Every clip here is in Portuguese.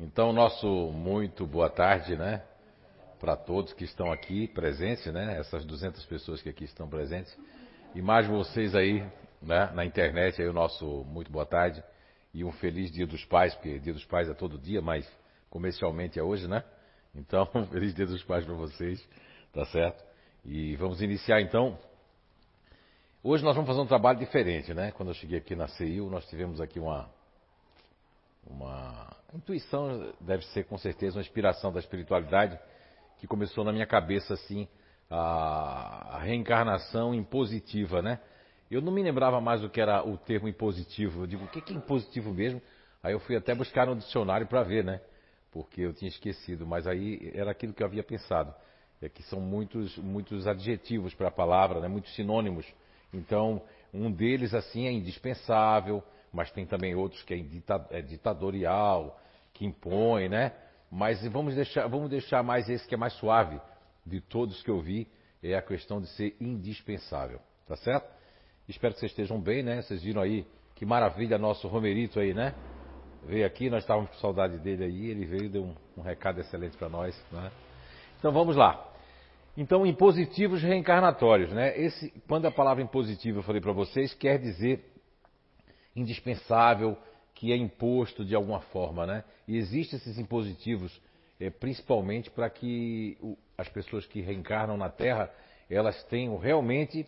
Então, nosso muito boa tarde, né? Para todos que estão aqui presentes, né? Essas 200 pessoas que aqui estão presentes. E mais vocês aí, né? Na internet, aí o nosso muito boa tarde. E um feliz Dia dos Pais, porque Dia dos Pais é todo dia, mas comercialmente é hoje, né? Então, feliz Dia dos Pais para vocês, tá certo? E vamos iniciar então. Hoje nós vamos fazer um trabalho diferente, né? Quando eu cheguei aqui na CIU, nós tivemos aqui uma uma intuição, deve ser com certeza uma inspiração da espiritualidade que começou na minha cabeça assim a, reencarnação impositiva, né? Eu não me lembrava mais o que era o termo impositivo. Eu digo, o que é impositivo mesmo? Aí eu fui até buscar no dicionário para ver, né? Porque eu tinha esquecido, mas aí era aquilo que eu havia pensado. É que são muitos, muitos adjetivos para a palavra, né? muitos sinônimos. Então, um deles, assim, é indispensável, mas tem também outros que é, é ditatorial, que impõe, né? Mas vamos deixar, vamos deixar mais esse que é mais suave de todos que eu vi, é a questão de ser indispensável, tá certo? Espero que vocês estejam bem, né? Vocês viram aí que maravilha nosso Romerito aí, né? Veio aqui, nós estávamos com saudade dele aí, ele veio e deu um, um recado excelente para nós, né? Então vamos lá. Então, impositivos reencarnatórios, né? Esse, quando a palavra impositivo eu falei para vocês, quer dizer indispensável, que é imposto de alguma forma, né? E existem esses impositivos é, principalmente para que o, as pessoas que reencarnam na Terra elas tenham realmente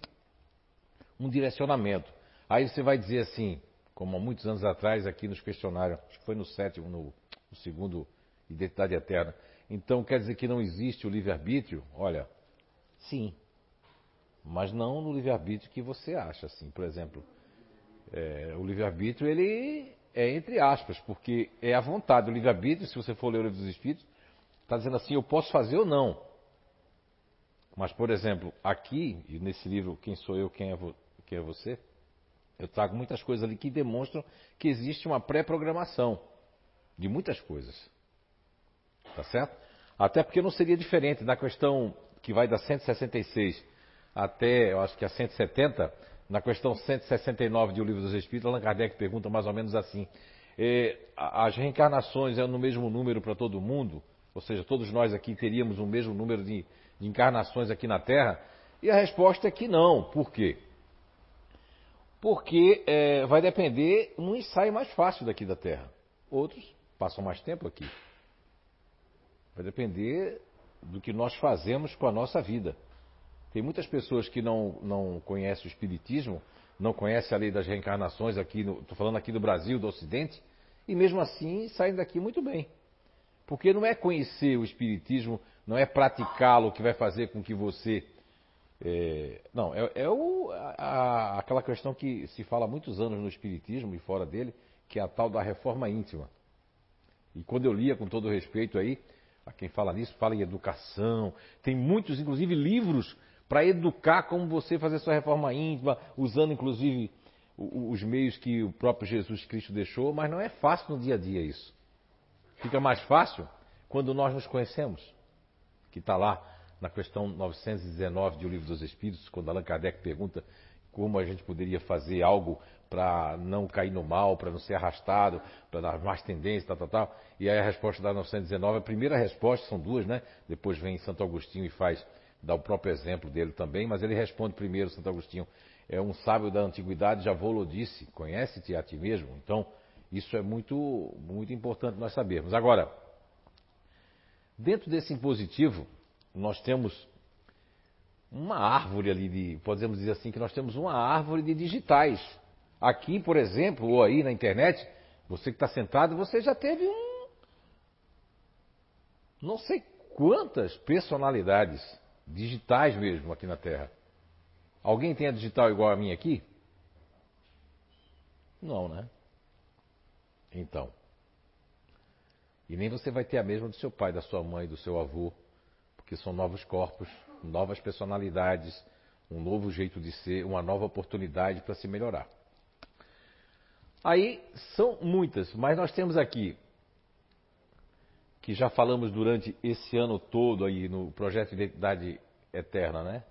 um direcionamento. Aí você vai dizer assim, como há muitos anos atrás aqui nos questionários, acho que foi no sétimo, no, no segundo Identidade Eterna. Então quer dizer que não existe o livre-arbítrio? Olha, sim. Mas não no livre-arbítrio que você acha, assim. Por exemplo, é, o livre-arbítrio, ele é entre aspas, porque é a vontade. O livre-arbítrio, se você for ler o livro dos Espíritos, está dizendo assim, eu posso fazer ou não. Mas, por exemplo, aqui, e nesse livro, Quem Sou Eu, Quem é, quem é Você, eu trago muitas coisas ali que demonstram que existe uma pré-programação de muitas coisas. Tá certo? Até porque não seria diferente da questão que vai da 166 até, eu acho que a 170, na questão 169 de O Livro dos Espíritos, Allan Kardec pergunta mais ou menos assim: eh, as reencarnações é no mesmo número para todo mundo? Ou seja, todos nós aqui teríamos o mesmo número de, de encarnações aqui na Terra? E a resposta é que não. Por quê? Porque é, vai depender, uns saem mais fácil daqui da Terra, outros passam mais tempo aqui. Vai depender do que nós fazemos com a nossa vida. Tem muitas pessoas que não, não conhecem o Espiritismo, não conhecem a lei das reencarnações aqui, estou falando aqui do Brasil, do Ocidente, e mesmo assim saem daqui muito bem. Porque não é conhecer o Espiritismo, não é praticá-lo que vai fazer com que você. É, não, é, é o, a, aquela questão que se fala há muitos anos no Espiritismo e fora dele, que é a tal da reforma íntima. E quando eu lia com todo respeito aí, a quem fala nisso, fala em educação, tem muitos, inclusive, livros para educar como você fazer sua reforma íntima, usando inclusive os meios que o próprio Jesus Cristo deixou, mas não é fácil no dia a dia isso. Fica mais fácil quando nós nos conhecemos, que está lá na questão 919 do Livro dos Espíritos, quando Allan Kardec pergunta como a gente poderia fazer algo para não cair no mal, para não ser arrastado, para dar mais tendências, tal, tal, tal. E aí a resposta da 919, a primeira resposta, são duas, né? Depois vem Santo Agostinho e faz dá o próprio exemplo dele também, mas ele responde primeiro, Santo Agostinho, é um sábio da antiguidade, já vou disse, conhece-te a ti mesmo. Então, isso é muito, muito importante nós sabermos. Agora, dentro desse impositivo, nós temos uma árvore ali de, podemos dizer assim, que nós temos uma árvore de digitais. Aqui, por exemplo, ou aí na internet, você que está sentado, você já teve um. Não sei quantas personalidades digitais mesmo aqui na Terra. Alguém tem a digital igual a minha aqui? Não, né? Então. E nem você vai ter a mesma do seu pai, da sua mãe, do seu avô, porque são novos corpos, novas personalidades, um novo jeito de ser, uma nova oportunidade para se melhorar. Aí são muitas, mas nós temos aqui que já falamos durante esse ano todo aí no projeto Identidade Eterna, né?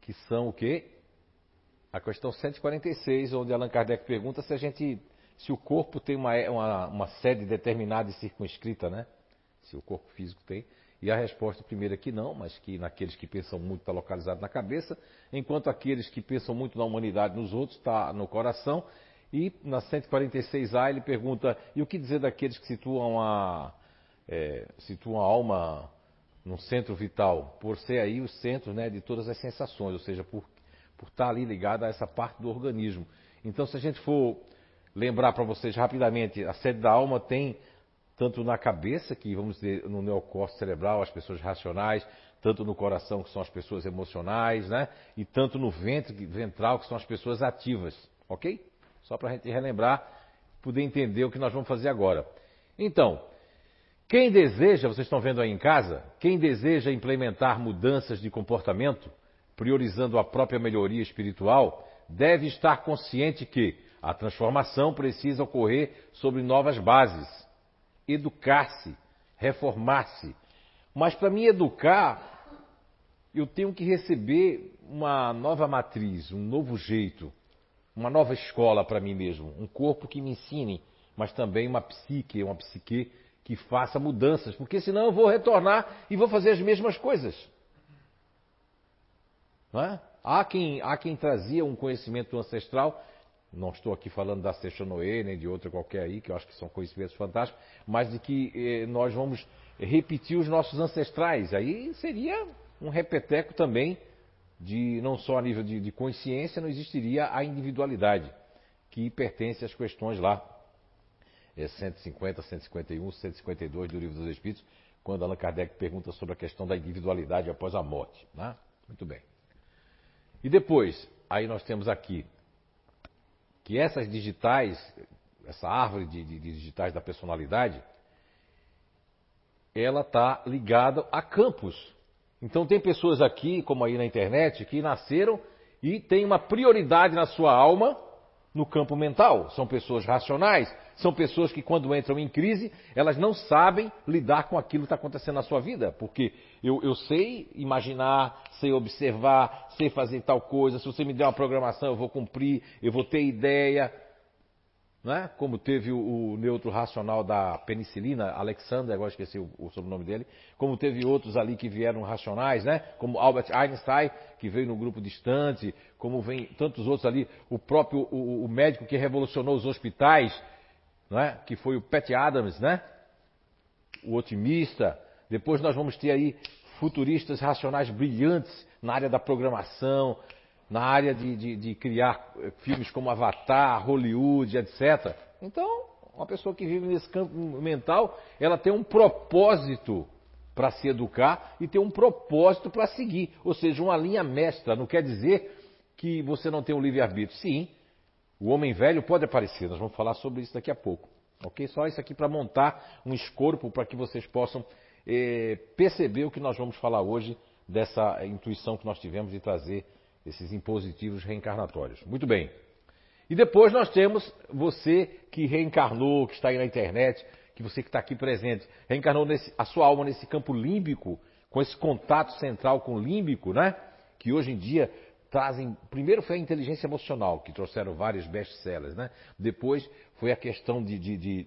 Que são o quê? A questão 146, onde Allan Kardec pergunta se a gente se o corpo tem uma, uma, uma sede determinada e circunscrita, né? Se o corpo físico tem. E a resposta primeira é que não, mas que naqueles que pensam muito está localizado na cabeça, enquanto aqueles que pensam muito na humanidade nos outros está no coração. E na 146A ele pergunta: e o que dizer daqueles que situam a, é, situam a alma no centro vital, por ser aí o centro né, de todas as sensações, ou seja, por, por estar ali ligado a essa parte do organismo. Então, se a gente for lembrar para vocês rapidamente, a sede da alma tem tanto na cabeça, que vamos dizer, no neocórtex cerebral, as pessoas racionais, tanto no coração, que são as pessoas emocionais, né? E tanto no ventre, ventral, que são as pessoas ativas, ok? Só para a gente relembrar, poder entender o que nós vamos fazer agora. Então, quem deseja, vocês estão vendo aí em casa, quem deseja implementar mudanças de comportamento, priorizando a própria melhoria espiritual, deve estar consciente que a transformação precisa ocorrer sobre novas bases, educar-se, reformar-se. Mas para me educar, eu tenho que receber uma nova matriz, um novo jeito, uma nova escola para mim mesmo, um corpo que me ensine, mas também uma psique, uma psique que faça mudanças, porque senão eu vou retornar e vou fazer as mesmas coisas. É? há, quem, há quem trazia um conhecimento ancestral não estou aqui falando da Seixonoe, nem de outra qualquer aí, que eu acho que são conhecimentos fantásticos, mas de que eh, nós vamos repetir os nossos ancestrais. Aí seria um repeteco também de não só a nível de, de consciência, não existiria a individualidade, que pertence às questões lá, é 150, 151, 152 do Livro dos Espíritos, quando Allan Kardec pergunta sobre a questão da individualidade após a morte. Né? Muito bem. E depois, aí nós temos aqui que essas digitais, essa árvore de, de, de digitais da personalidade, ela está ligada a campos. Então tem pessoas aqui, como aí na internet, que nasceram e têm uma prioridade na sua alma no campo mental. São pessoas racionais, são pessoas que quando entram em crise, elas não sabem lidar com aquilo que está acontecendo na sua vida. Porque eu, eu sei imaginar, sei observar, sei fazer tal coisa. Se você me der uma programação, eu vou cumprir, eu vou ter ideia. Né? Como teve o, o neutro racional da penicilina, Alexander, agora esqueci o, o, sobrenome dele, como teve outros ali que vieram racionais, né? Como Albert Einstein, que veio no grupo distante, como vem tantos outros ali, o próprio o, o médico que revolucionou os hospitais, não é? Que foi o Pat Adams, né? O otimista. Depois nós vamos ter aí futuristas racionais brilhantes na área da programação, na área de, de, de criar eh, filmes como Avatar, Hollywood, etc. Então, uma pessoa que vive nesse campo mental, ela tem um propósito para se educar e tem um propósito para seguir, ou seja, uma linha mestra. Não quer dizer que você não tem um livre-arbítrio. Sim, o homem velho pode aparecer, nós vamos falar sobre isso daqui a pouco. Ok? Só isso aqui para montar um escorpo para que vocês possam eh, perceber o que nós vamos falar hoje dessa intuição que nós tivemos de trazer esses impositivos reencarnatórios. Muito bem. E depois nós temos você que reencarnou, que está aí na internet, que você que está aqui presente, reencarnou nesse, a sua alma nesse campo límbico, com esse contato central com o límbico, né? Que hoje em dia trazem. Primeiro foi a inteligência emocional, que trouxeram vários best-sellers, né? Depois foi a questão de. de, de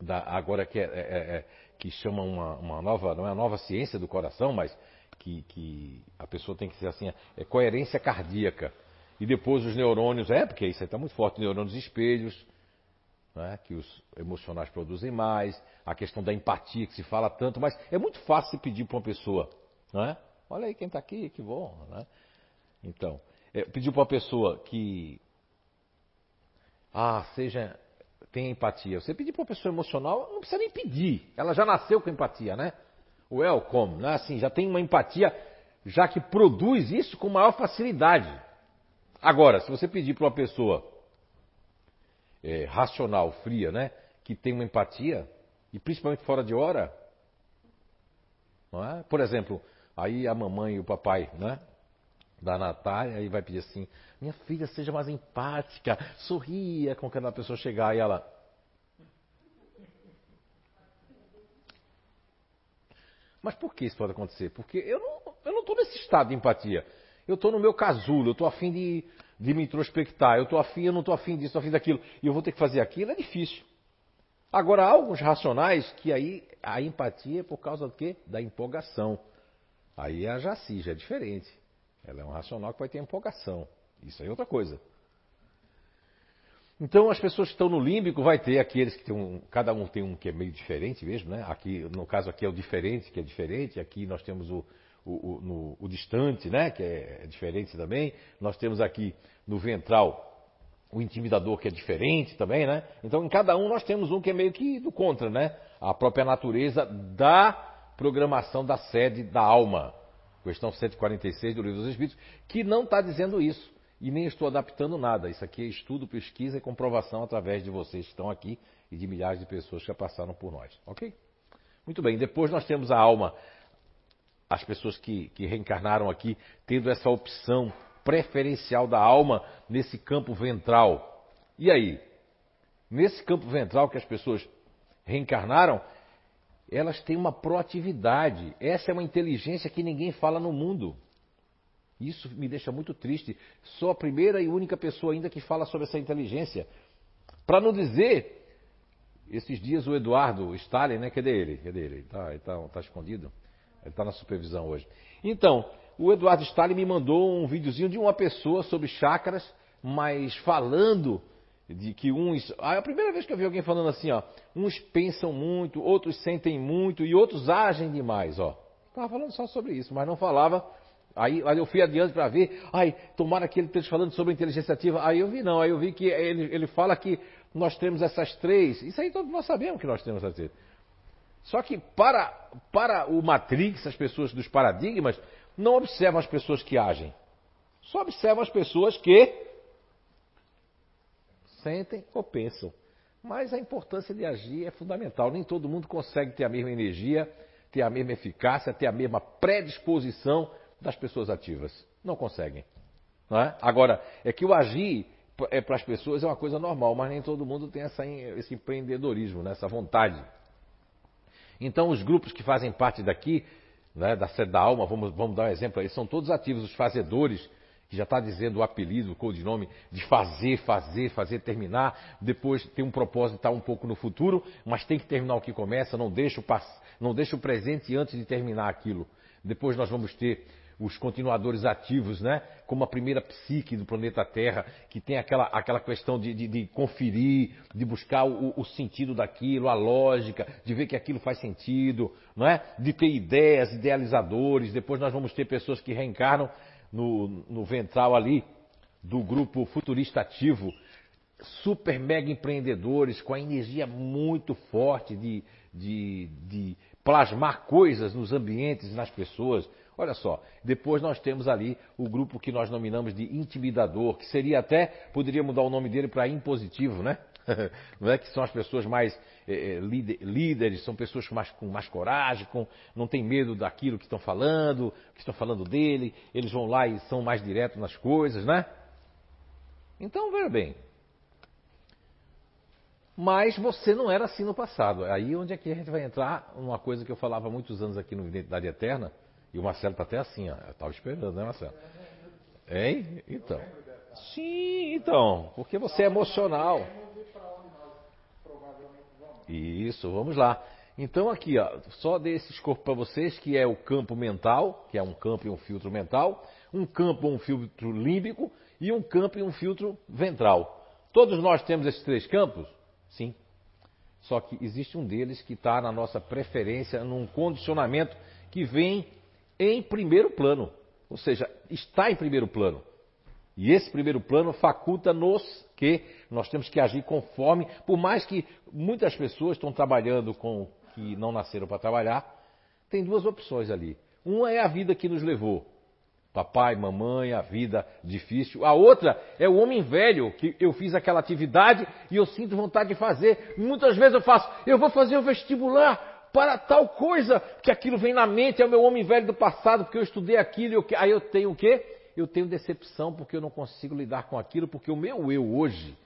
da, agora que, é, é, é, que chama uma, uma nova. Não é a nova ciência do coração, mas que, que a pessoa tem que ser assim, é coerência cardíaca. E depois os neurônios, é, porque isso aí está muito forte, neurônios espelhos, né, que os emocionais produzem mais, a questão da empatia que se fala tanto, mas é muito fácil pedir para uma pessoa, não é? Olha aí quem está aqui, que bom, né? Então, é, pedir para uma pessoa que, ah, seja, tenha empatia. Você pedir para uma pessoa emocional, não precisa nem pedir, ela já nasceu com empatia, né? Welcome, né? assim, já tem uma empatia, já que produz isso com maior facilidade. Agora, se você pedir para uma pessoa é, racional, fria, né, que tem uma empatia, e principalmente fora de hora, é? por exemplo, aí a mamãe e o papai, né, da Natália, aí vai pedir assim, minha filha, seja mais empática, sorria com aquela pessoa chegar e ela, Mas por que isso pode acontecer? Porque eu não estou nesse estado de empatia. Eu estou no meu casulo, eu estou afim de, de me introspectar. Eu estou afim, eu não estou afim disso, estou afim daquilo, e eu vou ter que fazer aquilo, é difícil. Agora, há alguns racionais que aí a empatia é por causa do quê? Da empolgação. Aí a Jaci já é diferente. Ela é um racional que vai ter empolgação. Isso aí é outra coisa. Então as pessoas que estão no límbico vai ter aqueles que tem um, cada um tem um que é meio diferente mesmo, né? Aqui no caso aqui é o diferente que é diferente, aqui nós temos o, o, o, no, o distante, né? Que é, é diferente também. Nós temos aqui no ventral o intimidador que é diferente também, né? Então em cada um nós temos um que é meio que do contra, né? A própria natureza da programação da sede da alma. Questão 146 do Livro dos Espíritos, que não está dizendo isso e nem estou adaptando nada. Isso aqui é estudo, pesquisa e comprovação através de vocês que estão aqui e de milhares de pessoas que já passaram por nós. Ok? Muito bem. Depois nós temos a alma, as pessoas que, que reencarnaram aqui, tendo essa opção preferencial da alma nesse campo ventral. E aí? Nesse campo ventral que as pessoas reencarnaram, elas têm uma proatividade. Essa é uma inteligência que ninguém fala no mundo. Isso me deixa muito triste. Sou a primeira e única pessoa ainda que fala sobre essa inteligência. Para não dizer, esses dias o Eduardo Stalin, né? Cadê ele? Cadê ele? Está tá, tá escondido? Ele está na supervisão hoje. Então, o Eduardo Stalin me mandou um videozinho de uma pessoa sobre chácaras, mas falando de que uns. Ah, é a primeira vez que eu vi alguém falando assim, ó. Uns pensam muito, outros sentem muito e outros agem demais, ó. Estava falando só sobre isso, mas não falava Aí, aí eu fui adiante para ver, ai, tomara que ele esteja falando sobre inteligência ativa. Aí eu vi não, aí eu vi que ele, ele fala que nós temos essas três. Isso aí todos nós sabemos que nós temos essas três. Só que para, para o Matrix, as pessoas dos paradigmas, não observam as pessoas que agem. Só observam as pessoas que sentem ou pensam. Mas a importância de agir é fundamental. Nem todo mundo consegue ter a mesma energia, ter a mesma eficácia, ter a mesma predisposição das pessoas ativas. Não conseguem. Não é? Agora, é que o agir é, para as pessoas é uma coisa normal, mas nem todo mundo tem essa, esse empreendedorismo, né? essa vontade. Então, os grupos que fazem parte daqui, né, da sede alma, vamos, vamos dar um exemplo aí, são todos ativos, os fazedores, que já está dizendo o apelido, o codinome, de fazer, fazer, fazer, terminar. Depois tem um propósito estar um pouco no futuro, mas tem que terminar o que começa, não deixa o, não deixa o presente antes de terminar aquilo. Depois nós vamos ter os continuadores ativos, né? Como a primeira psique do planeta Terra, que tem aquela, aquela questão de, de, de conferir, de buscar o, o, sentido daquilo, a lógica, de ver que aquilo faz sentido, não é? De ter ideias, idealizadores. Depois nós vamos ter pessoas que reencarnam no, no ventral ali do grupo futurista ativo, super mega empreendedores com a energia muito forte de, de, de plasmar coisas nos ambientes, nas pessoas. Olha só, depois nós temos ali o grupo que nós nominamos de intimidador, que seria até, poderia mudar o nome dele para impositivo, né? não é que são as pessoas mais é, líderes, são pessoas com mais, com mais coragem, com, não tem medo daquilo que estão falando, que estão falando dele, eles vão lá e são mais diretos nas coisas, né? Então, veja bem. Mas você não era assim no passado. Aí onde é que a gente vai entrar numa coisa que eu falava há muitos anos aqui no Identidade Eterna, e o Marcelo está até assim, ó. Eu estava esperando, né, Marcelo? Hein? Então. Sim, então. Porque você é emocional. Isso, vamos lá. Então aqui, ó, só dei esse escopo para vocês, que é o campo mental, que é um campo e um filtro mental, um campo e um filtro límbico e um campo e um filtro ventral. Todos nós temos esses três campos? Sim. Só que existe um deles que está na nossa preferência, num condicionamento que vem em primeiro plano. Ou seja, está em primeiro plano. E esse primeiro plano faculta-nos que nós temos que agir conforme, por mais que muitas pessoas estão trabalhando com que não nasceram para trabalhar, tem duas opções ali. Uma é a vida que nos levou. Papai, mamãe, a vida difícil. A outra é o homem velho, que eu fiz aquela atividade e eu sinto vontade de fazer. Muitas vezes eu faço, eu vou fazer o vestibular, para tal coisa, que aquilo vem na mente, é o meu homem velho do passado, porque eu estudei aquilo, eu, aí eu tenho o quê? Eu tenho decepção porque eu não consigo lidar com aquilo, porque o meu eu hoje,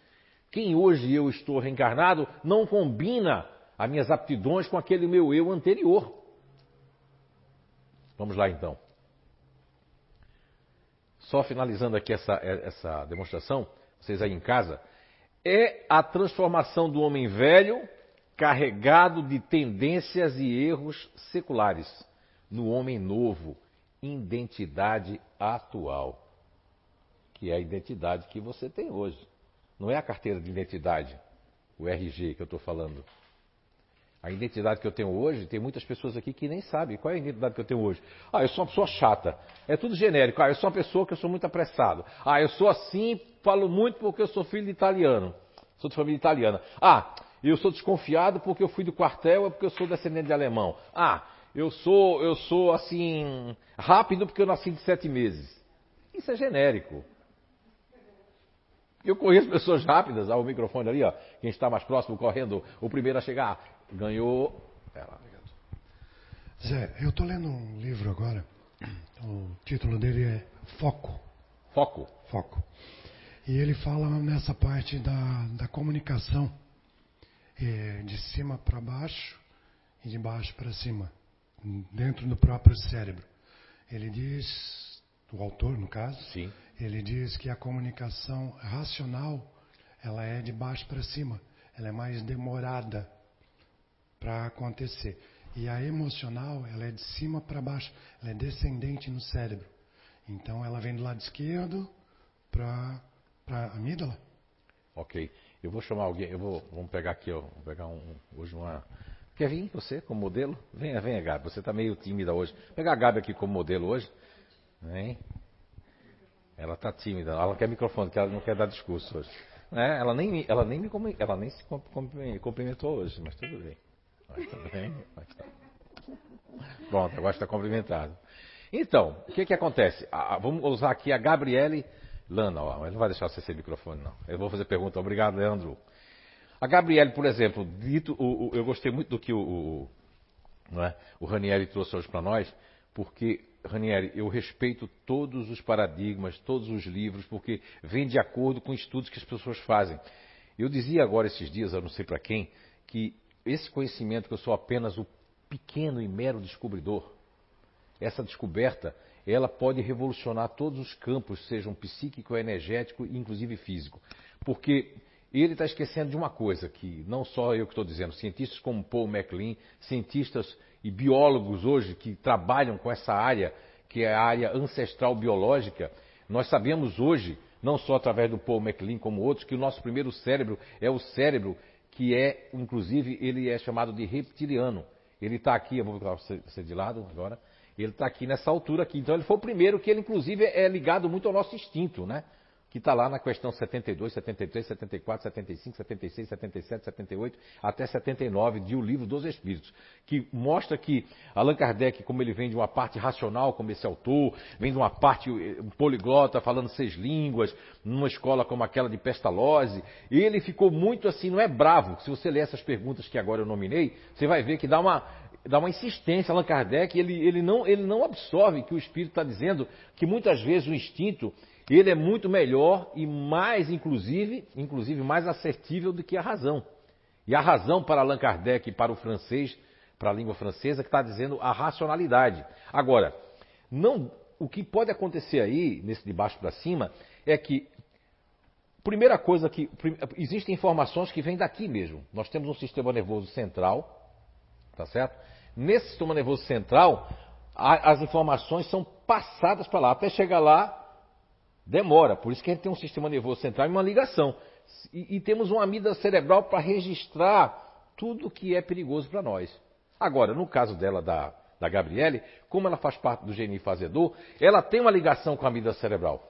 quem hoje eu estou reencarnado, não combina as minhas aptidões com aquele meu eu anterior. Vamos lá então. só finalizando aqui essa, essa demonstração, vocês aí em casa, é a transformação do homem velho carregado de tendências e erros seculares no homem novo, identidade atual, que é a identidade que você tem hoje. Não é a carteira de identidade, o RG que eu estou falando. A identidade que eu tenho hoje, tem muitas pessoas aqui que nem sabem qual é a identidade que eu tenho hoje. Ah, eu sou uma pessoa chata. É tudo genérico. Ah, eu sou uma pessoa que eu sou muito apressado. Ah, eu sou assim, falo muito porque eu sou filho de italiano. Sou de família italiana. Ah, eu sou desconfiado porque eu fui do quartel, é porque eu sou descendente de alemão. Ah, eu sou, eu sou assim, rápido porque eu nasci de sete meses. Isso é genérico. Eu conheço pessoas rápidas, ao microfone ali, ó. Quem está mais próximo correndo, o primeiro a chegar. Ganhou. Zé, eu estou lendo um livro agora. O título dele é Foco. Foco. Foco. E ele fala nessa parte da, da comunicação é, de cima para baixo e de baixo para cima, dentro do próprio cérebro. Ele diz, o autor no caso, Sim. ele diz que a comunicação racional ela é de baixo para cima, ela é mais demorada para acontecer. E a emocional, ela é de cima para baixo, ela é descendente no cérebro. Então ela vem do lado esquerdo para a amígdala. Ok. Eu vou chamar alguém, eu vou, vamos pegar aqui, ó, vou pegar um, hoje uma... Quer vir você como modelo? Venha, venha, Gabi, você está meio tímida hoje. Vou pegar a Gabi aqui como modelo hoje. Vem. Ela está tímida, ela quer microfone, que ela não quer dar discurso hoje. Ela nem, ela nem me ela nem se cumprimentou hoje, mas tudo bem. Mas tá bem, mas tá. Pronto, agora está cumprimentado. Então, o que que acontece? Vamos usar aqui a Gabriele Lana, ó, ele não vai deixar você sem microfone, não. Eu vou fazer pergunta. Obrigado, Leandro. A Gabriele, por exemplo, dito, o, o, eu gostei muito do que o, o, é, o Ranieri trouxe hoje para nós, porque, Ranieri, eu respeito todos os paradigmas, todos os livros, porque vem de acordo com estudos que as pessoas fazem. Eu dizia agora esses dias, eu não sei para quem, que esse conhecimento que eu sou apenas o pequeno e mero descobridor, essa descoberta ela pode revolucionar todos os campos, sejam psíquico, energético e inclusive físico. Porque ele está esquecendo de uma coisa, que não só eu que estou dizendo, cientistas como Paul MacLean, cientistas e biólogos hoje que trabalham com essa área, que é a área ancestral biológica, nós sabemos hoje, não só através do Paul MacLean como outros, que o nosso primeiro cérebro é o cérebro que é, inclusive, ele é chamado de reptiliano. Ele está aqui, eu vou colocar você de lado agora. Ele está aqui nessa altura aqui. Então ele foi o primeiro que ele, inclusive, é ligado muito ao nosso instinto, né? Que está lá na questão 72, 73, 74, 75, 76, 77, 78 até 79 de O Livro dos Espíritos. Que mostra que Allan Kardec, como ele vem de uma parte racional, como esse autor, vem de uma parte eh, poliglota, falando seis línguas, numa escola como aquela de Pestalozzi, ele ficou muito assim, não é bravo. Se você ler essas perguntas que agora eu nominei, você vai ver que dá uma dá uma insistência, Allan Kardec, ele, ele, não, ele não absorve que o Espírito está dizendo que muitas vezes o instinto ele é muito melhor e mais, inclusive, inclusive mais assertível do que a razão. E a razão para Allan Kardec e para o francês, para a língua francesa, que está dizendo a racionalidade. Agora, não, o que pode acontecer aí, nesse de baixo para cima, é que primeira coisa que existem informações que vêm daqui mesmo. Nós temos um sistema nervoso central, tá certo? Nesse sistema nervoso central, a, as informações são passadas para lá. Até chegar lá, demora. Por isso que a gente tem um sistema nervoso central e uma ligação. E, e temos uma amígdala cerebral para registrar tudo que é perigoso para nós. Agora, no caso dela, da, da Gabriele, como ela faz parte do gene fazedor, ela tem uma ligação com a amígdala cerebral.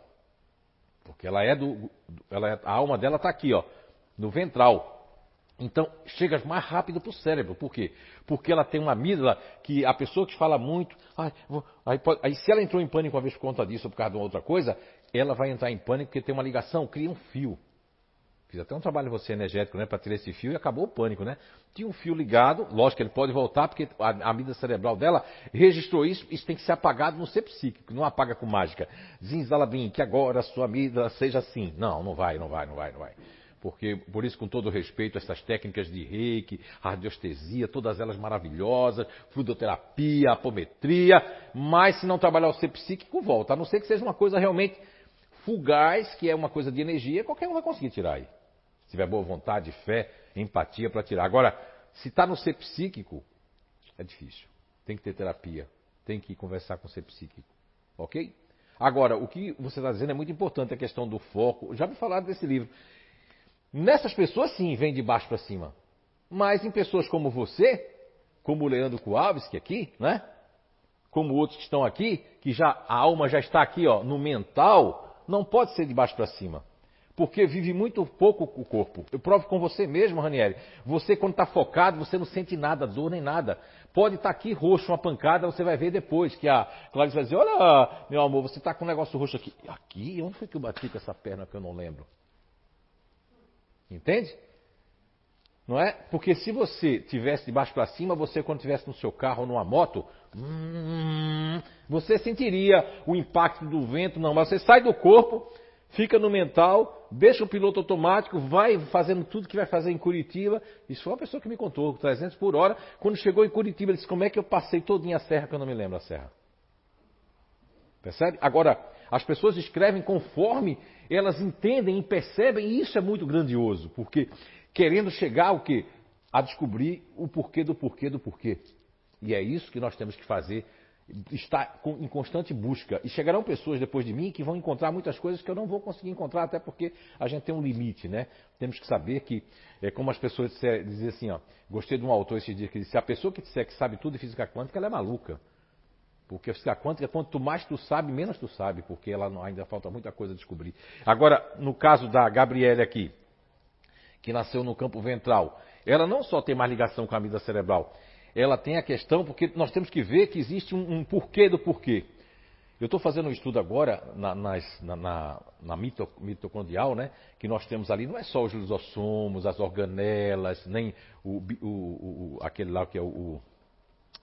Porque ela é do. Ela é, a alma dela está aqui, ó, no ventral. Então, chega mais rápido para o cérebro. Por quê? Porque ela tem uma amígdala que a pessoa que fala muito. Vou, aí, pode, aí, se ela entrou em pânico uma vez por conta disso ou por causa de uma outra coisa, ela vai entrar em pânico porque tem uma ligação, cria um fio. Fiz até um trabalho você energético, né, para tirar esse fio e acabou o pânico, né? Tinha um fio ligado, lógico que ele pode voltar, porque a, a amígdala cerebral dela registrou isso, isso tem que ser apagado no ser psíquico, não apaga com mágica. Zinzalabim, que agora a sua amígdala seja assim. Não, não vai, não vai, não vai, não vai. Porque por isso, com todo respeito, essas técnicas de reiki, radioestesia, todas elas maravilhosas, fluidoterapia, apometria, mas se não trabalhar o ser psíquico, volta, a não ser que seja uma coisa realmente fugaz, que é uma coisa de energia, qualquer um vai conseguir tirar aí. Se tiver boa vontade, fé, empatia para tirar. Agora, se está no ser psíquico, é difícil. Tem que ter terapia, tem que conversar com o ser psíquico, ok? Agora, o que você está dizendo é muito importante, a questão do foco. Já me falaram desse livro. Nessas pessoas, sim, vem de baixo para cima. Mas em pessoas como você, como o Leandro Kowalski aqui, né? Como outros que estão aqui, que já a alma já está aqui, ó, no mental, não pode ser de baixo para cima. Porque vive muito pouco o corpo. Eu provo com você mesmo, Ranieri. Você, quando está focado, você não sente nada, dor nem nada. Pode estar tá aqui roxo, uma pancada, você vai ver depois. Que a Clarice vai dizer: Olha, meu amor, você está com um negócio roxo aqui. Aqui? Onde foi que eu bati com essa perna que eu não lembro? Entende? Não é? Porque se você tivesse de baixo para cima, você quando estivesse no seu carro ou numa moto, hum, você sentiria o impacto do vento, não, mas você sai do corpo, fica no mental, deixa o piloto automático, vai fazendo tudo que vai fazer em Curitiba. Isso foi uma pessoa que me contou, 300 por hora. Quando chegou em Curitiba, ele disse: Como é que eu passei todinha a serra que eu não me lembro a serra? Percebe? Agora, as pessoas escrevem conforme elas entendem e percebem, e isso é muito grandioso, porque querendo chegar o quê? A descobrir o porquê do porquê do porquê. E é isso que nós temos que fazer, estar em constante busca. E chegarão pessoas depois de mim que vão encontrar muitas coisas que eu não vou conseguir encontrar, até porque a gente tem um limite, né? Temos que saber que, é como as pessoas dizem assim, ó, gostei de um autor esse dia que disse, a pessoa que disser que sabe tudo de física quântica, ela é maluca. Porque a física quântica, quanto mais tu sabe, menos tu sabe, porque ela não, ainda falta muita coisa a descobrir. Agora, no caso da Gabriele aqui, que nasceu no campo ventral, ela não só tem mais ligação com a amígdala cerebral, ela tem a questão, porque nós temos que ver que existe um, um porquê do porquê. Eu estou fazendo um estudo agora na, nas, na, na, na mito, mitocondrial, né? Que nós temos ali, não é só os lisossomos, as organelas, nem o, o, o, aquele lá que é o,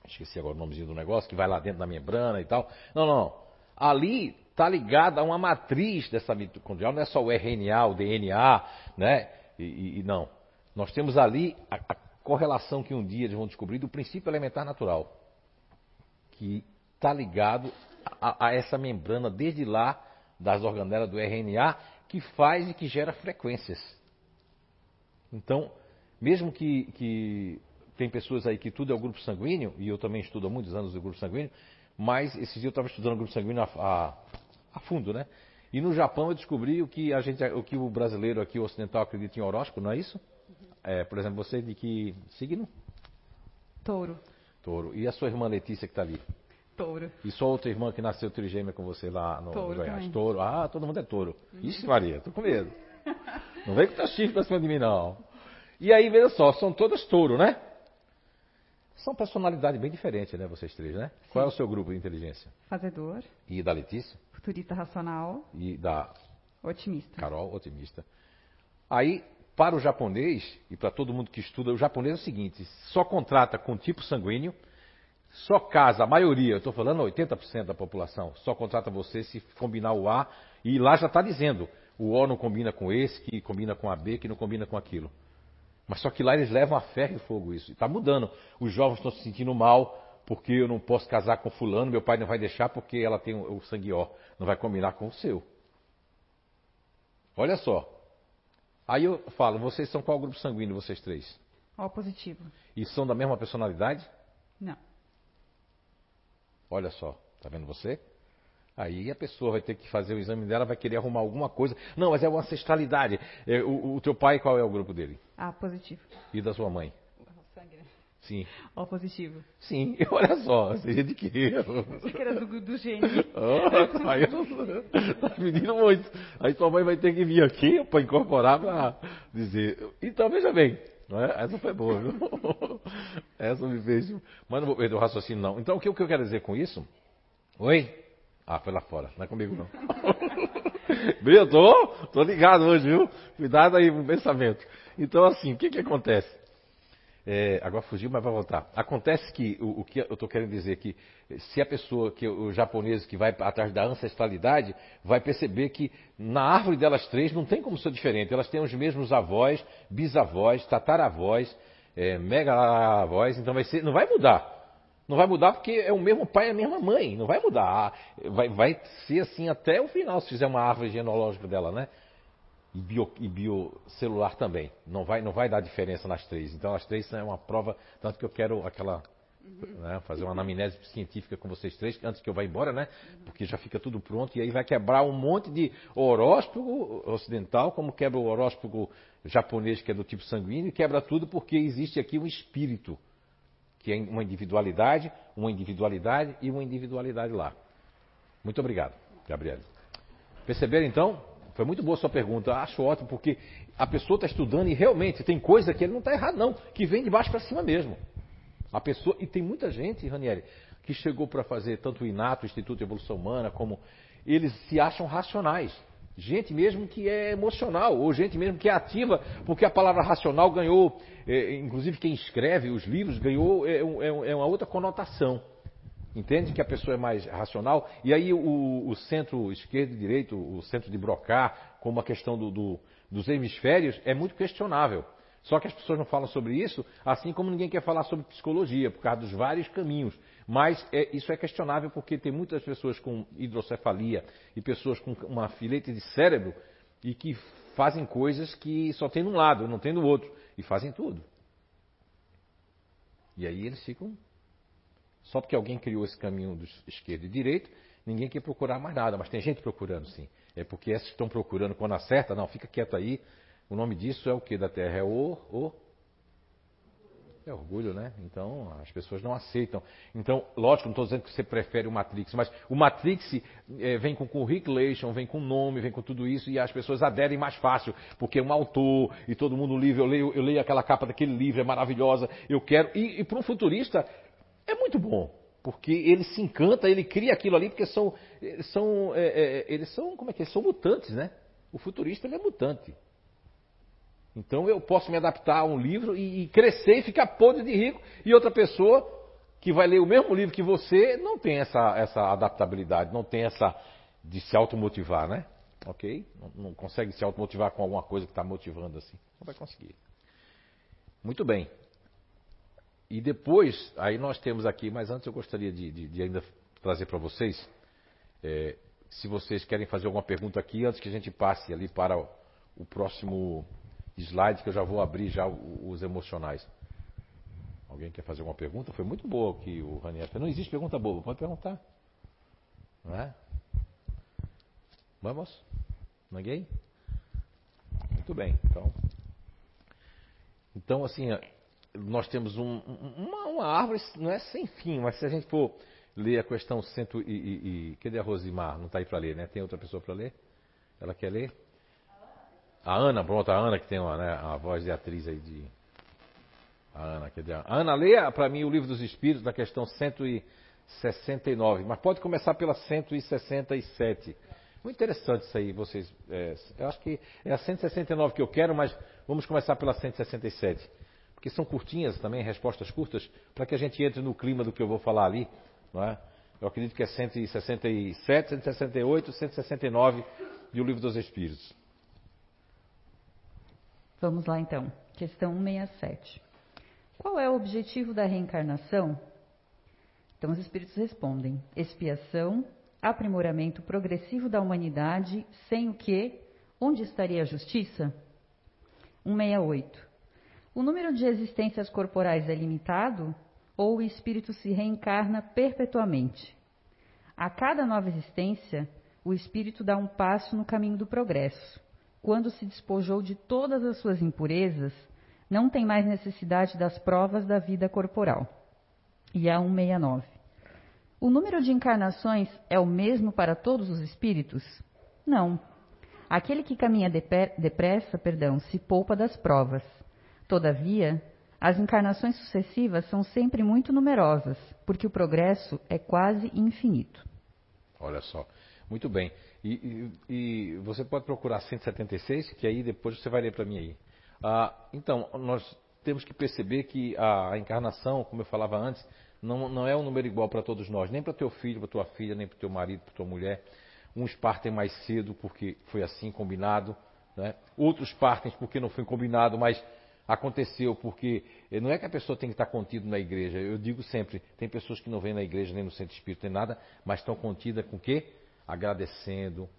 esqueci agora o nomezinho do negócio, que vai lá dentro da membrana e tal. Não, não. Ali está ligado a uma matriz dessa mitocondrial, não é só o RNA, o DNA, né? E, e não. Nós temos ali a, a, correlação que um dia eles vão descobrir do princípio elementar natural, que está ligado a, a, essa membrana desde lá das organelas do RNA, que faz e que gera frequências. Então, mesmo que, que tem pessoas aí que tudo é o grupo sanguíneo, e eu também estudo há muitos anos o grupo sanguíneo, mas esse dia eu estava estudando o grupo sanguíneo a, a, a, fundo, né? E no Japão eu descobri o que, a gente, o que o brasileiro aqui, o ocidental, acredita em horóscopo, não é isso? É, por exemplo, você de que signo? Touro. Touro. E a sua irmã Letícia que está ali? Touro. E sua outra irmã que nasceu trigêmea com você lá no, touro Goiás? Também. Touro. Ah, todo mundo é touro. Uhum. Ixi, Maria, tô com medo. Não vem com teu chifre pra cima de mim, não. E aí, veja só, são todas touro, né? São personalidades bem diferentes, né, vocês três, né? Sim. Qual é o seu grupo de inteligência? Fazedor. E da Letícia? Futurista racional. E da Otimista. Carol, otimista. Aí, para o japonês e para todo mundo que estuda, o japonês é o seguinte: só contrata com tipo sanguíneo, só casa, a maioria, eu estou falando 80% da população, só contrata você se combinar o A, e lá já está dizendo: o O não combina com esse, que combina com a B, que não combina com aquilo. Mas só que lá eles levam a ferro e fogo isso. Está mudando. Os jovens estão se sentindo mal porque eu não posso casar com fulano, meu pai não vai deixar porque ela tem o sangue ó. Não vai combinar com o seu. Olha só. Aí eu falo, vocês são qual grupo sanguíneo, vocês três? O positivo. E são da mesma personalidade? Não. Olha só, tá vendo você? Aí a pessoa vai ter que fazer o exame dela, vai querer arrumar alguma coisa. Não, mas é uma ancestralidade. É, o, o, teu pai, qual é o grupo dele? Ah, positivo. E da sua mãe? O sangue, né? Sim. O positivo. Sim, olha só, seja de quê? Achei que era do, do gênio. Oh, aí tá pedindo muito. Aí sua mãe vai ter que vir aqui para incorporar para dizer. Então, veja bem. Não é? Essa foi boa, viu? Essa me fez. Mas não vou perder o raciocínio, não. Então, o que, o que eu quero dizer com isso? Oi? Ah, foi lá fora, não é comigo não. eu tô, tô ligado hoje, viu? Cuidado aí com o pensamento. Então, assim, o que que acontece? É, agora fugiu, mas vai voltar. Acontece que o, o que eu estou querendo dizer é que se a pessoa, que o japonês que vai atrás da ancestralidade, vai perceber que na árvore delas três não tem como ser diferente. Elas têm os mesmos avós, bisavós, tataravós, é, megaavós, então vai ser, não vai mudar. Não vai mudar porque é o mesmo pai e a mesma mãe. Não vai mudar. Vai, vai ser assim até o final, se fizer uma árvore genealógica dela, né? e, bio, e biocelular também. Não vai, não vai dar diferença nas três. Então as três são uma prova, tanto que eu quero aquela uhum. né, fazer uma anamnese científica com vocês três antes que eu vá embora, né? Porque já fica tudo pronto e aí vai quebrar um monte de horóscopo ocidental, como quebra o horóscopo japonês que é do tipo sanguíneo, e quebra tudo porque existe aqui um espírito que é uma individualidade, uma individualidade e uma individualidade lá. Muito obrigado, Gabriel. Perceberam então? Foi muito boa a sua pergunta. Acho ótimo, porque a pessoa está estudando e realmente tem coisa que ele não está errado, não, que vem de baixo para cima mesmo. A pessoa, e tem muita gente, Ranieri, que chegou para fazer tanto o INATO, Instituto de Evolução Humana, como eles se acham racionais. Gente mesmo que é emocional, ou gente mesmo que é ativa, porque a palavra racional ganhou, é, inclusive quem escreve os livros, ganhou é, é, é uma outra conotação. Entende que a pessoa é mais racional? E aí o, o centro esquerdo e direito, o centro de brocar, como a questão do, do, dos hemisférios, é muito questionável. Só que as pessoas não falam sobre isso, assim como ninguém quer falar sobre psicologia, por causa dos vários caminhos. Mas é, isso é questionável porque tem muitas pessoas com hidrocefalia e pessoas com uma filete de cérebro e que fazem coisas que só tem de um lado, não tem do outro. E fazem tudo. E aí eles ficam só porque alguém criou esse caminho do esquerdo e direito, ninguém quer procurar mais nada, mas tem gente procurando sim. É porque esses estão procurando quando acerta, não, fica quieto aí. O nome disso é o que da Terra? É o, o é orgulho, né? Então as pessoas não aceitam. Então, lógico, não estou dizendo que você prefere o Matrix, mas o Matrix é, vem com curriculation, vem com nome, vem com tudo isso e as pessoas aderem mais fácil, porque é um autor e todo mundo livro, eu leio, eu leio aquela capa daquele livro, é maravilhosa, eu quero. E, e para um futurista, é muito bom, porque ele se encanta, ele cria aquilo ali, porque são, são, é, é, eles são, como é que é? São mutantes, né? O futurista ele é mutante. Então eu posso me adaptar a um livro e, e crescer e ficar podre de rico, e outra pessoa que vai ler o mesmo livro que você não tem essa, essa adaptabilidade, não tem essa de se automotivar, né? Ok? Não, não consegue se automotivar com alguma coisa que está motivando assim. Não vai conseguir. Muito bem. E depois, aí nós temos aqui, mas antes eu gostaria de, de, de ainda trazer para vocês, é, se vocês querem fazer alguma pergunta aqui, antes que a gente passe ali para o, o próximo slide, que eu já vou abrir já os emocionais. Alguém quer fazer alguma pergunta? Foi muito boa aqui o Raniel. Não existe pergunta boa, pode perguntar. Não é? Vamos? Ninguém? Muito bem, então. Então, assim, nós temos um, uma, uma, árvore, não é sem fim, mas se a gente for ler a questão cento e, e, e cadê a Rosimar? Não está aí para ler, né? Tem outra pessoa para ler? Ela quer ler? A Ana, pronto, a Ana que tem uma, né, a voz de atriz aí de. A Ana, cadê a Ana? Leia para mim o livro dos Espíritos na questão 169, mas pode começar pela 167. Muito interessante isso aí, vocês. É, eu acho que é a 169 que eu quero, mas vamos começar pela 167 porque são curtinhas também, respostas curtas, para que a gente entre no clima do que eu vou falar ali. Não é? Eu acredito que é 167, 168, 169 e o Livro dos Espíritos. Vamos lá então. Questão 167. Qual é o objetivo da reencarnação? Então os espíritos respondem: expiação, aprimoramento progressivo da humanidade, sem o que, onde estaria a justiça? 168. O número de existências corporais é limitado ou o espírito se reencarna perpetuamente? A cada nova existência, o espírito dá um passo no caminho do progresso. Quando se despojou de todas as suas impurezas, não tem mais necessidade das provas da vida corporal. E a 169. O número de encarnações é o mesmo para todos os espíritos? Não. Aquele que caminha depressa, perdão, se poupa das provas. Todavia, as encarnações sucessivas são sempre muito numerosas, porque o progresso é quase infinito. Olha só, muito bem. E, e, e você pode procurar 176, que aí depois você vai ler para mim aí. Ah, então, nós temos que perceber que a, encarnação, como eu falava antes, não, não é um número igual para todos nós, nem para teu filho, para tua filha, nem para teu marido, para tua mulher. Uns partem mais cedo porque foi assim combinado, né? outros partem porque não foi combinado, mas aconteceu porque eh, não é que a pessoa tem que estar contido na igreja. Eu digo sempre, tem pessoas que não vêm na igreja nem no centro espírita nem nada, mas estão contidas com o quê? Agradecendo,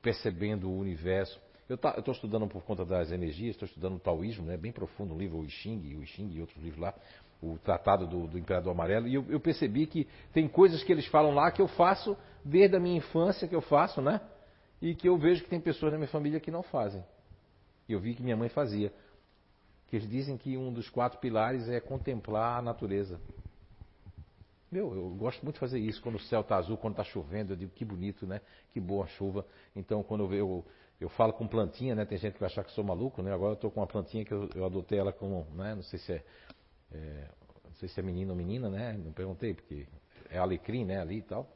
percebendo o universo. Eu estou estudando por conta das energias, estou estudando o taoísmo, né, bem profundo, o livro O I Ching, o I Ching e outros livros lá, o Tratado do, do Imperador Amarelo, e eu, eu, percebi que tem coisas que eles falam lá que eu faço desde a minha infância, que eu faço, né? E que eu vejo que tem pessoas na minha família que não fazem. E eu vi que minha mãe fazia. Que eles dizem que um dos quatro pilares é contemplar a natureza. Meu, eu gosto muito de fazer isso. Quando o céu está azul, quando está chovendo, eu digo que bonito, né? Que boa chuva. Então, quando eu, eu, eu falo com plantinha, né? Tem gente que vai achar que sou maluco, né? Agora eu estou com uma plantinha que eu, eu adotei ela como, né? Não sei se é é, não sei se é menino ou menina, né? Não perguntei, porque é alecrim, né? Ali e tal.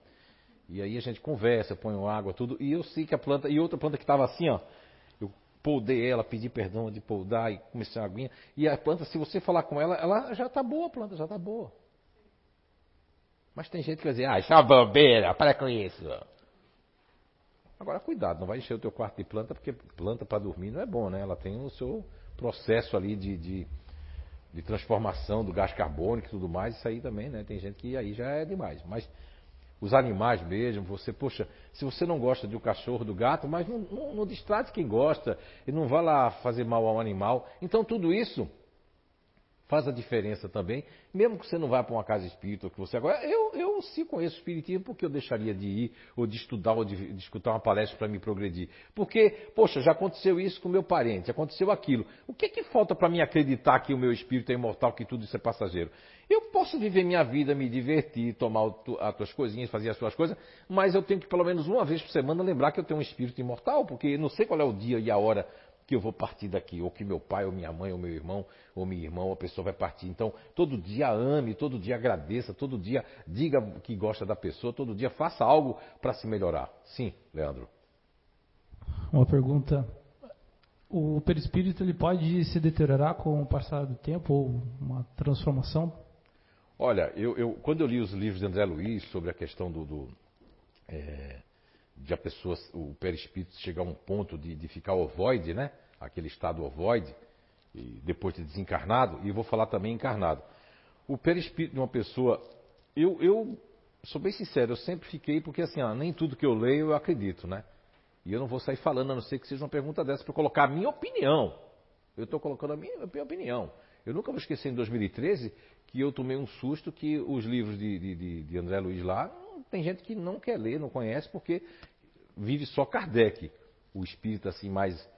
E aí a gente conversa, põe água, tudo. E eu sei que a planta. E outra planta que estava assim, ó. Eu poldei ela, pedi perdão de poldar e comecei a aguinha. E a planta, se você falar com ela, ela já está boa, a planta já está boa. Mas tem gente que vai dizer, ah, isso é uma bobeira, para com isso. Agora, cuidado, não vai encher o teu quarto de planta, porque planta para dormir não é bom, né? Ela tem o seu processo ali de, de de transformação do gás carbônico e tudo mais, isso aí também, né? Tem gente que aí já é demais. Mas os animais mesmo, você, poxa, se você não gosta do cachorro, do gato, mas não, não, não distrate quem gosta e não vá lá fazer mal ao animal. Então tudo isso faz a diferença também, mesmo que você não vá para uma casa espírita, que você agora, eu, eu sim conheço espiritismo, porque eu deixaria de ir, ou de estudar, ou de, de escutar uma palestra para me progredir? Porque, poxa, já aconteceu isso com meu parente, aconteceu aquilo. O que é que falta para mim acreditar que o meu espírito é imortal, que tudo isso é passageiro? Eu posso viver minha vida, me divertir, tomar as tuas coisinhas, fazer as suas coisas, mas eu tenho que pelo menos uma vez por semana lembrar que eu tenho um espírito imortal, porque não sei qual é o dia e a hora que eu vou partir daqui, ou que meu pai, ou minha mãe, ou meu irmão, ou minha irmã, ou a pessoa vai partir. Então, todo dia ame, todo dia agradeça, todo dia diga que gosta da pessoa, todo dia faça algo para se melhorar. Sim, Leandro. Uma pergunta. O perispírito ele pode se deteriorar com o passar do tempo ou uma transformação? Olha, eu, eu quando eu li os livros de André Luiz sobre a questão do, do é, de a pessoa, o perispírito chegar a um ponto de, de ficar ovoide, né? aquele estado ovoide, e depois de desencarnado, e vou falar também encarnado. O perispírito de uma pessoa, eu, eu sou bem sincero, eu sempre fiquei, porque assim, ó, nem tudo que eu leio eu acredito, né? E eu não vou sair falando, a não ser que seja uma pergunta dessa, para colocar a minha opinião. Eu estou colocando a minha, a minha, opinião. Eu nunca vou esquecer em 2013 que eu tomei um susto que os livros de, de, de André Luiz lá, tem gente que não quer ler, não conhece, porque vive só Kardec, o espírito assim mais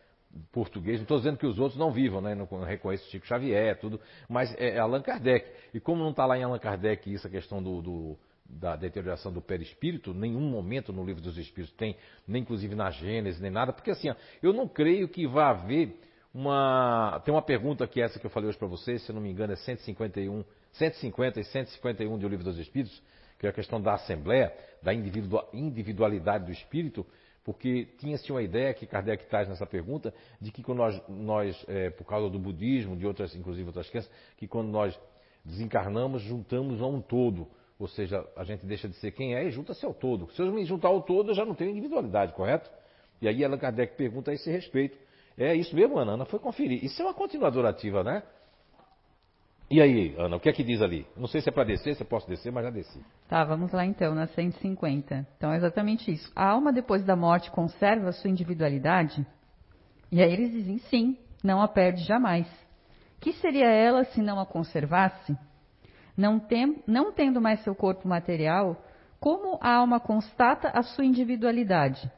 português. Não estou dizendo que os outros não vivam, né? não reconheço Chico Xavier, tudo, mas é, Allan Kardec. E como não está lá em Allan Kardec isso, a questão do, do da deterioração do perispírito, nenhum momento no livro dos Espíritos tem, nem inclusive na Gênesis, nem nada, porque assim, eu não creio que vá haver uma. Tem uma pergunta que é essa que eu falei hoje para vocês, se eu não me engano, é 151, 150 e 151 do livro dos Espíritos, que é a questão da Assembleia, da individualidade do espírito, porque tinha-se uma ideia que Kardec traz nessa pergunta, de que quando nós, nós é, por causa do budismo, de outras, inclusive outras crenças, que quando nós desencarnamos, juntamos a um todo. Ou seja, a gente deixa de ser quem é e junta-se ao todo. Se eu me juntar ao todo, eu já não tenho individualidade, correto? E aí Allan Kardec pergunta a esse respeito. É isso mesmo, Ana? Ana foi conferir. Isso é uma continuadora ativa, né? E aí, Ana, o que é que diz ali? Não sei se é para descer, se eu posso descer, mas já desci. Tá, vamos lá então, na 150. Então é exatamente isso. A alma depois da morte conserva a sua individualidade? E aí eles dizem sim, não a perde jamais. Que seria ela se não a conservasse? Não, tem, não tendo mais seu corpo material, como a alma constata a sua individualidade?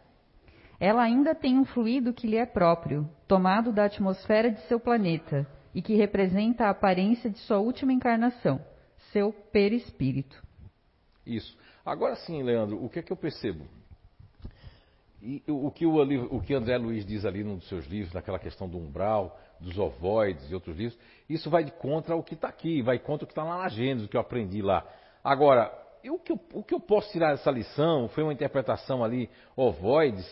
Ela ainda tem um fluido que lhe é próprio, tomado da atmosfera de seu planeta e que representa a aparência de sua última encarnação, seu perispírito. Isso. Agora sim, Leandro, o que é que eu percebo? E o que, o, o que André Luiz diz ali num dos seus livros, naquela questão do umbral, dos ovoides e outros livros, isso vai contra o que está aqui, vai contra o que está lá na Gênesis, o que eu aprendi lá. Agora, eu, o, que eu, o que eu posso tirar dessa lição foi uma interpretação ali, ovoides,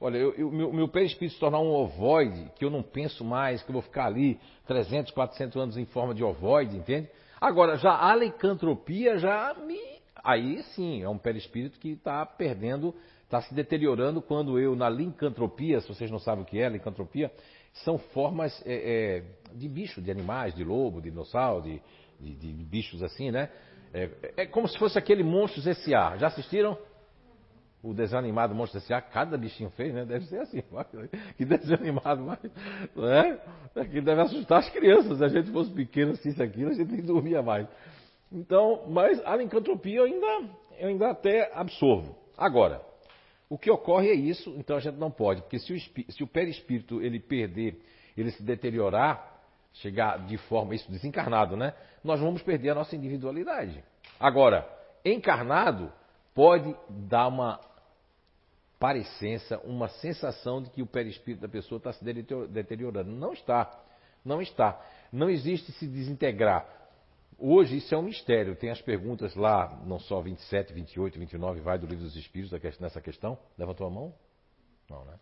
Olha, eu, eu, meu, meu perispírito se tornar um ovoide, que eu não penso mais, que eu vou ficar ali 300, 400 anos em forma de ovoide, entende? Agora, já a licantropia já me. Aí sim, é um perispírito que está perdendo, está se deteriorando quando eu, na lincantropia, se vocês não sabem o que é lincantropia, são formas é, é, de bicho, de animais, de lobo, de dinossauro, de, de, de bichos assim, né? É, é, como se fosse aquele Monstros S.A. Já assistiram? O desenho animado Monstros S.A. Cada bichinho fez, né? Deve ser assim. Que desenho animado, mas, né? Que deve assustar as crianças. Se a gente fosse pequeno, assim, isso, aquilo, a gente dormia mais. Então, mas a lincantropia eu ainda, eu ainda até absorvo. Agora, o que ocorre é isso, então a gente não pode, porque se o, se o perispírito ele perder, ele se deteriorar, chegar de forma, isso desencarnado, né? Nós vamos perder a nossa individualidade. Agora, encarnado pode dar uma parecença, uma sensação de que o perispírito da pessoa está se deteriorando. Não está. Não está. Não existe se desintegrar. Hoje isso é um mistério. Tem as perguntas lá, não só 27, 28, 29, vai do livro dos Espíritos nessa questão. Levantou a mão? Não, né?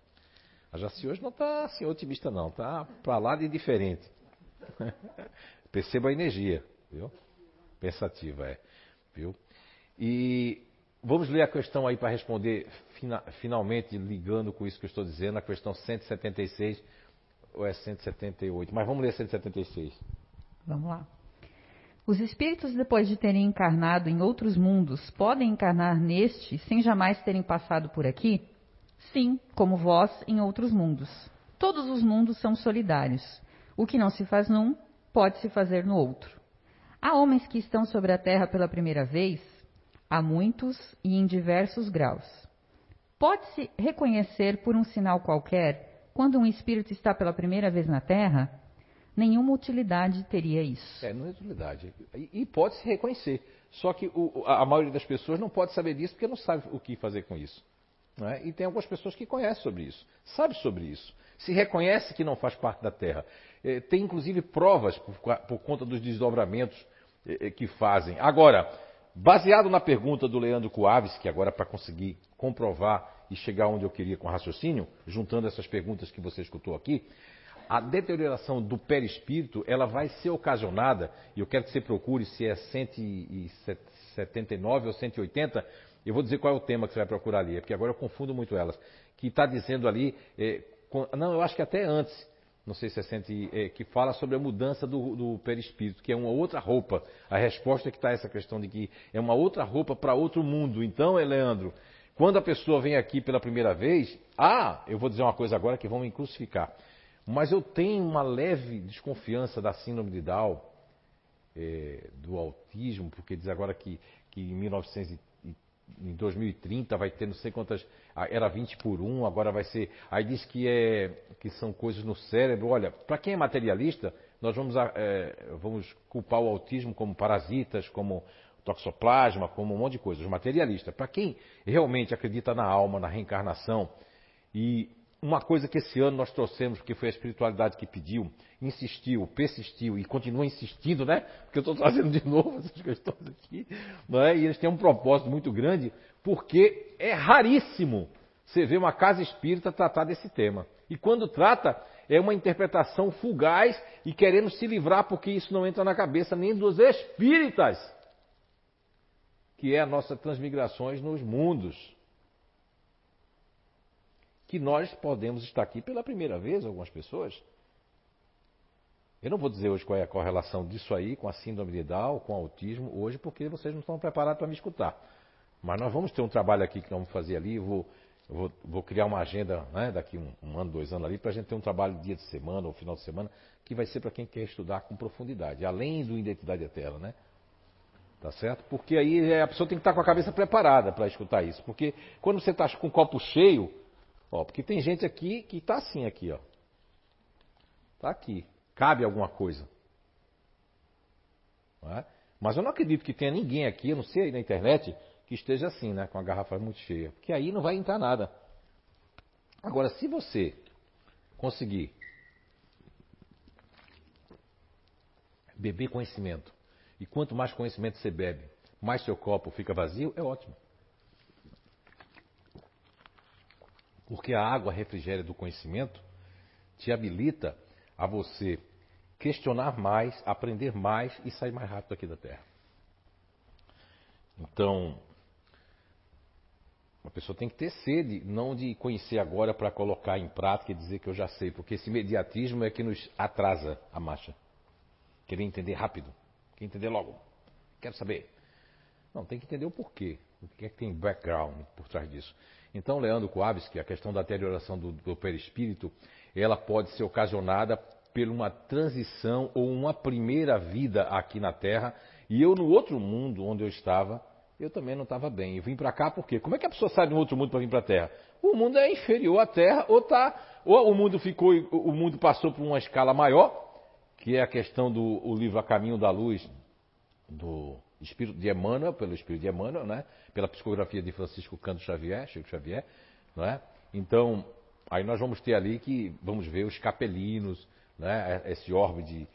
A Jaci hoje não está assim otimista, não. Está para lá de diferente. Perceba a energia, viu? Pensativa, é. Viu? E vamos ler a questão aí para responder fina, finalmente, ligando com isso que eu estou dizendo, a questão 176 ou é 178. Mas vamos ler 176. Vamos lá. Os espíritos, depois de terem encarnado em outros mundos, podem encarnar neste sem jamais terem passado por aqui? Sim, como vós em outros mundos. Todos os mundos são solidários. O que não se faz num, pode se fazer no outro. Há homens que estão sobre a Terra pela primeira vez, há muitos e em diversos graus. Pode-se reconhecer por um sinal qualquer quando um espírito está pela primeira vez na Terra? nenhuma utilidade teria isso. É, não é utilidade. E, e pode se reconhecer. Só que o, a, a, maioria das pessoas não pode saber disso porque não sabe o que fazer com isso. É? E tem algumas pessoas que conhecem sobre isso, sabe sobre isso, se reconhece que não faz parte da Terra. É, tem inclusive provas por, por conta dos desdobramentos é, é, que fazem. Agora, baseado na pergunta do Leandro Coaves, que agora para conseguir comprovar e chegar onde eu queria com raciocínio, juntando essas perguntas que você escutou aqui, a deterioração do perispírito ela vai ser ocasionada, e eu quero que você procure se é 179 ou 180, eu vou dizer qual é o tema que você vai procurar ali, é porque agora eu confundo muito elas, que está dizendo ali, é, não, eu acho que até antes, não sei se é, cento, é que fala sobre a mudança do, do, perispírito, que é uma outra roupa. A resposta é que está essa questão de que é uma outra roupa para outro mundo. Então, é, Leandro, quando a pessoa vem aqui pela primeira vez, ah, eu vou dizer uma coisa agora que vão me crucificar. Mas eu tenho uma leve desconfiança da síndrome de Down, é, do autismo, porque diz agora que, que em 1900 em 2030 vai ter não sei quantas. Era 20 por 1, agora vai ser. Aí diz que, é, que são coisas no cérebro. Olha, para quem é materialista, nós vamos, é, vamos culpar o autismo como parasitas, como toxoplasma, como um monte de coisas. Materialista. Para quem realmente acredita na alma, na reencarnação e uma coisa que esse ano nós trouxemos, que foi a espiritualidade que pediu, insistiu, persistiu e continua insistindo, né? Porque eu estou trazendo de novo essas questões aqui, é? E eles têm um propósito muito grande, porque é raríssimo você ver uma casa espírita tratar desse tema. E quando trata, é uma interpretação fugaz e querendo se livrar, porque isso não entra na cabeça nem dos espíritas, que é a nossa transmigrações nos mundos que nós podemos estar aqui pela primeira vez, algumas pessoas. Eu não vou dizer hoje qual é a correlação disso aí com a síndrome de Down, com o autismo, hoje, porque vocês não estão preparados para me escutar. Mas nós vamos ter um trabalho aqui que vamos fazer ali, vou, vou, vou, criar uma agenda né, daqui um, um, ano, dois anos ali, para a gente ter um trabalho dia de semana ou final de semana, que vai ser para quem quer estudar com profundidade, além do Identidade Eterna, né? Tá certo? Porque aí a pessoa tem que estar com a cabeça preparada para escutar isso. Porque quando você está com o copo cheio, Ó, porque tem gente aqui que está assim aqui, ó. Está aqui. Cabe alguma coisa. É? Mas eu não acredito que tenha ninguém aqui, eu não sei aí na internet, que esteja assim, né? Com a garrafa muito cheia. Porque aí não vai entrar nada. Agora, se você conseguir beber conhecimento, e quanto mais conhecimento você bebe, mais seu copo fica vazio, é ótimo. Porque a água refrigéria do conhecimento te habilita a você questionar mais, aprender mais e sair mais rápido aqui da Terra. Então, a pessoa tem que ter sede, não de conhecer agora para colocar em prática e dizer que eu já sei, porque esse imediatismo é que nos atrasa a marcha. Querer entender rápido, quer entender logo, quero saber. Não, tem que entender o porquê, o que é que tem background por trás disso. Então, Leandro Coabski, a questão da deterioração do, do perispírito, ela pode ser ocasionada por uma transição ou uma primeira vida aqui na Terra, e eu no outro mundo onde eu estava, eu também não estava bem. Eu vim para cá por quê? Como é que a pessoa sai de um outro mundo para vir para a Terra? O mundo é inferior à Terra, ou tá, ou o mundo ficou, o mundo passou por uma escala maior, que é a questão do livro A Caminho da Luz, do Espírito de Emmanuel, pelo Espírito de Emmanuel, né? pela psicografia de Francisco Canto Xavier, Chico Xavier. Não é? Então, aí nós vamos ter ali que vamos ver os capelinos, né? esse orbe de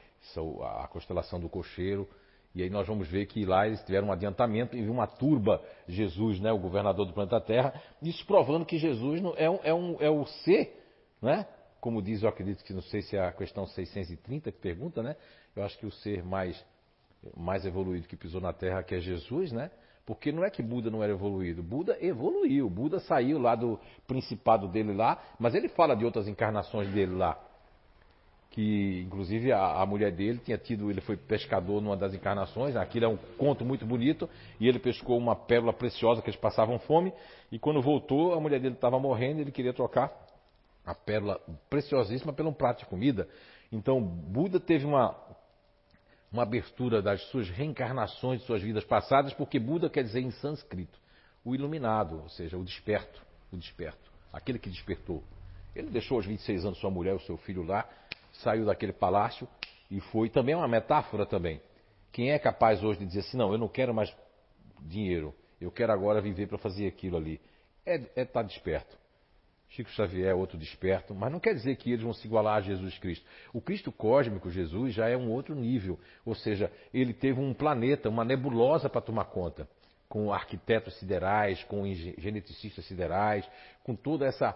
a constelação do cocheiro. E aí nós vamos ver que lá eles tiveram um adiantamento e uma turba Jesus, né, o governador do planeta Terra, isso provando que Jesus é, um, é, um, é o ser, né? Como diz, eu acredito que não sei se é a questão 630 que pergunta, né? Eu acho que o ser mais mais evoluído que pisou na Terra, que é Jesus, né? Porque não é que Buda não era evoluído, Buda evoluiu, Buda saiu lá do principado dele lá, mas ele fala de outras encarnações dele lá. Que inclusive a, a mulher dele tinha tido, ele foi pescador numa das encarnações, aquilo é um conto muito bonito, e ele pescou uma pérola preciosa que eles passavam fome, e quando voltou, a mulher dele estava morrendo, ele queria trocar a pérola preciosíssima por um prato de comida. Então Buda teve uma uma abertura das suas reencarnações de suas vidas passadas, porque Buda quer dizer em sânscrito o iluminado, ou seja, o desperto, o desperto, aquele que despertou. Ele deixou aos 26 anos sua mulher e o seu filho lá, saiu daquele palácio e foi também uma metáfora também. Quem é capaz hoje de dizer assim, não, eu não quero mais dinheiro, eu quero agora viver para fazer aquilo ali, é estar é tá desperto. Chico Xavier é outro desperto, mas não quer dizer que eles vão se igualar a Jesus Cristo. O Cristo cósmico, Jesus, já é um outro nível. Ou seja, ele teve um planeta, uma nebulosa para tomar conta. Com arquitetos siderais, com geneticistas siderais, com toda essa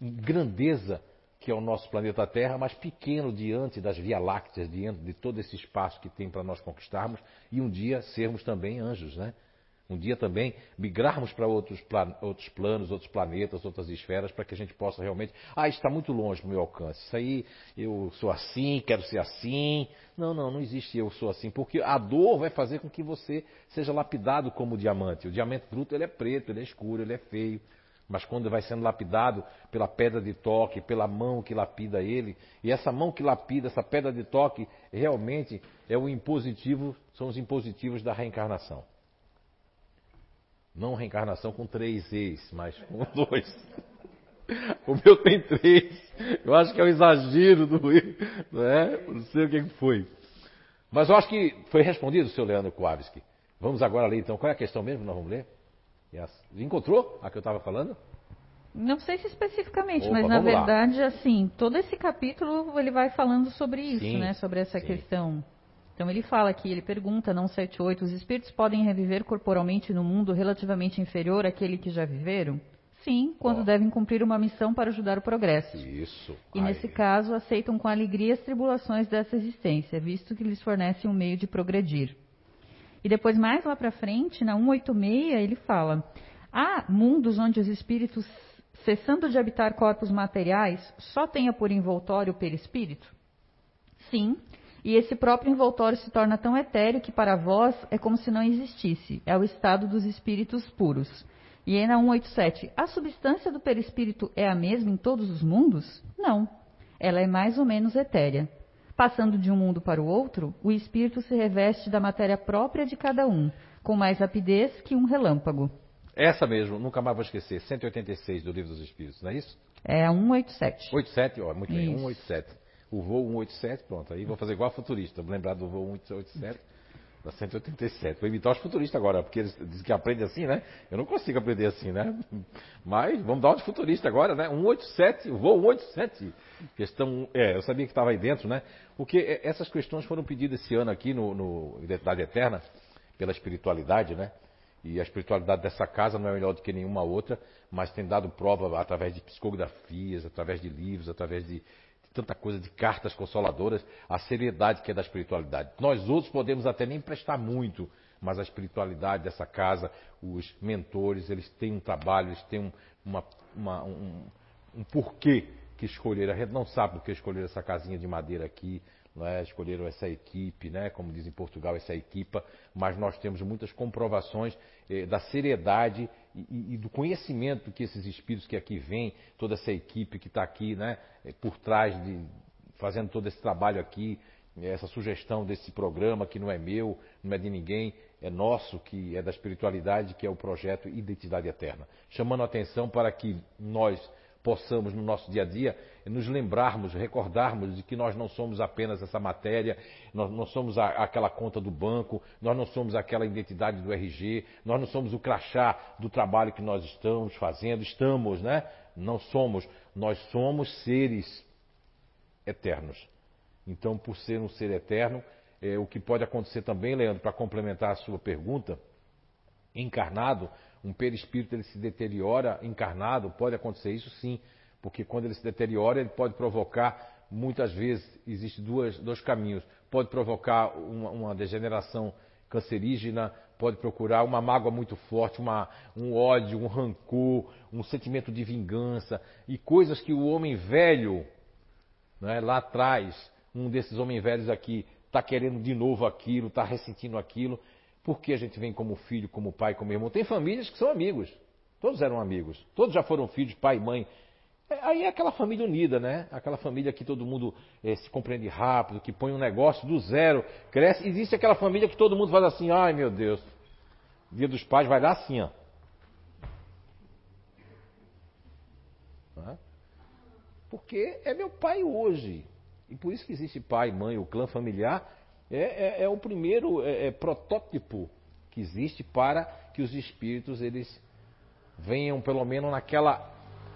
grandeza que é o nosso planeta Terra, mas pequeno diante das Via Lácteas, diante de todo esse espaço que tem para nós conquistarmos e um dia sermos também anjos, né? Um dia também migrarmos para outros, plan outros planos, outros planetas, outras esferas, para que a gente possa realmente. Ah, está muito longe do meu alcance. Isso aí, eu sou assim, quero ser assim. Não, não, não existe eu sou assim, porque a dor vai fazer com que você seja lapidado como diamante. O diamante bruto ele é preto, ele é escuro, ele é feio. Mas quando vai sendo lapidado pela pedra de toque, pela mão que lapida ele, e essa mão que lapida, essa pedra de toque, realmente é o impositivo, são os impositivos da reencarnação. Não reencarnação com três ex, mas com dois. O meu tem três. Eu acho que é o um exagero do. Não, é? não sei o que foi. Mas eu acho que foi respondido, seu Leandro Kowalski. Vamos agora ler então. Qual é a questão mesmo que nós vamos ler? Encontrou a que eu estava falando? Não sei se especificamente, Opa, mas na verdade, lá. assim, todo esse capítulo ele vai falando sobre isso, sim, né? Sobre essa sim. questão então ele fala aqui, ele pergunta, não 78, os espíritos podem reviver corporalmente no mundo relativamente inferior àquele que já viveram? Sim, quando oh. devem cumprir uma missão para ajudar o progresso. Isso. E Ai. nesse caso aceitam com alegria as tribulações dessa existência, visto que lhes fornecem um meio de progredir. E depois mais lá para frente, na 186, ele fala: há mundos onde os espíritos, cessando de habitar corpos materiais, só tenha por envoltório o perispírito? Sim e esse próprio envoltório se torna tão etéreo que para vós é como se não existisse. É o estado dos espíritos puros. E na 187, a substância do perispírito é a mesma em todos os mundos? Não. Ela é mais ou menos etérea. Passando de um mundo para o outro, o espírito se reveste da matéria própria de cada um, com mais rapidez que um relâmpago. Essa mesmo, nunca mais vou esquecer, 186 do Livro dos Espíritos, não é isso? É a 187. 87, ó, muito bem, 187 o voo 187, pronto, aí vou fazer igual a futurista, vou lembrar do voo 187 da 187. Vou imitar os futuristas agora, porque eles dizem que aprende assim, né? Eu não consigo aprender assim, né? Mas vamos dar uma de futurista agora, né? 187, o voo 187. Questão, é, eu sabia que estava aí dentro, né? Porque essas questões foram pedidas esse ano aqui no, no Identidade Eterna, pela espiritualidade, né? E a espiritualidade dessa casa não é melhor do que nenhuma outra, mas tem dado prova através de psicografias, através de livros, através de tanta coisa, de cartas consoladoras, a seriedade que é da espiritualidade. Nós outros podemos até nem prestar muito, mas a espiritualidade dessa casa, os mentores, eles têm um trabalho, eles têm um, uma, uma, um, um porquê que escolheram. A gente não sabe por que escolheram essa casinha de madeira aqui, não é? escolheram essa equipe, né? como diz em Portugal, essa equipa, mas nós temos muitas comprovações eh, da seriedade e, e, do conhecimento que esses espíritos que aqui vêm, toda essa equipe que está aqui né? Eh, por trás de fazendo todo esse trabalho aqui, essa sugestão desse programa que não é meu, não é de ninguém, é nosso, que é da espiritualidade, que é o projeto Identidade Eterna. Chamando a atenção para que nós possamos, no nosso dia a dia, nos lembrarmos, recordarmos de que nós não somos apenas essa matéria, nós não somos a, aquela conta do banco, nós não somos aquela identidade do RG, nós não somos o crachá do trabalho que nós estamos fazendo, estamos, né? Não somos, nós somos seres eternos. Então, por ser um ser eterno, é, o que pode acontecer também, Leandro, para complementar a sua pergunta, encarnado, um perispírito ele se deteriora encarnado, pode acontecer isso sim, porque quando ele se deteriora, ele pode provocar, muitas vezes, existem dois caminhos. Pode provocar uma, uma degeneração cancerígena, pode procurar uma mágoa muito forte, uma, um ódio, um rancor, um sentimento de vingança. E coisas que o homem velho, né, lá atrás, um desses homens velhos aqui, está querendo de novo aquilo, está ressentindo aquilo, porque a gente vem como filho, como pai, como irmão. Tem famílias que são amigos. Todos eram amigos. Todos já foram filhos, pai mãe. É, aí é aquela família unida, né? Aquela família que todo mundo é, se compreende rápido, que põe um negócio do zero, cresce. Existe aquela família que todo mundo faz assim, ai meu Deus. Dia dos pais vai lá assim, ó. Porque é meu pai hoje. E por isso que existe pai, mãe, o clã familiar é, é, é o primeiro é, é, protótipo que existe para que os espíritos eles venham pelo menos naquela,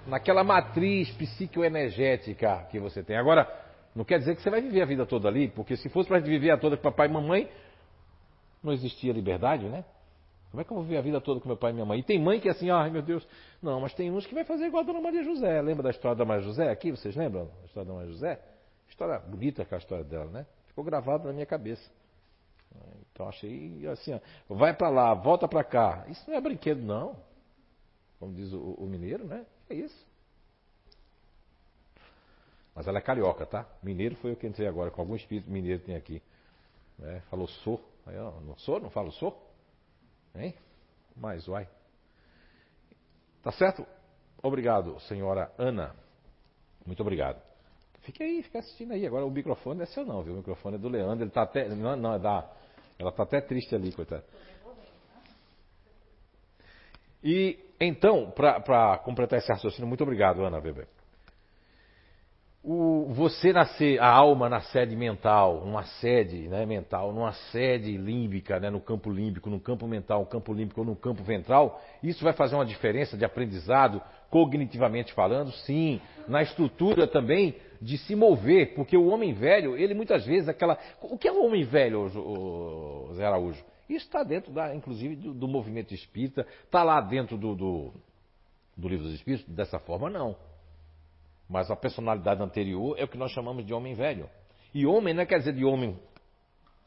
naquela matriz psicoenergética que você tem. Agora, não quer dizer que você vai viver a vida toda ali, porque se fosse para viver a toda com papai e mamãe, não existia liberdade, né? Como é que eu vou viver a vida toda com meu pai e minha mãe? E tem mãe que é assim, ai meu Deus. Não, mas tem uns que vai fazer igual a Dona Maria José. Lembra da história da Maria José aqui? Vocês lembram da história da Maria José? História bonita aquela história dela, né? Ficou gravado na minha cabeça. Então achei assim, ó, vai para lá, volta para cá. Isso não é brinquedo não. Como diz o, o, mineiro, né? É isso. Mas ela é carioca, tá? Mineiro foi o que entrei agora, com algum espírito mineiro tem aqui. Né? Falou sou. Aí, ó, não sou? Não falo sou? Hein? Mas vai. Tá certo? Obrigado, senhora Ana. Muito obrigado. Fique aí, fica assistindo aí. Agora o microfone não é seu não, viu? O microfone é do Leandro, ele tá até. Não, não é da. Ela tá até triste ali, coitada. E então, para completar esse raciocínio, muito obrigado, Ana Weber. O, você nascer, a alma na sede mental, numa sede né, mental, numa sede límbica, né, no campo límbico, no campo mental, no campo límbico ou no campo ventral, isso vai fazer uma diferença de aprendizado, cognitivamente falando? Sim. Na estrutura também de se mover, porque o homem velho, ele muitas vezes aquela. O que é o homem velho, Zé Araújo? Isso está dentro, da, inclusive, do, do movimento espírita, está lá dentro do, do, do livro dos espíritos? Dessa forma, não. Mas a personalidade anterior é o que nós chamamos de homem velho. E homem não quer dizer de homem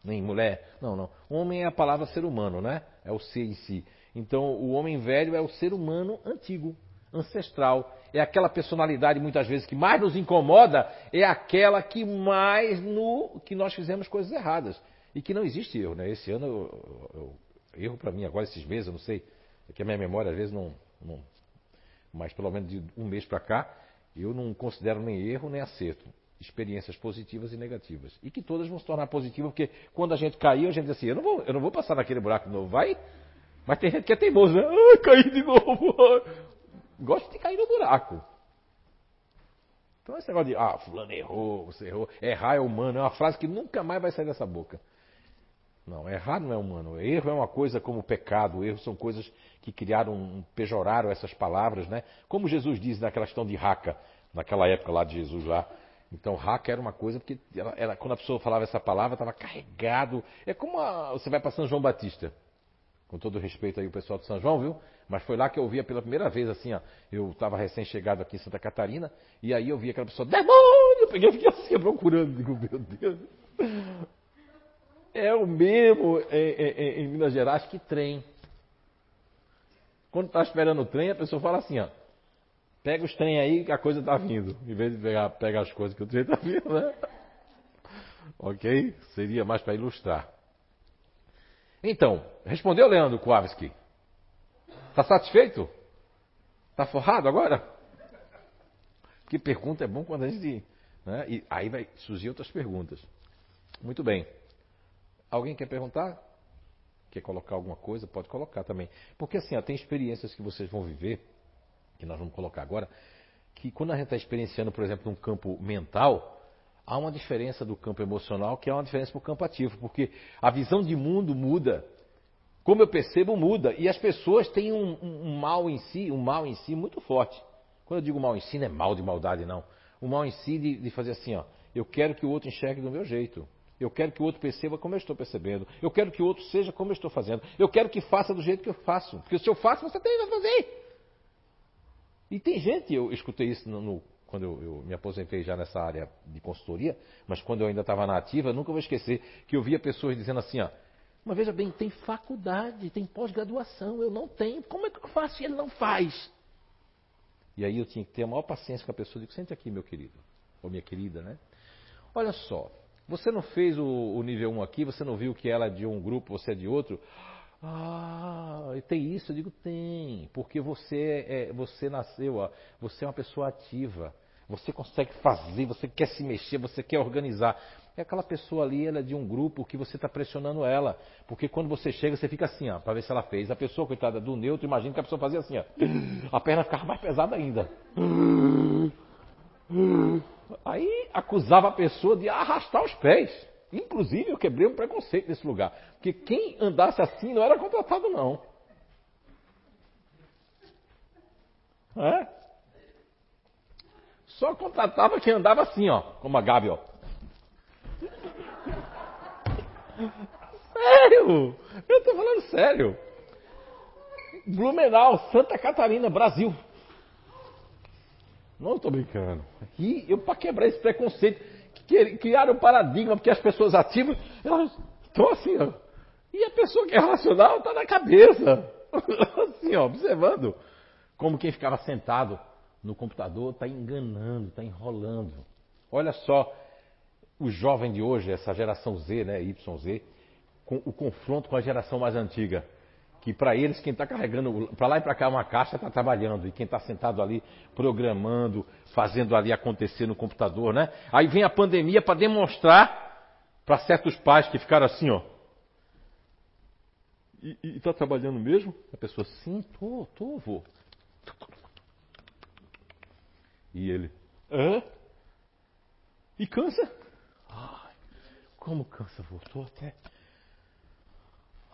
nem mulher. Não, não. Homem é a palavra ser humano, né? É o ser em si. Então, o homem velho é o ser humano antigo, ancestral. É aquela personalidade, muitas vezes, que mais nos incomoda, é aquela que mais no que nós fizemos coisas erradas. E que não existe erro, né? Esse ano, eu, eu, erro para mim agora, esses meses, eu não sei, é que a minha memória às vezes não. não mas pelo menos de um mês para cá, eu não considero nem erro nem acerto. Experiências positivas e negativas. E que todas vão se tornar positivas, porque quando a gente caiu, a gente diz assim: eu não vou, eu não vou passar naquele buraco novo. Vai. Mas tem gente que é teimoso, né? Ah, caí de novo. Gosta de cair no buraco. Então esse negócio de, ah, fulano errou, você errou. Errar é humano, é uma frase que nunca mais vai sair dessa boca. Não, errar não é humano. Erro é uma coisa como pecado. Erro são coisas que criaram, pejoraram essas palavras, né? Como Jesus diz naquela questão de raca, naquela época lá de Jesus lá. Então, raca era uma coisa, porque ela, ela, quando a pessoa falava essa palavra, estava carregado. É como a, você vai passando João Batista. Com todo respeito aí o pessoal de São João, viu? Mas foi lá que eu via pela primeira vez, assim, ó. Eu estava recém-chegado aqui em Santa Catarina, e aí eu vi aquela pessoa, demônio! Eu fiquei assim, procurando. Digo, meu Deus. É o mesmo em, em, em Minas Gerais que trem. Quando está esperando o trem, a pessoa fala assim, ó. Pega os trem aí que a coisa está vindo. Em vez de pegar, pegar as coisas que o trem está vindo, né? Ok? Seria mais para ilustrar. Então, respondeu Leandro Kowalski. Está satisfeito? Está forrado agora? Que pergunta é bom quando a gente. Né? E aí vai surgir outras perguntas. Muito bem. Alguém quer perguntar? Quer colocar alguma coisa? Pode colocar também. Porque assim, ó, tem experiências que vocês vão viver, que nós vamos colocar agora, que quando a gente está experienciando, por exemplo, num campo mental, há uma diferença do campo emocional que é uma diferença para o campo ativo, porque a visão de mundo muda. Como eu percebo, muda. E as pessoas têm um, um, mal em si, um mal em si muito forte. Quando eu digo mal em si, não é mal de maldade, não. O mal em si de, de fazer assim, ó. Eu quero que o outro enxergue do meu jeito. Eu quero que o outro perceba como eu estou percebendo. Eu quero que o outro seja como eu estou fazendo. Eu quero que faça do jeito que eu faço. Porque se eu faço, você tem que fazer. E tem gente, eu escutei isso no, no quando eu, eu, me aposentei já nessa área de consultoria, mas quando eu ainda estava na ativa, nunca vou esquecer que eu via pessoas dizendo assim, ó, mas veja bem, tem faculdade, tem pós-graduação, eu não tenho, como é que eu faço e ele não faz? E aí eu tinha que ter a maior paciência com a pessoa, digo, sente aqui, meu querido, ou minha querida, né? Olha só, você não fez o, o nível 1 aqui, você não viu que ela é de um grupo, você é de outro? Ah, tem isso? Eu digo, tem, porque você, é, você nasceu, ó, você é uma pessoa ativa. Você consegue fazer, você quer se mexer, você quer organizar. É aquela pessoa ali, ela é de um grupo que você está pressionando ela. Porque quando você chega, você fica assim, ó, para ver se ela fez. A pessoa, coitada, do neutro, imagina que a pessoa fazia assim, ó. A perna ficava mais pesada ainda. Aí acusava a pessoa de arrastar os pés. Inclusive, eu quebrei um preconceito nesse lugar. Porque quem andasse assim não era contratado, não. É? Só contratava quem andava assim, ó, como a Gabi, ó. Sério! Eu tô falando sério. Blumenau, Santa Catarina, Brasil. Não estou brincando. E eu para quebrar esse preconceito, que criaram um paradigma, porque as pessoas ativas, elas estão assim, ó. E a pessoa que é racional está na cabeça. assim, ó, observando. Como quem ficava sentado no computador está enganando, está enrolando. Olha só, o jovem de hoje, essa geração Z, né, YZ, com o confronto com a geração mais antiga. Que para eles, quem está carregando para lá e para cá uma caixa está trabalhando, e quem está sentado ali programando, fazendo ali acontecer no computador, né? Aí vem a pandemia para demonstrar para certos pais que ficaram assim, ó. E está trabalhando mesmo? A pessoa, sim, tô, tô, vou. E ele, hã? E cansa? Ai, como cansa? Voltou até.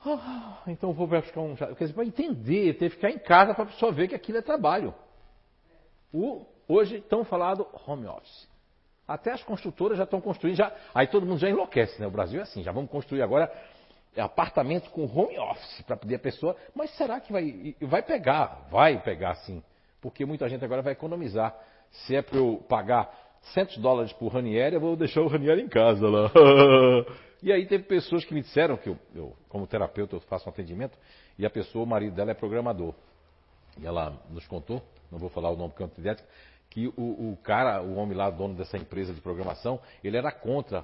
Ah, então vou buscar um. Quer dizer, para entender, ter que ficar em casa para a pessoa ver que aquilo é trabalho. O, hoje tão falado home office. Até as construtoras já estão construindo, já, aí todo mundo já enlouquece, né? O Brasil é assim, já vamos construir agora apartamento com home office para pedir a pessoa. Mas será que vai, vai pegar? Vai pegar sim, porque muita gente agora vai economizar. Se é para eu pagar 100 dólares por Ranieri, eu vou deixar o Ranieri em casa lá. e aí teve pessoas que me disseram que eu, eu, como terapeuta, eu faço um atendimento, e a pessoa, o marido dela é programador. E ela nos contou, não vou falar o nome porque é antidiético, que o, o, cara, o homem lá, dono dessa empresa de programação, ele era contra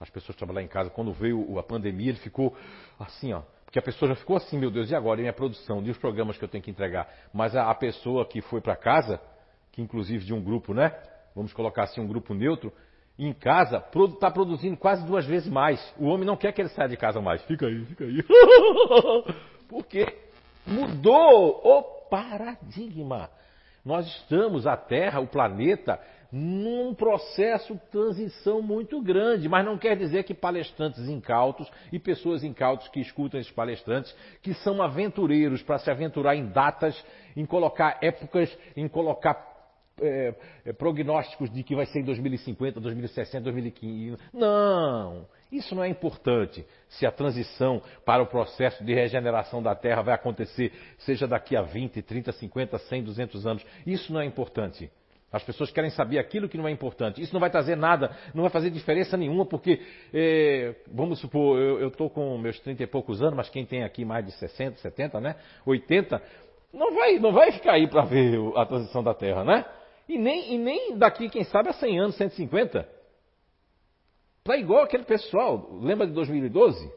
as pessoas trabalhar em casa. Quando veio a pandemia, ele ficou assim, ó. Porque a pessoa já ficou assim, meu Deus, e agora? E minha produção? E os programas que eu tenho que entregar? Mas a, a pessoa que foi para casa, que inclusive de um grupo, né? Vamos colocar assim, um grupo neutro, em casa, está produzindo quase duas vezes mais. O homem não quer que ele saia de casa mais. Fica aí, fica aí. Porque mudou o paradigma. Nós estamos, a Terra, o planeta, num processo de transição muito grande, mas não quer dizer que palestrantes incautos e pessoas incautas que escutam esses palestrantes, que são aventureiros para se aventurar em datas, em colocar épocas, em colocar é, é, prognósticos de que vai ser em 2050, 2060, 2015. Não, isso não é importante. Se a transição para o processo de regeneração da Terra vai acontecer, seja daqui a 20, 30, 50, 100, 200 anos, isso não é importante. As pessoas querem saber aquilo que não é importante. Isso não vai trazer nada, não vai fazer diferença nenhuma, porque, é, vamos supor, eu estou com meus 30 e poucos anos, mas quem tem aqui mais de 60, 70, né? 80, não vai, não vai ficar aí para ver a transição da Terra, né? E nem, e nem daqui, quem sabe, a 100 anos, 150. Para igual aquele pessoal, lembra de 2012?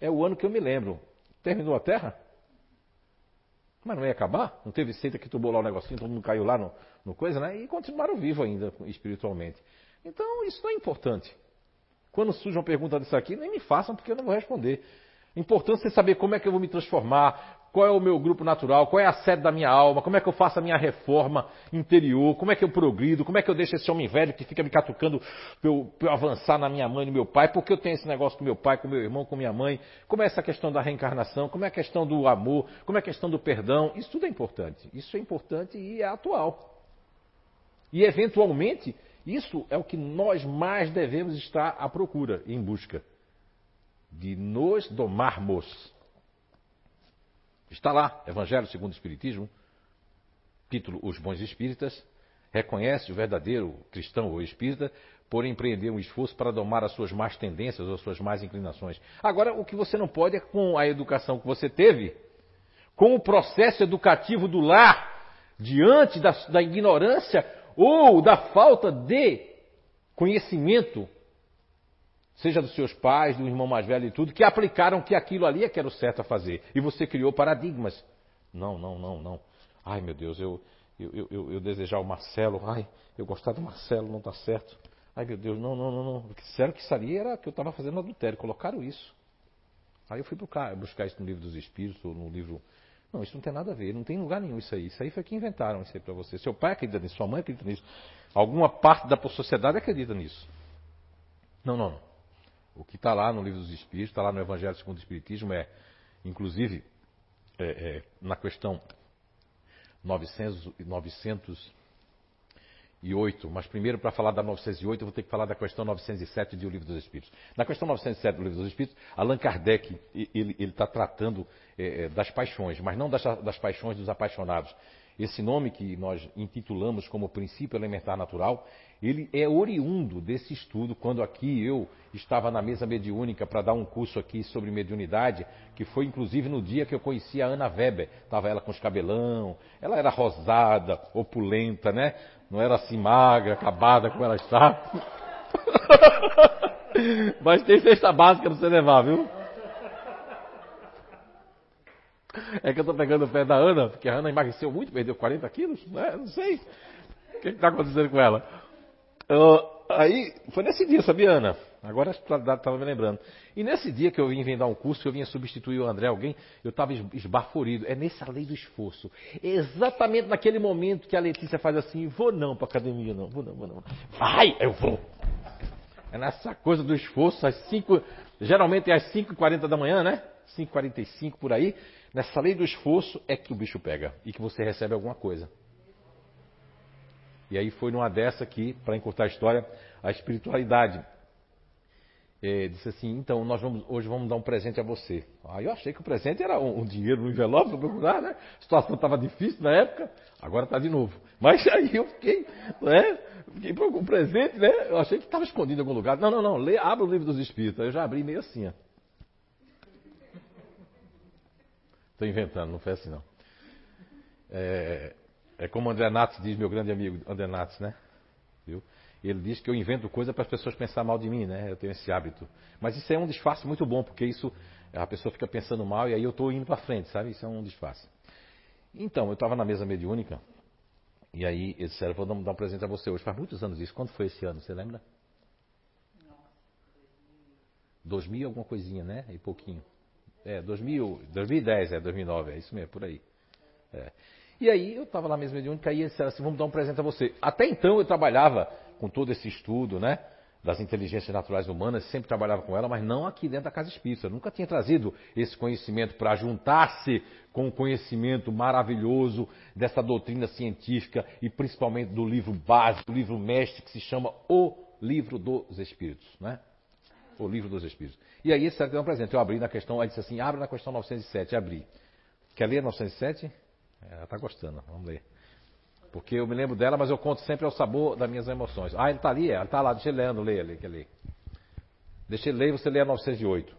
É o ano que eu me lembro. Terminou a Terra? Mas não ia acabar? Não teve seita que tubou lá o negocinho, todo mundo caiu lá no, no coisa, né? E continuaram vivos ainda espiritualmente. Então isso não é importante. Quando surge uma pergunta disso aqui, nem me façam porque eu não vou responder. Importante você saber como é que eu vou me transformar, qual é o meu grupo natural, qual é a sede da minha alma, como é que eu faço a minha reforma interior, como é que eu progrido, como é que eu deixo esse homem velho que fica me catucando para eu, eu, avançar na minha mãe e no meu pai, porque eu tenho esse negócio com meu pai, com meu irmão, com minha mãe, como é essa questão da reencarnação, como é a questão do amor, como é a questão do perdão, isso tudo é importante. Isso é importante e é atual. E eventualmente, isso é o que nós mais devemos estar à procura, em busca de nos domarmos Está lá, Evangelho segundo o Espiritismo, título Os Bons Espíritas, reconhece o verdadeiro cristão ou espírita por empreender um esforço para domar as suas más tendências ou as suas más inclinações. Agora, o que você não pode é com a educação que você teve, com o processo educativo do lar, diante da, da ignorância ou da falta de conhecimento seja dos seus pais, do irmão mais velho e tudo, que aplicaram que aquilo ali é que era o certo a fazer. E você criou paradigmas. Não, não, não, não. Ai, meu Deus, eu, eu, eu, eu desejar o Marcelo, ai, eu gostar do Marcelo, não está certo. Ai, meu Deus, não, não, não, não. Disseram que isso ali era que eu estava fazendo adultério, colocaram isso. Aí eu fui buscar isso no livro dos Espíritos, ou no livro. Não, isso não tem nada a ver, não tem lugar nenhum isso aí. Isso aí foi que inventaram isso aí para você. Seu pai acredita nisso, sua mãe acredita nisso. Alguma parte da sociedade acredita nisso. Não, não, não. O que está lá no livro dos Espíritos, está lá no Evangelho segundo o Espiritismo, é, inclusive, é, é, na questão 900, 908, mas primeiro para falar da 908 eu vou ter que falar da questão 907 do Livro dos Espíritos. Na questão 907 do Livro dos Espíritos, Allan Kardec ele está tratando é, é, das paixões, mas não das, das paixões dos apaixonados. Esse nome que nós intitulamos como princípio elementar natural, ele é oriundo desse estudo, quando aqui eu estava na mesa mediúnica para dar um curso aqui sobre mediunidade, que foi inclusive no dia que eu conheci a Ana Weber. Estava ela com os cabelão, ela era rosada, opulenta, né? Não era assim magra, acabada como ela está. Mas tem cesta básica para você levar, viu? É que eu estou pegando o pé da Ana, porque a Ana emagreceu muito, perdeu 40 quilos, né? Não sei. O que está acontecendo com ela? Uh, aí, foi nesse dia, sabia, Ana? Agora estava me lembrando. E nesse dia que eu vim vendar um curso, que eu vinha substituir o André, alguém, eu estava esbaforido. É nessa lei do esforço. É exatamente naquele momento que a Letícia faz assim, vou não para academia, não, vou não, vou não. Vai, eu vou. É nessa coisa do esforço, às 5, geralmente é às 5h40 da manhã, né? 5h45 por aí. Nessa lei do esforço é que o bicho pega e que você recebe alguma coisa. E aí foi numa dessa que, para encurtar a história, a espiritualidade é, disse assim, então nós vamos, hoje vamos dar um presente a você. Aí eu achei que o presente era um, um dinheiro no envelope para procurar, né? A situação estava difícil na época, agora está de novo. Mas aí eu fiquei, né? Fiquei com um presente, né? Eu achei que estava escondido em algum lugar. Não, não, não, lê, abre o livro dos Espíritos. Eu já abri meio assim, ó. Estou inventando, não foi assim não. É, é como André Natos diz, meu grande amigo André Natos, né? Viu? Ele diz que eu invento coisa para as pessoas pensar mal de mim, né? Eu tenho esse hábito. Mas isso é um disfarce muito bom, porque isso a pessoa fica pensando mal e aí eu estou indo para frente, sabe? Isso é um disfarce. Então, eu estava na mesa mediúnica e aí eles disseram, vou dar um presente a você hoje. Faz muitos anos isso. Quando foi esse ano, você lembra? 2000 alguma coisinha, né? E pouquinho. É, 2000, 2010, é 2009, é isso mesmo, por aí. É. E aí eu estava lá mesmo mediúnica e eles disseram assim, vamos dar um presente a você. Até então eu trabalhava com todo esse estudo, né? das inteligências naturais humanas, sempre trabalhava com ela, mas não aqui dentro da casa espírita. Eu nunca tinha trazido esse conhecimento para juntar-se com o conhecimento maravilhoso dessa doutrina científica e principalmente do livro básico, do livro mestre que se chama O Livro dos Espíritos, né? O Livro dos Espíritos. E aí esse certidão presente, eu abri na questão, aí disse assim, abre na questão 907, abri. Quer ler 907? Ela está gostando, vamos ler. Porque eu me lembro dela, mas eu conto sempre ao sabor das minhas emoções. Ah, ele está ali? É, ele está lá, deixa ele lendo, leia, leia, leia. Deixa ele ler e você lê a 908.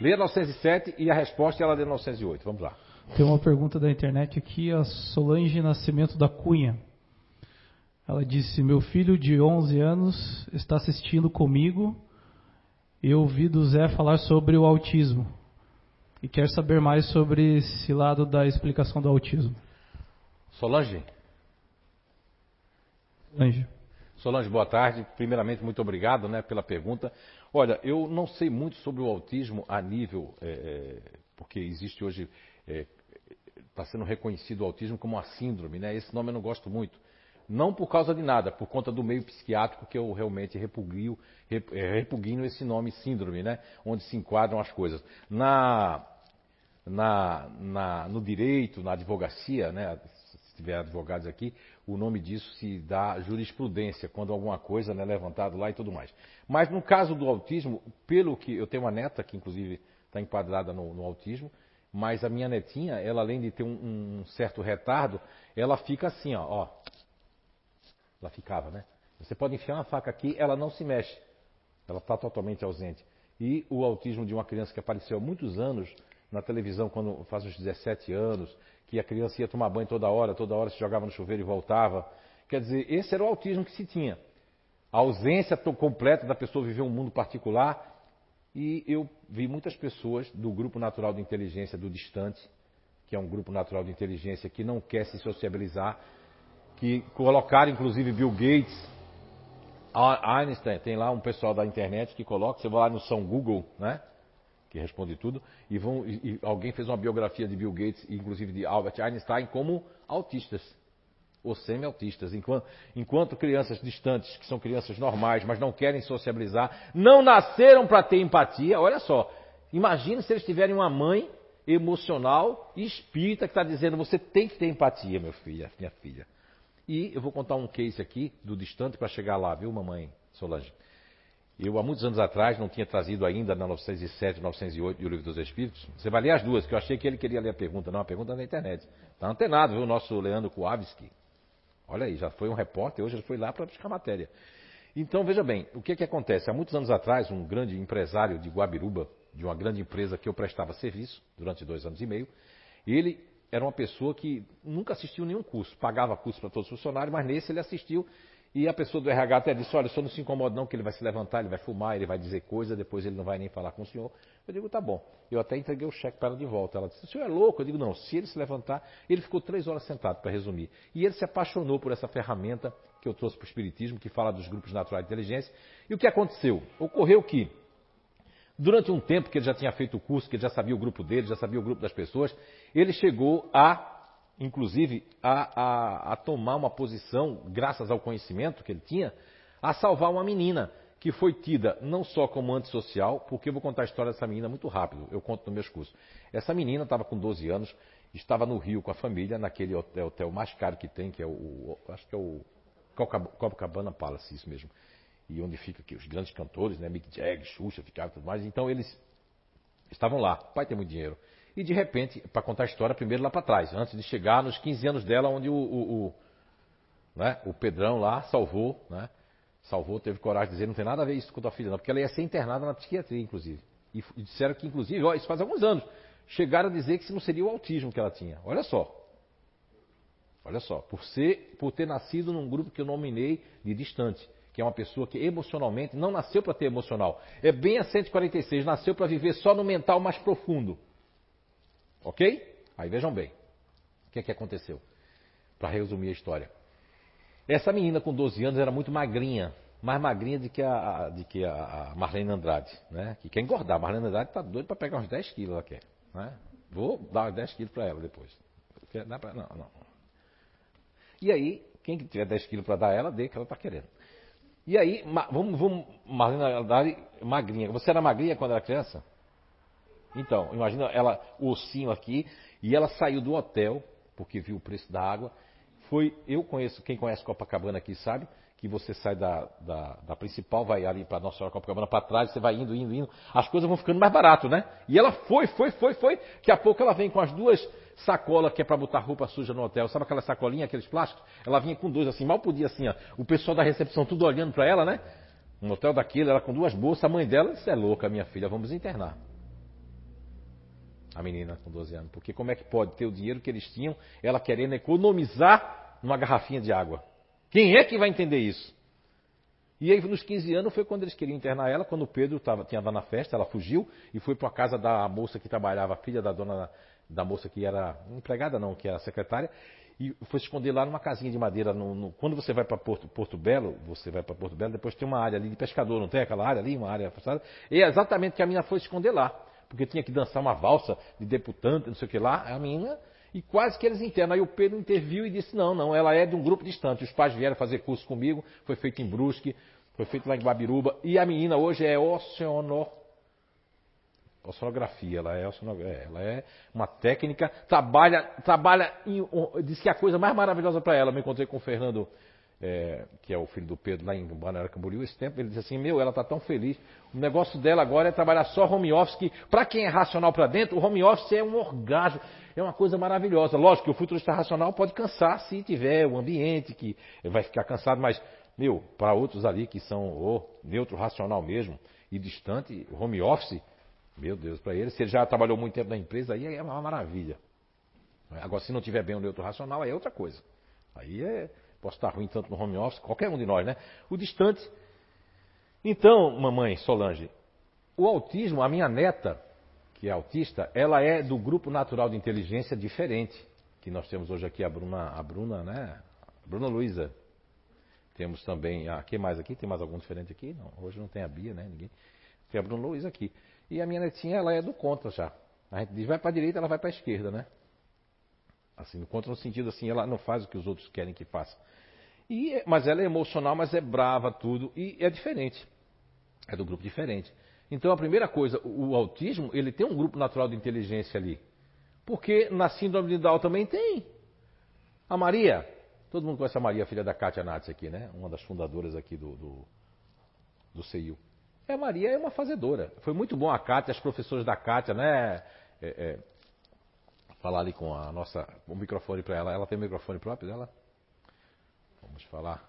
Lê a 907 e a resposta ela lê a 908. Vamos lá. Tem uma pergunta da internet aqui, a Solange Nascimento da Cunha. Ela disse: Meu filho de 11 anos está assistindo comigo. Eu ouvi do Zé falar sobre o autismo e quer saber mais sobre esse lado da explicação do autismo. Solange? Solange. Solange, boa tarde. Primeiramente, muito obrigado né, pela pergunta. Olha, eu não sei muito sobre o autismo a nível, é, é, porque existe hoje, está é, tá sendo reconhecido o autismo como uma síndrome, né? Esse nome eu não gosto muito. Não por causa de nada, por conta do meio psiquiátrico que eu realmente repugio, é, repugno esse nome síndrome, né? Onde se enquadram as coisas. Na, na, na, no direito, na advocacia, né? se tiver advogados aqui, o nome disso se dá jurisprudência, quando alguma coisa é né, levantado lá e tudo mais. Mas no caso do autismo, pelo que eu tenho uma neta que inclusive está enquadrada no, no, autismo, mas a minha netinha, ela além de ter um, um certo retardo, ela fica assim, ó, ó. Ela ficava, né? Você pode enfiar uma faca aqui, ela não se mexe. Ela está totalmente ausente. E o autismo de uma criança que apareceu há muitos anos na televisão, quando faz uns 17 anos, que a criança ia tomar banho toda hora, toda hora se jogava no chuveiro e voltava. Quer dizer, esse era o autismo que se tinha. A ausência completa da pessoa viver um mundo particular. E eu vi muitas pessoas do grupo natural de inteligência do distante, que é um grupo natural de inteligência que não quer se sociabilizar, que colocaram inclusive Bill Gates, Einstein, tem lá um pessoal da internet que coloca, você vai lá no São Google, né? Que responde tudo, e, vão, e, e alguém fez uma biografia de Bill Gates, inclusive de Albert Einstein, como autistas ou semi-autistas. Enquanto, enquanto, crianças distantes, que são crianças normais, mas não querem sociabilizar, não nasceram para ter empatia. Olha só, imagine se eles tiverem uma mãe emocional espírita que está dizendo: você tem que ter empatia, meu filho, minha filha. E eu vou contar um case aqui do distante para chegar lá, viu, mamãe Solange? Eu, há muitos anos atrás, não tinha trazido ainda na 907, 908 e o Livro dos Espíritos. Você vai ler as duas, que eu achei que ele queria ler a pergunta. Não, a pergunta é na internet. Está antenado, viu, o nosso Leandro Kuavski. Olha aí, já foi um repórter, hoje ele foi lá para buscar matéria. Então, veja bem, o que, que acontece? Há muitos anos atrás, um grande empresário de Guabiruba, de uma grande empresa que eu prestava serviço durante dois anos e meio, ele era uma pessoa que nunca assistiu nenhum curso, pagava curso para todos os funcionários, mas nesse ele assistiu e a pessoa do RH até disse, olha, senhor não se incomoda não, que ele vai se levantar, ele vai fumar, ele vai dizer coisa, depois ele não vai nem falar com o senhor. Eu digo, tá bom. Eu até entreguei o cheque para ela de volta. Ela disse, o senhor é louco? Eu digo, não, se ele se levantar, ele ficou três horas sentado, para resumir. E ele se apaixonou por essa ferramenta que eu trouxe para o Espiritismo, que fala dos grupos naturais de inteligência. E o que aconteceu? Ocorreu que, durante um tempo que ele já tinha feito o curso, que ele já sabia o grupo dele, já sabia o grupo das pessoas, ele chegou a inclusive, a, a, a tomar uma posição, graças ao conhecimento que ele tinha, a salvar uma menina que foi tida não só como antissocial, porque eu vou contar a história dessa menina muito rápido, eu conto nos meus cursos. Essa menina estava com 12 anos, estava no Rio com a família, naquele hotel, hotel mais caro que tem, que é o, o acho que é o Copacabana Palace, isso mesmo. E onde fica aqui os grandes cantores, né, Mick Jagger, Xuxa, ficaram tudo mais. Então eles estavam lá, o pai tem muito dinheiro. E de repente, para contar a história, primeiro lá para trás, antes de chegar nos 15 anos dela, onde o, o, o, né, o Pedrão lá salvou, né, salvou, teve coragem de dizer, não tem nada a ver isso com tua filha, não, porque ela ia ser internada na psiquiatria, inclusive. E, e disseram que, inclusive, ó, isso faz alguns anos, chegaram a dizer que isso não seria o autismo que ela tinha. Olha só. Olha só, por, ser, por ter nascido num grupo que eu nominei de distante, que é uma pessoa que emocionalmente não nasceu para ter emocional. É bem a 146, nasceu para viver só no mental mais profundo. Ok? Aí vejam bem. O que é que aconteceu? Para resumir a história. Essa menina com 12 anos era muito magrinha. Mais magrinha do que a, de que a Marlene Andrade, né? Que quer engordar. A Marlene Andrade está doida para pegar uns 10 quilos, ela quer. Né? Vou dar uns 10 quilos para ela depois. Pra, não, não. E aí, quem tiver 10 quilos para dar ela, dê que ela está querendo. E aí, vamos, vamos Marlene Dari, magrinha. Você era magrinha quando era criança? Então, imagina ela, o ossinho aqui, e ela saiu do hotel, porque viu o preço da água. Foi, eu conheço, quem conhece Copacabana aqui sabe, que você sai da, da, da principal, vai ali para Nossa Senhora Copacabana para trás, você vai indo, indo, indo, as coisas vão ficando mais barato, né? E ela foi, foi, foi, foi, daqui a pouco ela vem com as duas sacolas que é para botar roupa suja no hotel, sabe aquela sacolinha, aqueles plásticos? Ela vinha com dois assim, mal podia assim, ó, o pessoal da recepção tudo olhando para ela, né? Um hotel daquele, ela com duas bolsas, a mãe dela, isso é louca, minha filha, vamos internar. A menina com 12 anos, porque como é que pode ter o dinheiro que eles tinham, ela querendo economizar numa garrafinha de água? Quem é que vai entender isso? E aí, nos 15 anos, foi quando eles queriam internar ela, quando o Pedro tava, tinha na festa, ela fugiu e foi para a casa da moça que trabalhava, filha da dona da moça que era empregada, não, que era secretária, e foi se esconder lá numa casinha de madeira. No, no, quando você vai para Porto, Porto Belo, você vai para Porto Belo, depois tem uma área ali de pescador, não tem aquela área ali, uma área afastada? E é exatamente que a menina foi se esconder lá, porque tinha que dançar uma valsa de deputante, não sei o que lá. A menina e quase que eles internam. Aí o Pedro interviu e disse: não, não, ela é de um grupo distante. Os pais vieram fazer curso comigo, foi feito em Brusque, foi feito lá em Guabiruba. E a menina hoje é oceanor... oceanografia, ela é, é, ela é uma técnica, trabalha, trabalha em, diz que é a coisa mais maravilhosa para ela. Eu me encontrei com o Fernando é, que é o filho do Pedro lá em Balneário Camboriú, esse tempo, ele disse assim, meu, ela está tão feliz, o negócio dela agora é trabalhar só home office, que para quem é racional para dentro, o home office é um orgasmo, é uma coisa maravilhosa. Lógico que o futurista racional pode cansar se tiver o ambiente, que vai ficar cansado, mas, meu, para outros ali que são o neutro racional mesmo, e distante, home office, meu Deus, para ele, se ele já trabalhou muito tempo na empresa, aí é uma maravilha. Agora, se não tiver bem o neutro racional, aí é outra coisa. Aí é, Posso estar ruim tanto no home office, qualquer um de nós, né? O distante. Então, mamãe Solange, o autismo, a minha neta, que é autista, ela é do grupo natural de inteligência diferente, que nós temos hoje aqui a Bruna, a Bruna, né? Bruna Luiza. Temos também, ah, quem mais aqui? Tem mais algum diferente aqui? Não, hoje não tem a Bia, né? Ninguém. Tem a Bruna Luiza aqui. E a minha netinha, ela é do contra já. A gente diz vai para a direita, ela vai para a esquerda, né? Assim, contra no sentido assim, ela não faz o que os outros querem que faça. E, mas ela é emocional, mas é brava, tudo, e é diferente. É do grupo diferente. Então a primeira coisa, o, autismo, ele tem um grupo natural de inteligência ali. Porque na síndrome de Down também tem. A Maria, todo mundo conhece a Maria, filha da Kátia Natz aqui, né? Uma das fundadoras aqui do, do, do. É, a Maria é uma fazedora. Foi muito bom a Kátia, as professoras da Kátia, né? É, é, falar ali com a nossa, o microfone para ela. Ela tem microfone próprio dela? Vamos falar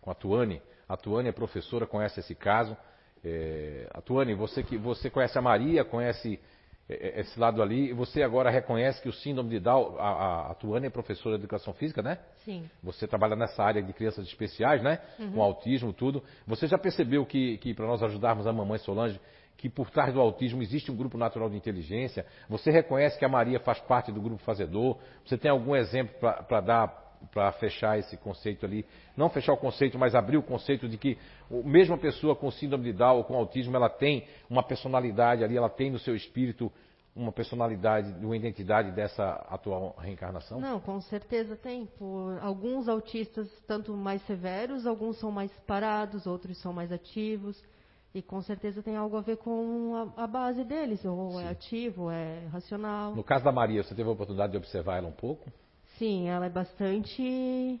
com a Tuane. A Tuane é professora, conhece esse caso. É, a Tuane, você que você conhece a Maria, conhece é, é, esse lado ali, você agora reconhece que o síndrome de Down, a, a, a Tuane é professora de educação física, né? Sim. Você trabalha nessa área de crianças especiais, né? Uhum. Com autismo, tudo. Você já percebeu que, que para nós ajudarmos a mamãe Solange, que por trás do autismo existe um grupo natural de inteligência? Você reconhece que a Maria faz parte do grupo fazedor? Você tem algum exemplo para dar para fechar esse conceito ali, não fechar o conceito, mas abrir o conceito de que a mesma pessoa com síndrome de Down ou com autismo, ela tem uma personalidade ali, ela tem no seu espírito uma personalidade, uma identidade dessa atual reencarnação? Não, com certeza tem. Por alguns autistas, tanto mais severos, alguns são mais parados, outros são mais ativos. E com certeza tem algo a ver com a, a base deles, ou é Sim. é ativo, ou é racional. No caso da Maria, você teve a oportunidade de observar ela um pouco? Sim, ela é bastante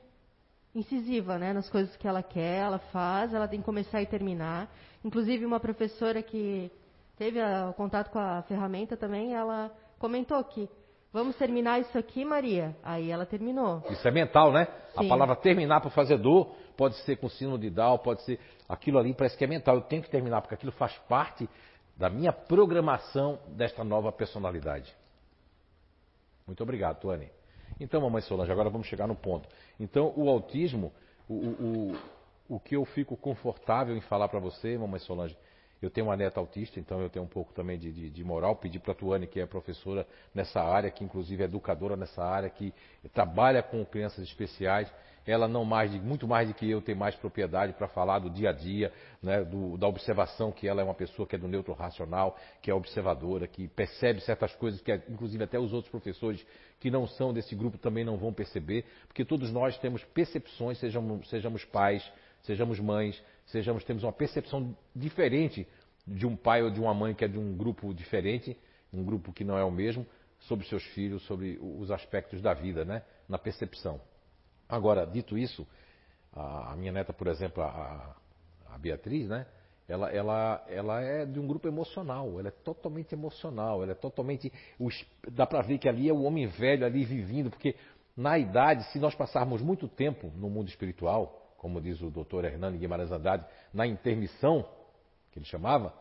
incisiva, né, nas coisas que ela quer, ela faz, ela tem que começar e terminar. Inclusive uma professora que teve o contato com a ferramenta também, ela comentou que vamos terminar isso aqui, Maria. Aí ela terminou. Isso é mental, né? Sim. A palavra terminar para fazer dor pode ser com síndrome de Down, pode ser aquilo ali parece que é mental. Eu tenho que terminar porque aquilo faz parte da minha programação desta nova personalidade. Muito obrigado, Tuane. Então, mamãe Solange, agora vamos chegar no ponto. Então, o autismo, o, o, o que eu fico confortável em falar para você, mamãe Solange, eu tenho uma neta autista, então eu tenho um pouco também de, de, de moral. Pedi para a Tuane, que é professora nessa área, que inclusive é educadora nessa área, que trabalha com crianças especiais. Ela não mais muito mais do que eu tem mais propriedade para falar do dia a dia, né, do, da observação que ela é uma pessoa que é do neutro racional, que é observadora, que percebe certas coisas que inclusive até os outros professores que não são desse grupo também não vão perceber, porque todos nós temos percepções, sejamos, sejamos pais, sejamos mães, sejamos temos uma percepção diferente de um pai ou de uma mãe que é de um grupo diferente, um grupo que não é o mesmo, sobre seus filhos, sobre os aspectos da vida, né? Na percepção. Agora, dito isso, a, minha neta, por exemplo, a, a Beatriz, né? Ela, ela, ela é de um grupo emocional, ela é totalmente emocional, ela é totalmente. Dá para ver que ali é o homem velho ali vivendo, porque na idade, se nós passarmos muito tempo no mundo espiritual, como diz o doutor Hernani Guimarães Andrade, na intermissão, que ele chamava,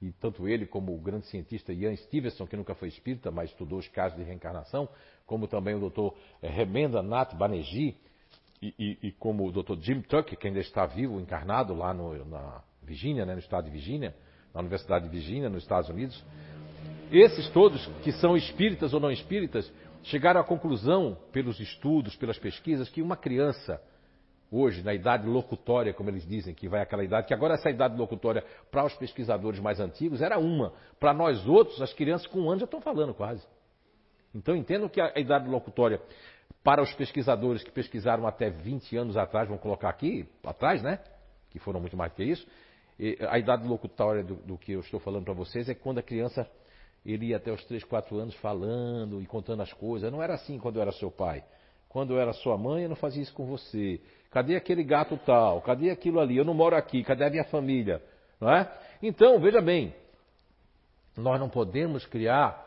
e tanto ele como o grande cientista Ian Stevenson, que nunca foi espírita, mas estudou os casos de reencarnação, como também o doutor Remenda Nath Banerjee, e, e, e, como o doutor Jim Tuck, que ainda está vivo, encarnado lá no, na Virgínia, né, no estado de Virgínia, na Universidade de Virgínia, nos Estados Unidos. Esses todos, que são espíritas ou não espíritas, chegaram à conclusão, pelos estudos, pelas pesquisas, que uma criança, hoje, na idade locutória, como eles dizem, que vai aquela idade, que agora essa idade locutória, para os pesquisadores mais antigos, era uma. Para nós outros, as crianças com um ano já estão falando quase. Então entendam que a idade locutória, para os pesquisadores que pesquisaram até 20 anos atrás, vamos colocar aqui, atrás, né? Que foram muito mais que isso, a idade locutória do, do que eu estou falando para vocês é quando a criança ele ia até os 3, 4 anos falando e contando as coisas. Não era assim quando eu era seu pai. Quando eu era sua mãe, eu não fazia isso com você. Cadê aquele gato tal? Cadê aquilo ali? Eu não moro aqui. Cadê a minha família? Não é? Então, veja bem, nós não podemos criar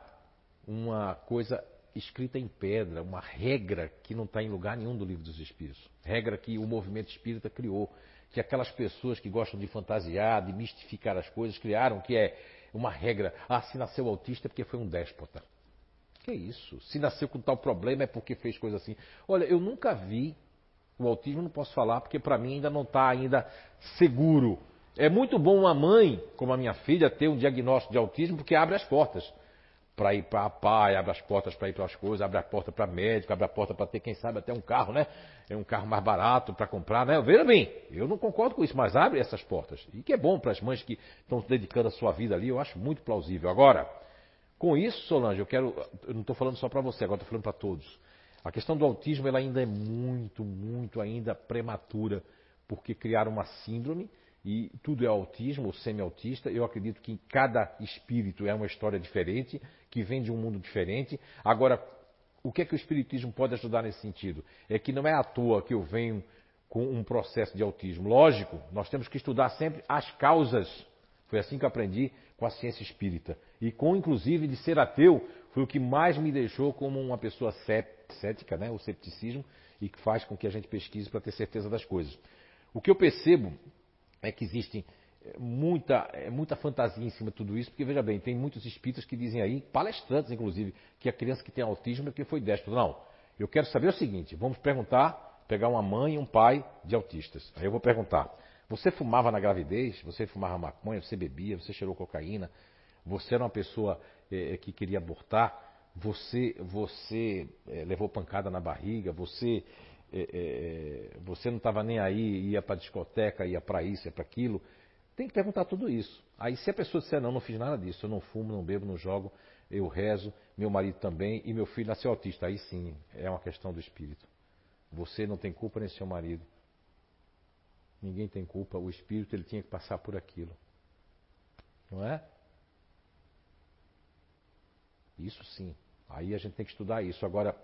uma coisa escrita em pedra, uma regra que não está em lugar nenhum do livro dos Espíritos. Regra que o movimento espírita criou que aquelas pessoas que gostam de fantasiar, de mistificar as coisas, criaram, que é uma regra. Ah, se nasceu autista é porque foi um déspota. Que isso? Se nasceu com tal problema é porque fez coisa assim. Olha, eu nunca vi o autismo, não posso falar, porque para mim ainda não está ainda seguro. É muito bom uma mãe, como a minha filha, ter um diagnóstico de autismo, porque abre as portas para ir para a pai, abre as portas para ir para as coisas, abre a porta para médico, abre a porta para ter, quem sabe, até um carro, né? É um carro mais barato para comprar, né? Veja bem, eu não concordo com isso, mas abre essas portas. E que é bom para as mães que estão dedicando a sua vida ali, eu acho muito plausível. Agora, com isso, Solange, eu quero, eu não estou falando só para você, agora estou falando para todos. A questão do autismo, ela ainda é muito, muito ainda prematura, porque criaram uma síndrome e tudo é autismo ou semi-autista. Eu acredito que cada espírito é uma história diferente, que vem de um mundo diferente. Agora, o que é que o espiritismo pode ajudar nesse sentido? É que não é à toa que eu venho com um processo de autismo. Lógico, nós temos que estudar sempre as causas. Foi assim que aprendi com a ciência espírita. E com, inclusive, de ser ateu, foi o que mais me deixou como uma pessoa cética, né? o cepticismo, e que faz com que a gente pesquise para ter certeza das coisas. O que eu percebo é que existe é, muita, é, muita fantasia em cima de tudo isso, porque veja bem, tem muitos espíritas que dizem aí, palestrantes inclusive, que a criança que tem autismo é porque foi déspota. Não, eu quero saber o seguinte, vamos perguntar, pegar uma mãe e um pai de autistas. Aí eu vou perguntar, você fumava na gravidez? Você fumava maconha? Você bebia? Você cheirou cocaína? Você era uma pessoa é, que queria abortar? Você, você é, levou pancada na barriga? Você é, é, é, você não estava nem aí, ia para discoteca, ia para isso, ia para aquilo. Tem que perguntar tudo isso. Aí se a pessoa disser, não, não fiz nada disso, eu não fumo, não bebo, não jogo, eu rezo, meu marido também, e meu filho nasceu autista, aí sim, é uma questão do espírito. Você não tem culpa nem seu marido. Ninguém tem culpa, o espírito ele tinha que passar por aquilo. Não é? Isso sim. Aí a gente tem que estudar isso. Agora,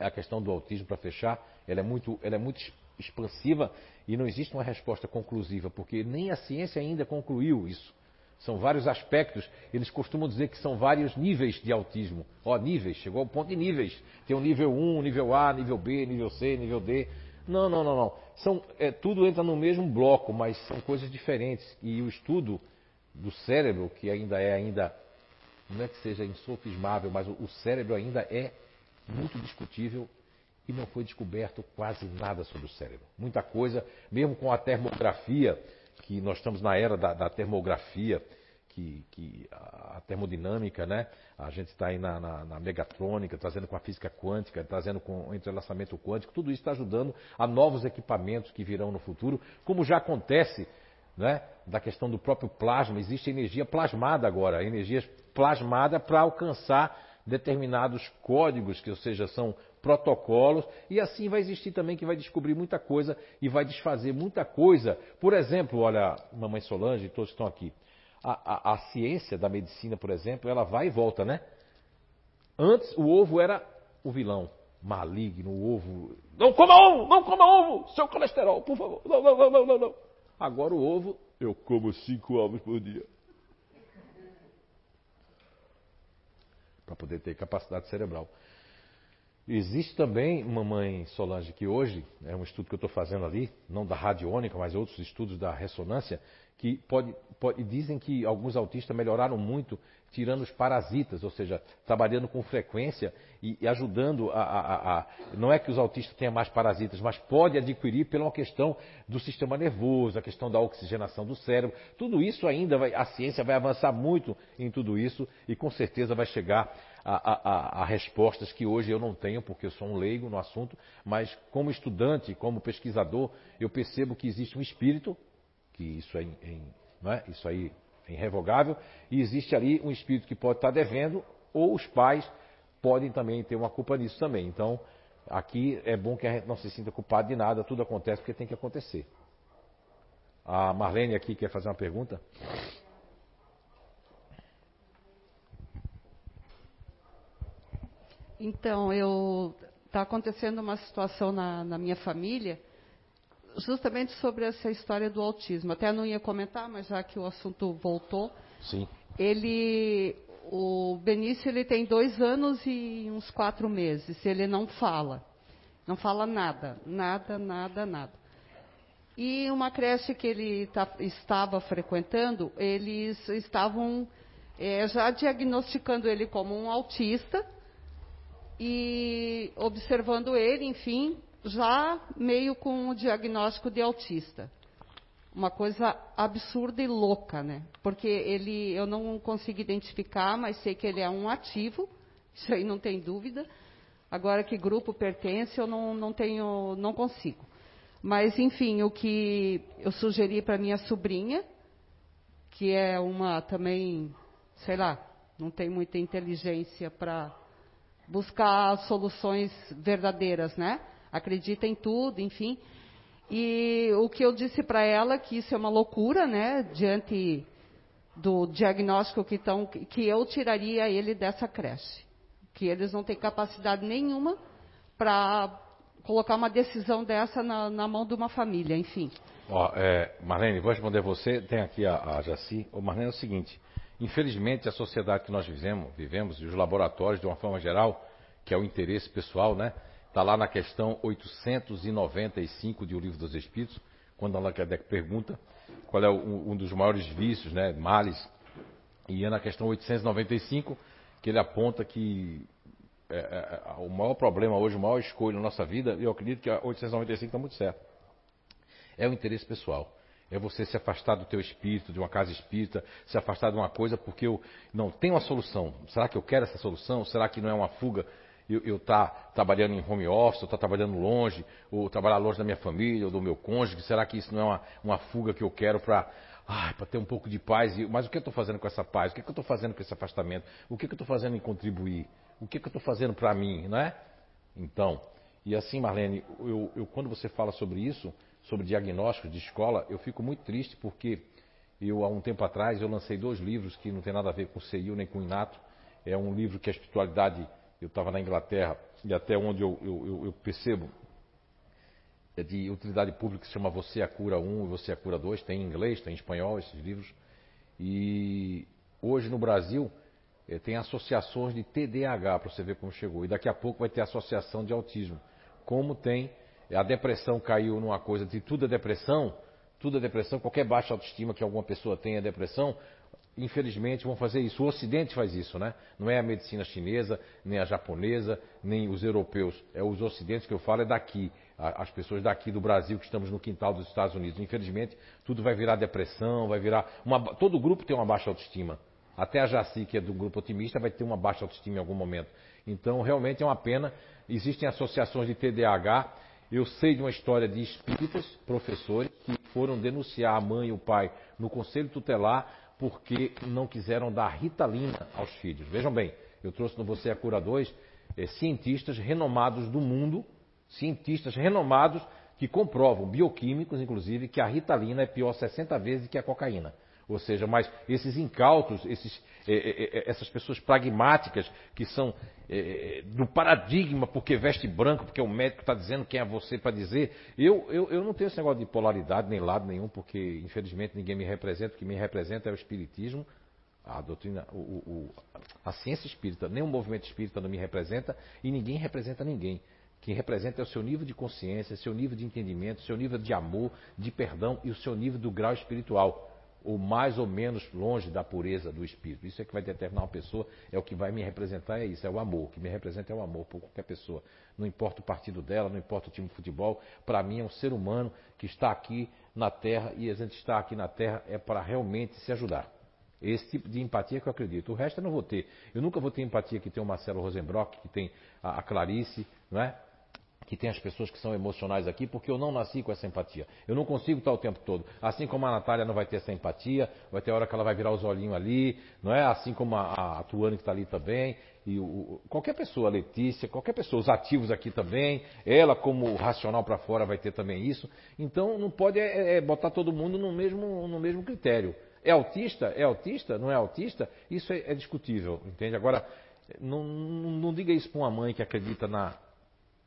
a questão do autismo, para fechar, ela é, muito, ela é muito expansiva e não existe uma resposta conclusiva, porque nem a ciência ainda concluiu isso. São vários aspectos. Eles costumam dizer que são vários níveis de autismo. Ó, níveis, chegou ao ponto de níveis. Tem o nível 1, nível A, nível B, nível C, nível D. Não, não, não, não. São, é, tudo entra no mesmo bloco, mas são coisas diferentes. E o estudo do cérebro, que ainda é ainda, não é que seja insofismável, mas o, o cérebro ainda é muito discutível e não foi descoberto quase nada sobre o cérebro. Muita coisa, mesmo com a termografia, que nós estamos na era da, da termografia, que, que, a termodinâmica, né? A gente está aí na, na, na, megatrônica, trazendo com a física quântica, trazendo com o entrelaçamento quântico, tudo isso está ajudando a novos equipamentos que virão no futuro, como já acontece né, da questão do próprio plasma. Existe energia plasmada agora, energia plasmada para alcançar determinados códigos, que ou seja, são protocolos, e assim vai existir também que vai descobrir muita coisa e vai desfazer muita coisa. Por exemplo, olha, mamãe Solange, todos estão aqui. A, a, a ciência da medicina, por exemplo, ela vai e volta, né? Antes o ovo era o vilão, maligno, o ovo. Não coma ovo, não coma ovo, seu colesterol, por favor. Não, não, não, não, não. Agora o ovo, eu como cinco ovos por dia. Para poder ter capacidade cerebral. Existe também, mamãe Solange, que hoje, é um estudo que eu estou fazendo ali, não da radiônica, mas outros estudos da ressonância, que pode, pode, dizem que alguns autistas melhoraram muito tirando os parasitas, ou seja, trabalhando com frequência e, e ajudando a, a, a, Não é que os autistas tenham mais parasitas, mas pode adquirir pela questão do sistema nervoso, a questão da oxigenação do cérebro. Tudo isso ainda vai. A ciência vai avançar muito em tudo isso e com certeza vai chegar a, a, respostas que hoje eu não tenho, porque eu sou um leigo no assunto, mas como estudante, como pesquisador, eu percebo que existe um espírito que isso é, em, é? isso aí é irrevogável, e existe ali um espírito que pode estar devendo, ou os pais podem também ter uma culpa nisso também. Então, aqui é bom que a gente não se sinta culpado de nada, tudo acontece porque tem que acontecer. A Marlene aqui quer fazer uma pergunta. Então, eu está acontecendo uma situação na, na minha família justamente sobre essa história do autismo. Até não ia comentar, mas já que o assunto voltou. Sim. Ele, o Benício, ele tem dois anos e uns quatro meses. Ele não fala. Não fala nada. Nada, nada, nada. E uma creche que ele tá, estava frequentando, eles estavam é, já diagnosticando ele como um autista e observando ele, enfim, já meio com o diagnóstico de autista. Uma coisa absurda e louca, né? Porque ele, eu não consigo identificar, mas sei que ele é um ativo, isso aí não tem dúvida. Agora que grupo pertence, eu não, não tenho, não consigo. Mas, enfim, o que eu sugeri para minha sobrinha, que é uma também, sei lá, não tem muita inteligência para buscar soluções verdadeiras, né? Acredita em tudo, enfim. E o que eu disse para ela que isso é uma loucura, né, diante do diagnóstico que, que eu tiraria ele dessa creche, que eles não têm capacidade nenhuma para colocar uma decisão dessa na, na, mão de uma família, enfim. Ó, é, Marlene, vou responder você. Tem aqui a, a Jaci. Marlene, é o seguinte: infelizmente a sociedade que nós vivemos, vivemos e os laboratórios de uma forma geral, que é o interesse pessoal, né? Está lá na questão 895 de O Livro dos Espíritos, quando Allan Kardec pergunta qual é um dos maiores vícios, né, males, e é na questão 895 que ele aponta que é, é, é, o maior problema hoje, o maior escolha na nossa vida, e eu acredito que a 895 está muito certo, é o interesse pessoal. É você se afastar do teu espírito, de uma casa espírita, se afastar de uma coisa porque eu não tenho uma solução. Será que eu quero essa solução? Será que não é uma fuga eu estar tá trabalhando em home office, ou estar tá trabalhando longe, ou trabalhar longe da minha família, ou do meu cônjuge? Será que isso não é uma, uma fuga que eu quero para ter um pouco de paz? Mas o que eu estou fazendo com essa paz? O que, eu estou fazendo com esse afastamento? O que, eu estou fazendo em contribuir? O que, que eu estou fazendo para mim, não é? Então, e assim, Marlene, eu, eu, quando você fala sobre isso, sobre diagnóstico de escola, eu fico muito triste porque eu, há um tempo atrás, eu lancei dois livros que não tem nada a ver com o CIU nem com o Inato. É um livro que a espiritualidade eu estava na Inglaterra e até onde eu, eu, eu, percebo é de utilidade pública que se chama Você a Cura 1 e Você a Cura 2, tem em inglês, tem em espanhol esses livros. E hoje no Brasil é, tem associações de TDAH, para você ver como chegou. E daqui a pouco vai ter associação de autismo. Como tem, a depressão caiu numa coisa de tudo é depressão, tudo é depressão, qualquer baixa autoestima que alguma pessoa tenha é depressão, infelizmente, vão fazer isso. O Ocidente faz isso, né? Não é a medicina chinesa, nem a japonesa, nem os europeus. É os ocidentes que eu falo, é daqui. As pessoas daqui do Brasil que estamos no quintal dos Estados Unidos. Infelizmente, tudo vai virar depressão, vai virar. Uma... Todo grupo tem uma baixa autoestima. Até a Jaci, que é do grupo otimista, vai ter uma baixa autoestima em algum momento. Então, realmente é uma pena. Existem associações de TDAH. Eu sei de uma história de espíritas, professores, que foram denunciar a mãe e o pai no conselho tutelar porque não quiseram dar ritalina aos filhos. Vejam bem, Eu trouxe no Você é Cura 2 é, cientistas renomados do mundo, cientistas renomados que comprovam, bioquímicos inclusive, que a ritalina é pior 60 vezes que a cocaína. Ou seja, mas esses incautos, esses, é, é, é, essas pessoas pragmáticas que são do paradigma, porque veste branco, porque o médico está dizendo quem é você para dizer. Eu, eu, eu não tenho esse negócio de polaridade, nem lado nenhum, porque infelizmente ninguém me representa. O que me representa é o Espiritismo, a doutrina, o, o, a ciência espírita, nem o movimento espírita não me representa e ninguém representa ninguém. Quem representa é o seu nível de consciência, seu nível de entendimento, seu nível de amor, de perdão e o seu nível do grau espiritual ou mais ou menos longe da pureza do espírito. Isso é que vai determinar uma pessoa, é o que vai me representar, é isso, é o amor. O que me representa é o amor por qualquer pessoa. Não importa o partido dela, não importa o time de futebol, para mim é um ser humano que está aqui na Terra e a gente está aqui na Terra é para realmente se ajudar. Esse tipo de empatia que eu acredito. O resto eu não vou ter. Eu nunca vou ter empatia que tem o Marcelo Rosenbrock, que tem a Clarice, não é? Que tem as pessoas que são emocionais aqui, porque eu não nasci com essa empatia. Eu não consigo estar o tempo todo. Assim como a Natália não vai ter essa empatia, vai ter hora que ela vai virar os olhinhos ali, não é? Assim como a, a Tuane que está ali também, e o, qualquer pessoa, a Letícia, qualquer pessoa, os ativos aqui também, ela como racional para fora vai ter também isso. Então não pode é, é, botar todo mundo no mesmo, no mesmo critério. É autista? É autista? Não é autista? Isso é, é discutível, entende? Agora, não, não, não diga isso para uma mãe que acredita na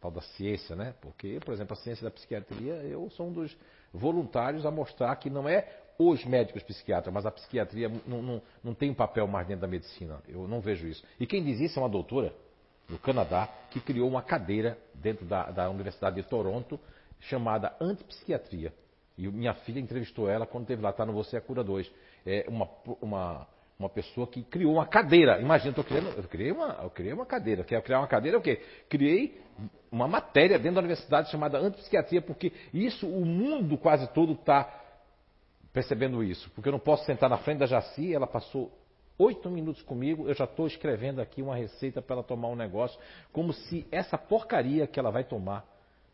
tal da ciência, né? Porque, por exemplo, a ciência da psiquiatria, eu sou um dos voluntários a mostrar que não é os médicos psiquiatras, mas a psiquiatria não, não, não tem um papel mais dentro da medicina. Eu não vejo isso. E quem diz isso é uma doutora do Canadá que criou uma cadeira dentro da, da Universidade de Toronto chamada Antipsiquiatria. E minha filha entrevistou ela quando teve lá, está no Você é Cura 2. É uma, uma, uma pessoa que criou uma cadeira. Imagina, eu, criando, eu, criei uma, eu criei uma cadeira. Quer criar uma cadeira é o quê? Criei uma matéria dentro da universidade chamada antipsiquiatria, porque isso, o mundo quase todo está percebendo isso. Porque eu não posso sentar na frente da Jaci, ela passou oito minutos comigo, eu já estou escrevendo aqui uma receita para ela tomar um negócio, como se essa porcaria que ela vai tomar,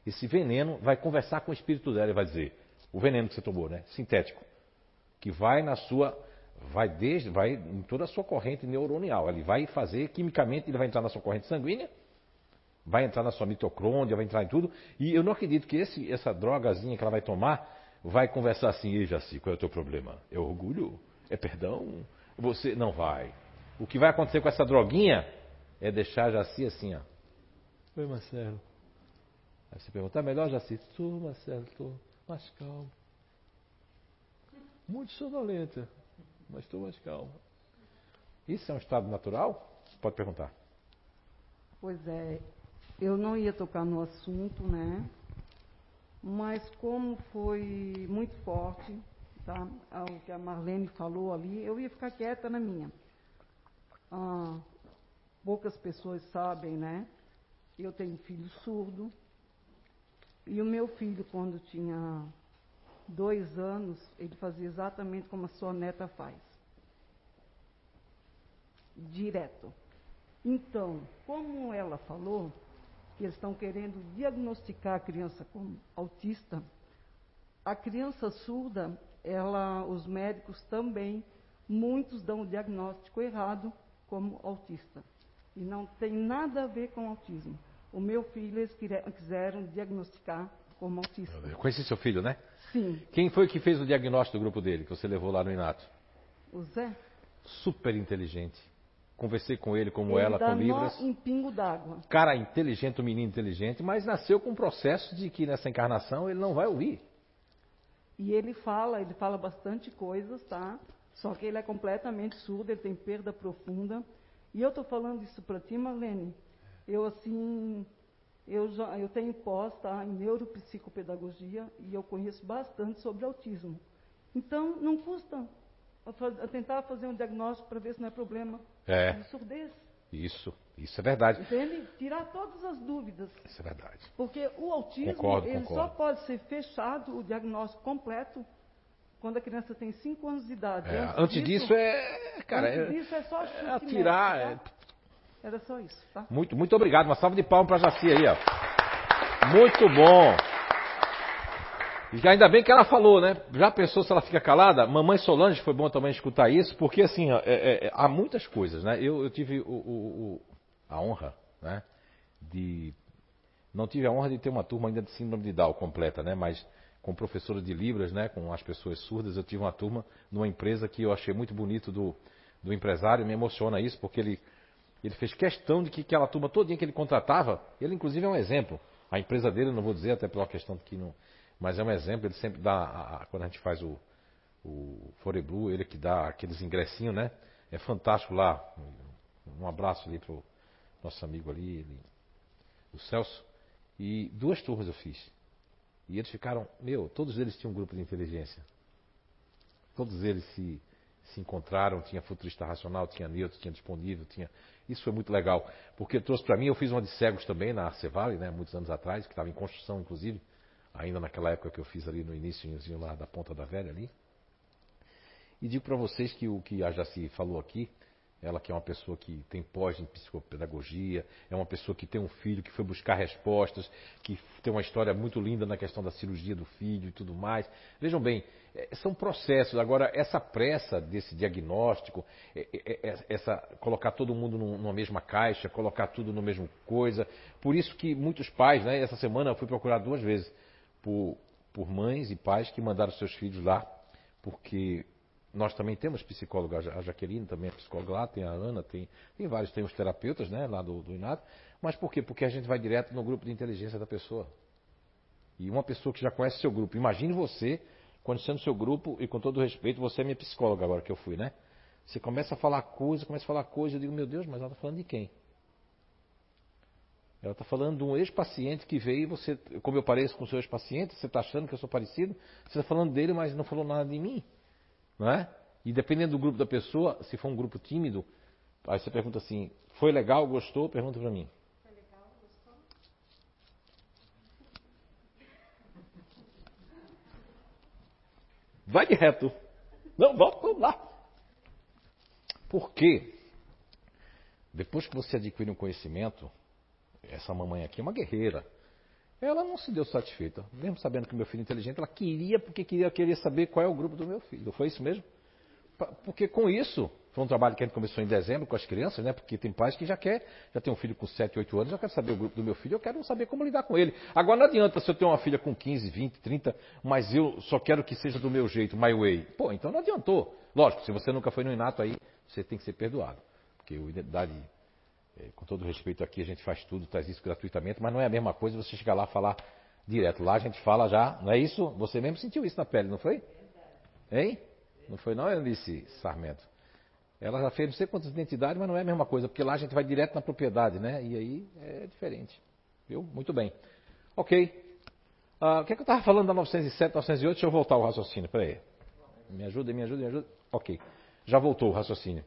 esse veneno, vai conversar com o espírito dela e vai dizer, o veneno que você tomou, né? Sintético. Que vai na sua vai desde, vai em toda a sua corrente neuronial. Ele vai fazer quimicamente, ele vai entrar na sua corrente sanguínea, vai entrar na sua mitocôndria, vai entrar em tudo. E eu não acredito que esse, essa drogazinha que ela vai tomar vai conversar assim, ei Jaci, qual é o teu problema? É orgulho? É perdão? Você não vai. O que vai acontecer com essa droguinha é deixar Jaci assim, ó. Oi, Marcelo. Aí você pergunta, tá melhor, Jaci? Tô, Marcelo, tô mais calmo. Muito sonolenta mas estou mais calma. Isso é um estado natural? Pode perguntar. Pois é, eu não ia tocar no assunto, né? Mas como foi muito forte, tá? O que a Marlene falou ali, eu ia ficar quieta na minha. Ah, poucas pessoas sabem, né? Eu tenho filho surdo. E o meu filho, quando tinha dois anos, ele fazia exatamente como a sua neta faz. Direto. Então, como ela falou, que eles estão querendo diagnosticar a criança como autista, a criança surda, ela, os médicos também, muitos dão o diagnóstico errado como autista. E não tem nada a ver com autismo. O meu filho, eles quiseram diagnosticar como autista. Eu conheci seu filho, né? Sim. Quem foi que fez o diagnóstico do grupo dele, que você levou lá no Inato? O Zé. Super inteligente. Conversei com ele, como ele ela, com Libras. em pingo d'água. Cara inteligente, um menino inteligente, mas nasceu com um processo de que nessa encarnação ele não vai ouvir. E ele fala, ele fala bastante coisas, tá? Só que ele é completamente surdo, ele tem perda profunda. E eu estou falando isso para ti, Marlene. Eu, assim, eu, já, eu tenho pós tá, em neuropsicopedagogia e eu conheço bastante sobre autismo. Então, não custa a, faz, a tentar fazer um diagnóstico para ver se não é problema é. de surdez. Isso, isso é verdade. Entende? Tirar todas as dúvidas. Isso é verdade. Porque o autismo, concordo, ele concordo. só pode ser fechado, o diagnóstico completo, quando a criança tem 5 anos de idade. É, antes, antes disso, disso, é. Cara, antes é, disso é só é atirar. Tá? Era só isso, tá? Muito, muito obrigado. Uma salva de palmas para a Jaci aí, ó. Muito bom. Ainda bem que ela falou, né? Já pensou se ela fica calada? Mamãe Solange, foi bom também escutar isso, porque assim, ó, é, é, há muitas coisas, né? Eu, eu tive o, o, o, a honra, né? De. Não tive a honra de ter uma turma ainda de síndrome de Down completa, né? Mas com professora de Libras, né? Com as pessoas surdas, eu tive uma turma numa empresa que eu achei muito bonito do, do empresário, me emociona isso, porque ele, ele fez questão de que aquela turma todinha que ele contratava, ele inclusive é um exemplo. A empresa dele, não vou dizer, até pela questão que não mas é um exemplo, ele sempre dá, quando a gente faz o, o Foreblu, ele que dá aqueles ingressinhos, né? É fantástico lá. Um abraço ali pro nosso amigo ali, ele, o Celso. E duas turmas eu fiz. E eles ficaram, meu, todos eles tinham um grupo de inteligência. Todos eles se, se encontraram, tinha futurista racional, tinha neutro, tinha disponível, tinha. Isso foi muito legal, porque trouxe para mim, eu fiz uma de cegos também na Cevale, né, muitos anos atrás, que estava em construção, inclusive ainda naquela época que eu fiz ali no iníciozinho lá da Ponta da Velha ali. E digo para vocês que o que a Jaci falou aqui, ela que é uma pessoa que tem pós em psicopedagogia, é uma pessoa que tem um filho que foi buscar respostas, que tem uma história muito linda na questão da cirurgia do filho e tudo mais. Vejam bem, é, são processos. Agora, essa pressa desse diagnóstico, é, é, essa colocar todo mundo numa mesma caixa, colocar tudo no mesmo coisa. Por isso que muitos pais, né, essa semana eu fui procurar duas vezes por, por mães e pais que mandaram seus filhos lá, porque nós também temos psicóloga, a Jaqueline também é psicóloga lá, tem a Ana, tem, tem vários, tem os terapeutas né, lá do, do INAT. Mas por quê? Porque a gente vai direto no grupo de inteligência da pessoa. E uma pessoa que já conhece seu grupo, imagine você, conhecendo seu grupo, e com todo respeito, você é minha psicóloga agora que eu fui, né? Você começa a falar coisa, começa a falar coisa, eu digo, meu Deus, mas ela está falando de quem? Ela está falando de um ex-paciente que veio e você, como eu pareço com o seu ex-paciente, você está achando que eu sou parecido, você está falando dele, mas não falou nada de mim. Não é? E dependendo do grupo da pessoa, se for um grupo tímido, aí você pergunta assim, foi legal, gostou? Pergunta para mim. Foi legal, gostou? Vai direto. Não, volta lá. Por quê? Depois que você adquire um conhecimento, essa mamãe aqui é uma guerreira. Ela não se deu satisfeita, mesmo sabendo que meu filho é inteligente, ela queria porque queria, queria saber qual é o grupo do meu filho. Foi isso mesmo? Porque com isso, foi um trabalho que a gente começou em dezembro com as crianças, né? Porque tem pais que já quer, já tem um filho com 7, 8 anos, já quer saber o grupo do meu filho, eu quero saber como lidar com ele. Agora não adianta se eu tenho uma filha com 15, 20, 30, mas eu só quero que seja do meu jeito, my way. Pô, então não adiantou. Lógico, se você nunca foi no Inato aí, você tem que ser perdoado. Porque a é, com todo respeito aqui, a gente faz tudo, traz isso gratuitamente, mas não é a mesma coisa você chegar lá e falar direto. Lá a gente fala já, não é isso? Você mesmo sentiu isso na pele, não foi? Hein? Não foi não, Eunice Sarmento? Ela já fez não sei quantas identidades, mas não é a mesma coisa, porque lá a gente vai direto na propriedade, né? E aí é diferente. Viu? Muito bem. Ok. Uh, o que, é que eu estava falando da 907, 908? Deixa eu voltar o raciocínio. Peraí. Me ajuda, me ajuda, me ajuda. Ok. Já voltou o raciocínio.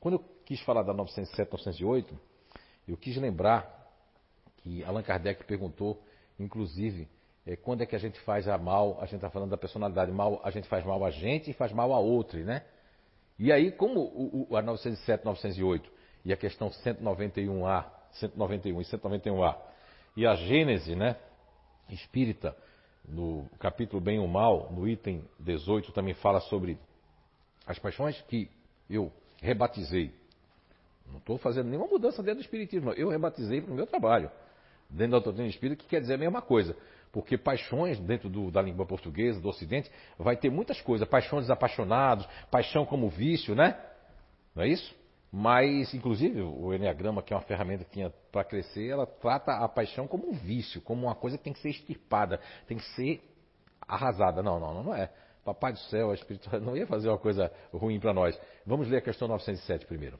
Quando quis falar da 907, 908, eu quis lembrar que Allan Kardec perguntou, inclusive, é, quando é que a gente faz a mal, a gente está falando da personalidade mal, a gente faz mal a gente e faz mal a outro, né? E aí, como o, o, a 907, 908 e a questão 191A, 191 e 191A e a Gênese, né, espírita, no capítulo Bem ou Mal, no item 18, também fala sobre as paixões que eu rebatizei. Não estou fazendo nenhuma mudança dentro do Espiritismo. Eu rebatizei para o meu trabalho. Dentro da doutrina espírita, que quer dizer a mesma coisa. Porque paixões, dentro do, da língua portuguesa, do Ocidente, vai ter muitas coisas. Paixões desapaixonados, paixão como vício, né? Não é isso? Mas, inclusive, o Enneagrama, que é uma ferramenta que tinha para crescer, ela trata a paixão como um vício, como uma coisa que tem que ser extirpada, tem que ser arrasada. Não, não, não é. Papai do céu, a espiritualidade não ia fazer uma coisa ruim para nós. Vamos ler a questão 907 primeiro.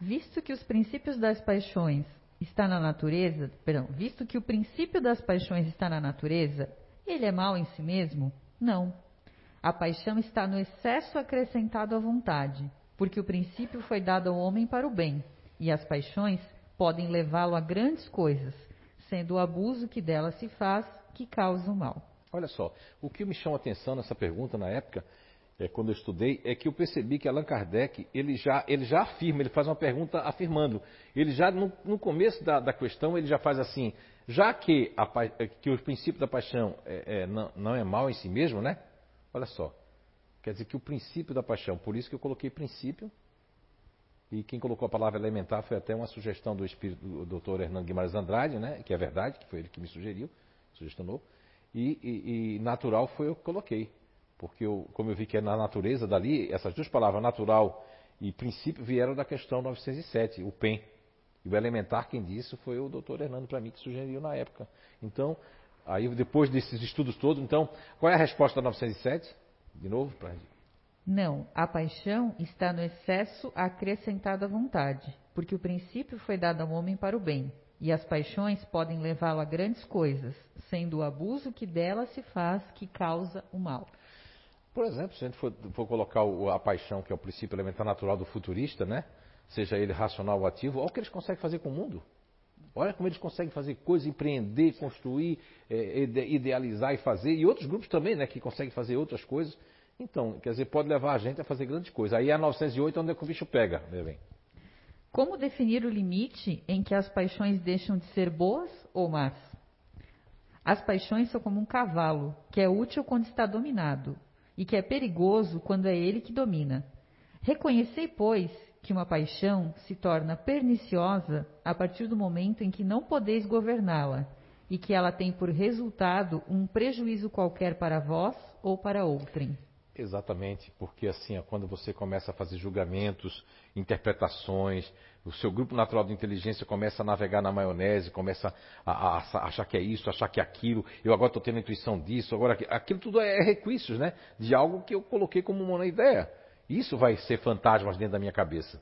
Visto que os princípios das paixões está na natureza, perdão, visto que o princípio das paixões está na natureza, ele é mal em si mesmo? Não. A paixão está no excesso acrescentado à vontade, porque o princípio foi dado ao homem para o bem, e as paixões podem levá-lo a grandes coisas, sendo o abuso que dela se faz que causa o mal. Olha só, o que me chama a atenção nessa pergunta na época, é, quando eu estudei, é que eu percebi que Allan Kardec, ele já, ele já afirma, ele faz uma pergunta afirmando. Ele já, no, no começo da, da, questão, ele já faz assim, já que, a, que o princípio da paixão é, é, não, não é mal em si mesmo, né? Olha só, quer dizer que o princípio da paixão, por isso que eu coloquei princípio, e quem colocou a palavra elementar foi até uma sugestão do, espírito, do Dr. Hernando Guimarães Andrade, né? que é verdade, que foi ele que me sugeriu, sugestionou, e, e, e natural foi eu que coloquei. Porque, eu, como eu vi que é na natureza dali, essas duas palavras, natural e princípio, vieram da questão 907, o PEN. E o elementar, quem disse, foi o doutor Hernando para mim, que sugeriu na época. Então, aí depois desses estudos todos, então, qual é a resposta da 907? De novo, para Não, a paixão está no excesso acrescentado à vontade, porque o princípio foi dado ao homem para o bem, e as paixões podem levá-lo a grandes coisas, sendo o abuso que dela se faz que causa o mal. Por exemplo, se a gente for, for colocar o, a paixão, que é o princípio elementar natural do futurista, né? seja ele racional ou ativo, olha o que eles conseguem fazer com o mundo. Olha como eles conseguem fazer coisas, empreender, construir, é, idealizar e fazer. E outros grupos também, né, que conseguem fazer outras coisas. Então, quer dizer, pode levar a gente a fazer grandes coisas. Aí a 908 é onde é que o bicho pega, meu bem. Como definir o limite em que as paixões deixam de ser boas ou más? As paixões são como um cavalo, que é útil quando está dominado, e que é perigoso quando é ele que domina. Reconhecei, pois, que uma paixão se torna perniciosa a partir do momento em que não podeis governá-la e que ela tem por resultado um prejuízo qualquer para vós ou para outrem. Exatamente, porque assim, quando você começa a fazer julgamentos, interpretações, o seu grupo natural de inteligência começa a navegar na maionese, começa a, a, a achar que é isso, achar que é aquilo, eu agora estou tendo a intuição disso, agora aquilo tudo é requisitos, né? De algo que eu coloquei como uma ideia. Isso vai ser fantasmas dentro da minha cabeça.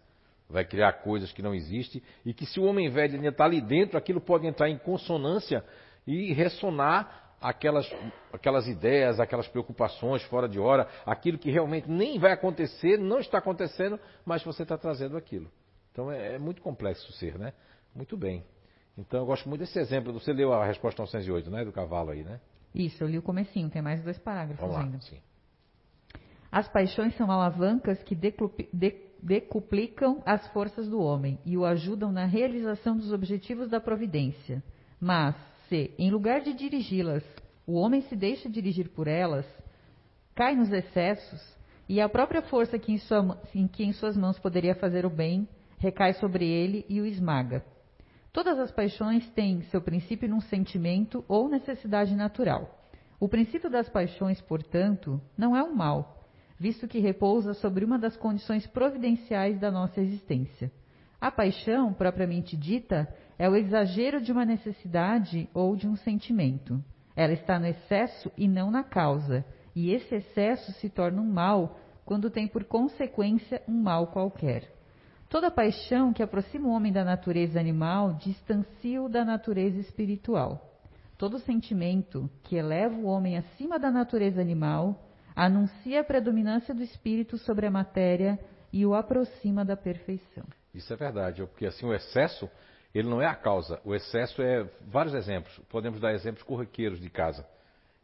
Vai criar coisas que não existem e que se o homem velho ainda está ali dentro, aquilo pode entrar em consonância e ressonar aquelas, aquelas ideias, aquelas preocupações fora de hora, aquilo que realmente nem vai acontecer, não está acontecendo, mas você está trazendo aquilo. Então é, é muito complexo ser, né? Muito bem. Então eu gosto muito desse exemplo. Você leu a resposta 908, né? Do cavalo aí, né? Isso, eu li o comecinho, tem mais dois parágrafos Vamos ainda. Lá, sim. As paixões são alavancas que decuplicam as forças do homem e o ajudam na realização dos objetivos da providência. Mas, se, em lugar de dirigi-las, o homem se deixa dirigir por elas, cai nos excessos, e a própria força que em, sua, em que em suas mãos poderia fazer o bem recai sobre ele e o esmaga. Todas as paixões têm seu princípio num sentimento ou necessidade natural. O princípio das paixões, portanto, não é um mal, visto que repousa sobre uma das condições providenciais da nossa existência. A paixão, propriamente dita, é o exagero de uma necessidade ou de um sentimento. Ela está no excesso e não na causa, e esse excesso se torna um mal quando tem por consequência um mal qualquer. Toda paixão que aproxima o homem da natureza animal distancia-o da natureza espiritual. Todo sentimento que eleva o homem acima da natureza animal anuncia a predominância do espírito sobre a matéria e o aproxima da perfeição. Isso é verdade, porque assim o excesso ele não é a causa. O excesso é vários exemplos. Podemos dar exemplos corriqueiros de casa.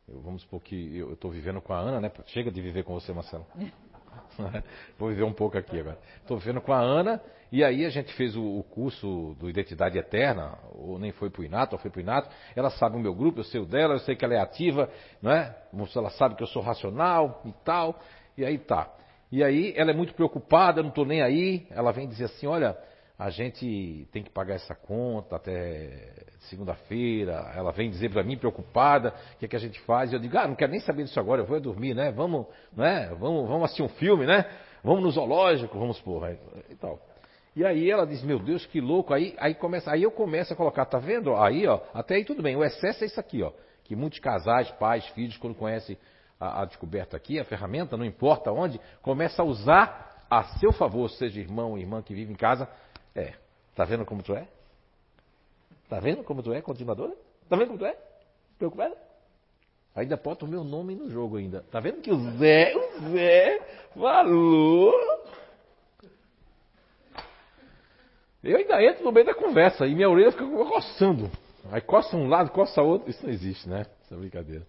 Eu, vamos supor que eu estou vivendo com a Ana, né? Chega de viver com você, Marcelo. Vou viver um pouco aqui agora. Estou vivendo com a Ana e aí a gente fez o, o, curso do Identidade Eterna, ou nem foi para o Inato, ou foi para o Inato. Ela sabe o meu grupo, eu sei o dela, eu sei que ela é ativa, não é? Ela sabe que eu sou racional e tal. E aí tá. E aí ela é muito preocupada, eu não estou nem aí. Ela vem dizer assim, olha, a gente tem que pagar essa conta até segunda-feira. Ela vem dizer para mim, preocupada, o que, é que a gente faz? E eu digo, ah, não quero nem saber disso agora, eu vou dormir, né? Vamos, né? Vamos, vamos assistir um filme, né? Vamos no zoológico, vamos por e tal. E aí ela diz, meu Deus, que louco. Aí, aí, começa, aí eu começo a colocar, tá vendo? Aí, ó, até aí tudo bem. O excesso é isso aqui, ó. Que muitos casais, pais, filhos, quando conhecem a, a descoberta aqui, a ferramenta, não importa onde, começa a usar a seu favor, seja irmão ou irmã que vive em casa, é. Tá vendo como tu é? Tá vendo como tu é, continuadora? Tá vendo como tu é? Preocupada? Ainda bota o meu nome no jogo ainda. Tá vendo que o Zé, o Zé falou? Eu ainda entro no meio da conversa e minha orelha fica coçando. Aí coça um lado, coça outro. Isso não existe, né? Essa é brincadeira.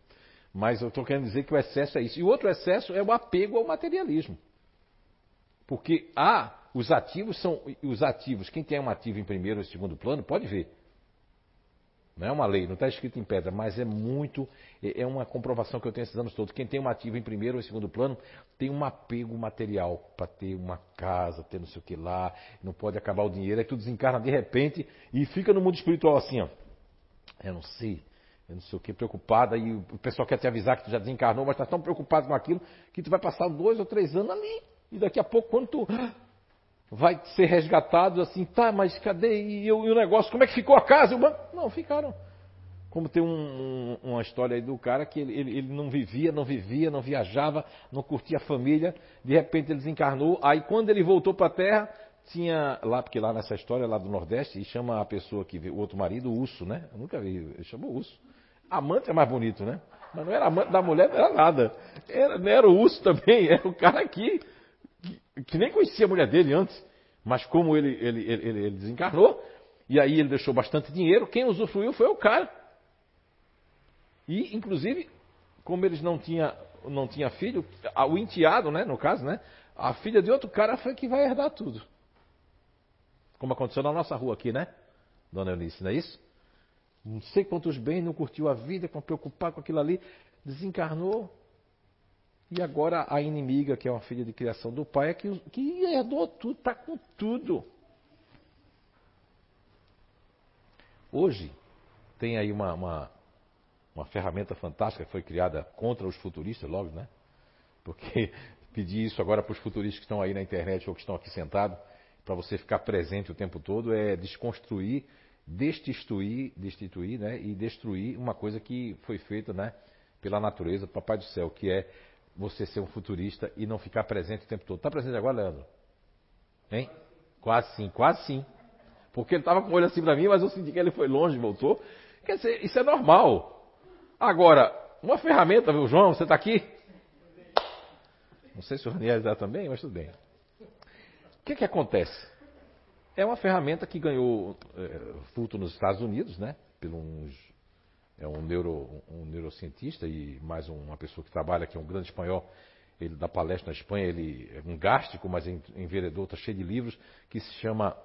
Mas eu estou querendo dizer que o excesso é isso. E o outro excesso é o apego ao materialismo. Porque há os ativos são os ativos. Quem tem um ativo em primeiro ou segundo plano pode ver. Não é uma lei, não está escrito em pedra, mas é muito, é, é uma comprovação que eu tenho esses anos todos. Quem tem um ativo em primeiro ou segundo plano tem um apego material para ter uma casa, ter não sei o que lá, não pode acabar o dinheiro, aí tu desencarna de repente e fica no mundo espiritual assim, ó. Eu não sei, eu não sei o que, preocupada, e o pessoal quer te avisar que tu já desencarnou, mas está tão preocupado com aquilo que tu vai passar dois ou três anos ali. E daqui a pouco, quando tu vai ser resgatado assim, tá, mas cadê? E, e o negócio, como é que ficou a casa? Não, ficaram. Como tem um, um, uma história aí do cara que ele, ele, ele, não vivia, não vivia, não viajava, não curtia a família, de repente ele desencarnou, aí quando ele voltou para a Terra, tinha lá, porque lá nessa história lá do Nordeste, e chama a pessoa que o outro marido Urso, né? Eu nunca vi, ele chamou Urso. Amante é mais bonito, né? Mas não era amante da mulher, não era nada. Era, não era o Urso também, era o cara que que, que nem conhecia a mulher dele antes, mas como ele, ele, ele, ele, desencarnou, e aí ele deixou bastante dinheiro, quem usufruiu foi o cara. E, inclusive, como eles não tinham não tinha filho, o enteado, né, no caso, né, a filha de outro cara foi que vai herdar tudo. Como aconteceu na nossa rua aqui, né, dona Eunice, não é isso? Não sei quantos bens, não curtiu a vida, preocupado com aquilo ali, desencarnou, e agora a inimiga, que é uma filha de criação do pai, é que, que herdou tudo, está com tudo. Hoje tem aí uma, uma, uma, ferramenta fantástica que foi criada contra os futuristas, logo, né? Porque pedir isso agora para os futuristas que estão aí na internet ou que estão aqui sentados, para você ficar presente o tempo todo, é desconstruir, destituir, destituir né? e destruir uma coisa que foi feita né? pela natureza, Papai do Céu, que é você ser um futurista e não ficar presente o tempo todo. Está presente agora, Leandro? Hein? Quase sim, quase sim. Porque ele estava com o olho assim para mim, mas eu senti que ele foi longe voltou. Quer dizer, isso é normal. Agora, uma ferramenta, viu, João? Você está aqui? Não sei se o Raniel está também, mas tudo bem. O que, que acontece? É uma ferramenta que ganhou é, fruto nos Estados Unidos, né? Por uns é um, neuro, um neurocientista e mais uma pessoa que trabalha, que é um grande espanhol, ele dá palestra na Espanha, ele é um gástrico, mas é enveredor, está cheio de livros, que se chama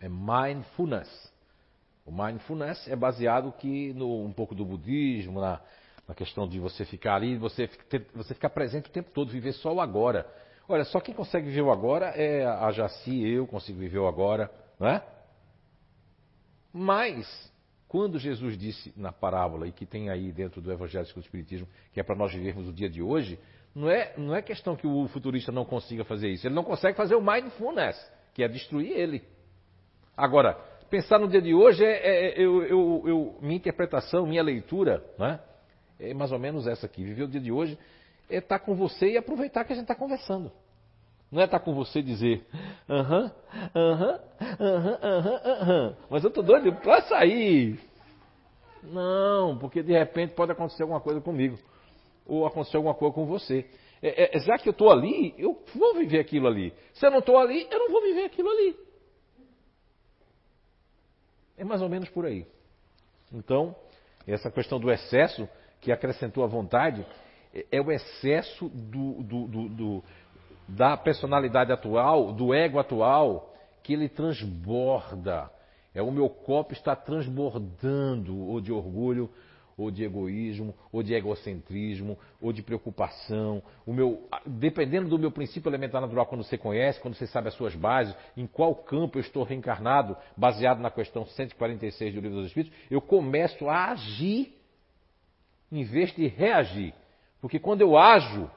é Mindfulness. O Mindfulness é baseado que no, um pouco do budismo, na, na questão de você ficar ali, você, você ficar presente o tempo todo, viver só o agora. Olha, só quem consegue viver o agora é a Jaci, eu consigo viver o agora, não é? Mas quando Jesus disse na parábola, e que tem aí dentro do Evangelho do Espiritismo, que é para nós vivermos o dia de hoje, não é, não é questão que o futurista não consiga fazer isso. Ele não consegue fazer o mindfulness, que é destruir ele. Agora, pensar no dia de hoje, é, é, é eu, eu, eu, minha interpretação, minha leitura, né, é mais ou menos essa aqui. Viver o dia de hoje é estar com você e aproveitar que a gente está conversando. Não é estar com você dizer, aham, aham, aham, aham, aham, mas eu estou doido para sair. Não, porque de repente pode acontecer alguma coisa comigo. Ou acontecer alguma coisa com você. É, é, já que eu estou ali, eu vou viver aquilo ali. Se eu não estou ali, eu não vou viver aquilo ali. É mais ou menos por aí. Então, essa questão do excesso que acrescentou a vontade é, é o excesso do, do, do, do da personalidade atual, do ego atual, que ele transborda. É o meu copo está transbordando ou de orgulho, ou de egoísmo, ou de egocentrismo, ou de preocupação. O meu, dependendo do meu princípio elementar natural, quando você conhece, quando você sabe as suas bases, em qual campo eu estou reencarnado, baseado na questão 146 do Livro dos Espíritos, eu começo a agir em vez de reagir. Porque quando eu ajo,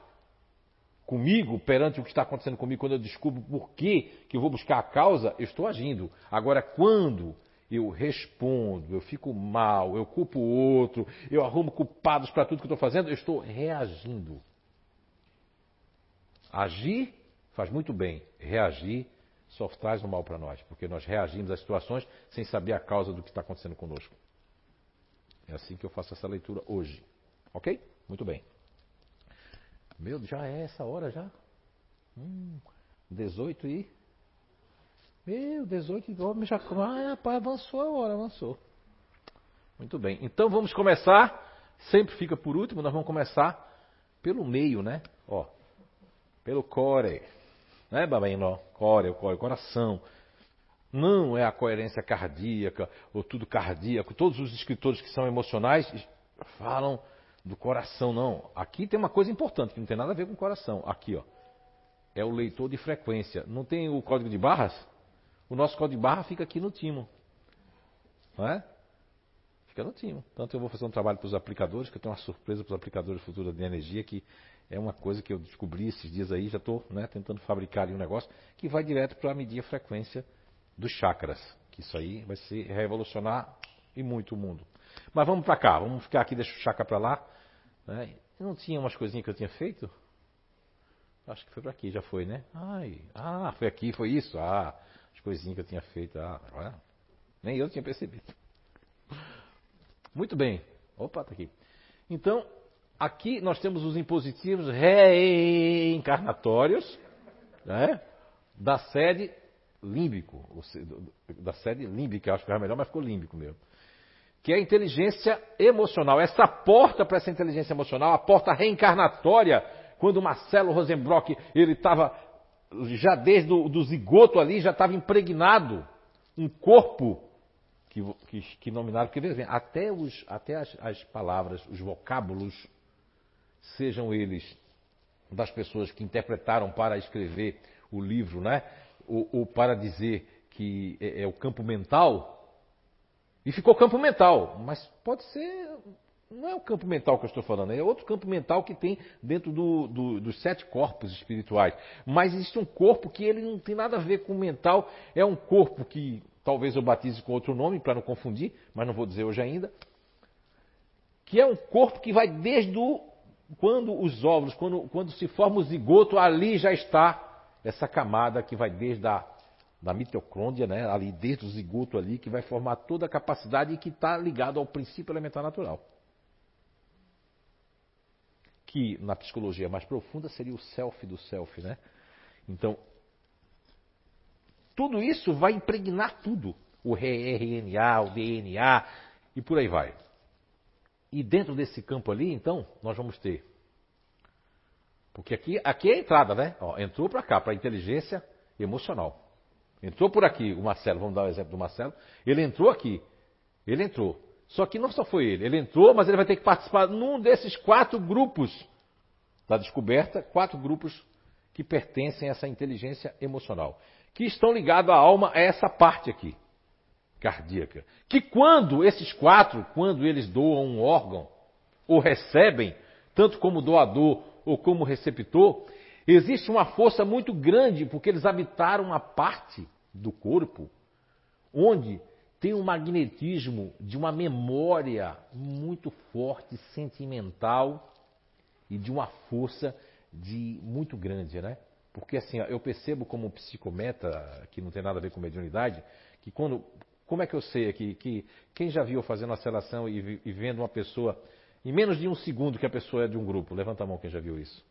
comigo, perante o que está acontecendo comigo, quando eu descubro por que, eu vou buscar a causa, eu estou agindo. Agora, quando eu respondo, eu fico mal, eu culpo o outro, eu arrumo culpados para tudo que eu estou fazendo, eu estou reagindo. Agir faz muito bem, reagir só traz o mal para nós, porque nós reagimos às situações sem saber a causa do que está acontecendo conosco. É assim que eu faço essa leitura hoje. Ok? Muito bem. Meu, já é essa hora já? Hum, 18 e. Meu, 18 e homem já. Ah, rapaz, avançou a hora, avançou. Muito bem. Então vamos começar sempre fica por último, nós vamos começar pelo meio, né? Ó, pelo core, né, Babainó? Core, o core, coração. Não é a coerência cardíaca ou tudo cardíaco. Todos os escritores que são emocionais falam do coração, não. Aqui tem uma coisa importante que não tem nada a ver com o coração. Aqui, ó. É o leitor de frequência. Não tem o código de barras? O nosso código de barra fica aqui no timo. Não é? Fica no timo. Tanto eu vou fazer um trabalho para os aplicadores, que eu tenho uma surpresa para os aplicadores futuros de energia, que é uma coisa que eu descobri esses dias aí, já estou né, tentando fabricar um negócio que vai direto para medir a frequência dos chakras. Que isso aí vai ser revolucionar e muito o mundo. Mas vamos para cá, vamos ficar aqui, deixa o chakra para lá. Né? Não tinha umas coisinhas que eu tinha feito? Acho que foi para aqui, já foi, né? Ai, ah, foi aqui, foi isso. Ah, as coisinhas que eu tinha feito. Ah, é? nem eu tinha percebido. Muito bem. Opa, tá aqui. Então, aqui nós temos os impositivos reencarnatórios né, da sede límbico, da sede límbica, acho que era melhor, mas ficou límbico mesmo. Que é a inteligência emocional. Essa porta para essa inteligência emocional, a porta reencarnatória, quando Marcelo Rosenbrock, ele estava já desde o zigoto ali, já estava impregnado um corpo que, que, que nominaram, porque veja, até, os, até as, as palavras, os vocábulos, sejam eles das pessoas que interpretaram para escrever o livro, né? ou, ou para dizer que é, é, o campo mental, e ficou campo mental, mas pode ser. Não é o campo mental que eu estou falando, é outro campo mental que tem dentro do, do, dos sete corpos espirituais. Mas existe um corpo que ele não tem nada a ver com o mental, é um corpo que talvez eu batize com outro nome para não confundir, mas não vou dizer hoje ainda. Que é um corpo que vai desde o, quando os óvulos, quando, quando se forma o zigoto, ali já está essa camada que vai desde a da mitocôndria, né, ali desde o zigoto ali, que vai formar toda a capacidade e que está ligado ao princípio elementar natural. Que na psicologia mais profunda seria o self do self, né? Então, tudo isso vai impregnar tudo. O RNA, o DNA e por aí vai. E dentro desse campo ali, então, nós vamos ter porque aqui, aqui é a entrada, né? Ó, entrou para cá, para a inteligência emocional. Entrou por aqui o Marcelo, vamos dar o exemplo do Marcelo. Ele entrou aqui. Ele entrou. Só que não só foi ele. Ele entrou, mas ele vai ter que participar num desses quatro grupos da descoberta quatro grupos que pertencem a essa inteligência emocional. Que estão ligados à alma, a essa parte aqui, cardíaca. Que quando esses quatro, quando eles doam um órgão, ou recebem, tanto como doador ou como receptor, existe uma força muito grande, porque eles habitaram uma parte do corpo onde tem um magnetismo de uma memória muito forte, sentimental e de uma força de muito grande, né? Porque assim, eu percebo como psicometa, que não tem nada a ver com mediunidade, que quando. Como é que eu sei aqui? Que quem já viu fazendo uma seleção e, e vendo uma pessoa em menos de um segundo que a pessoa é de um grupo. Levanta a mão quem já viu isso.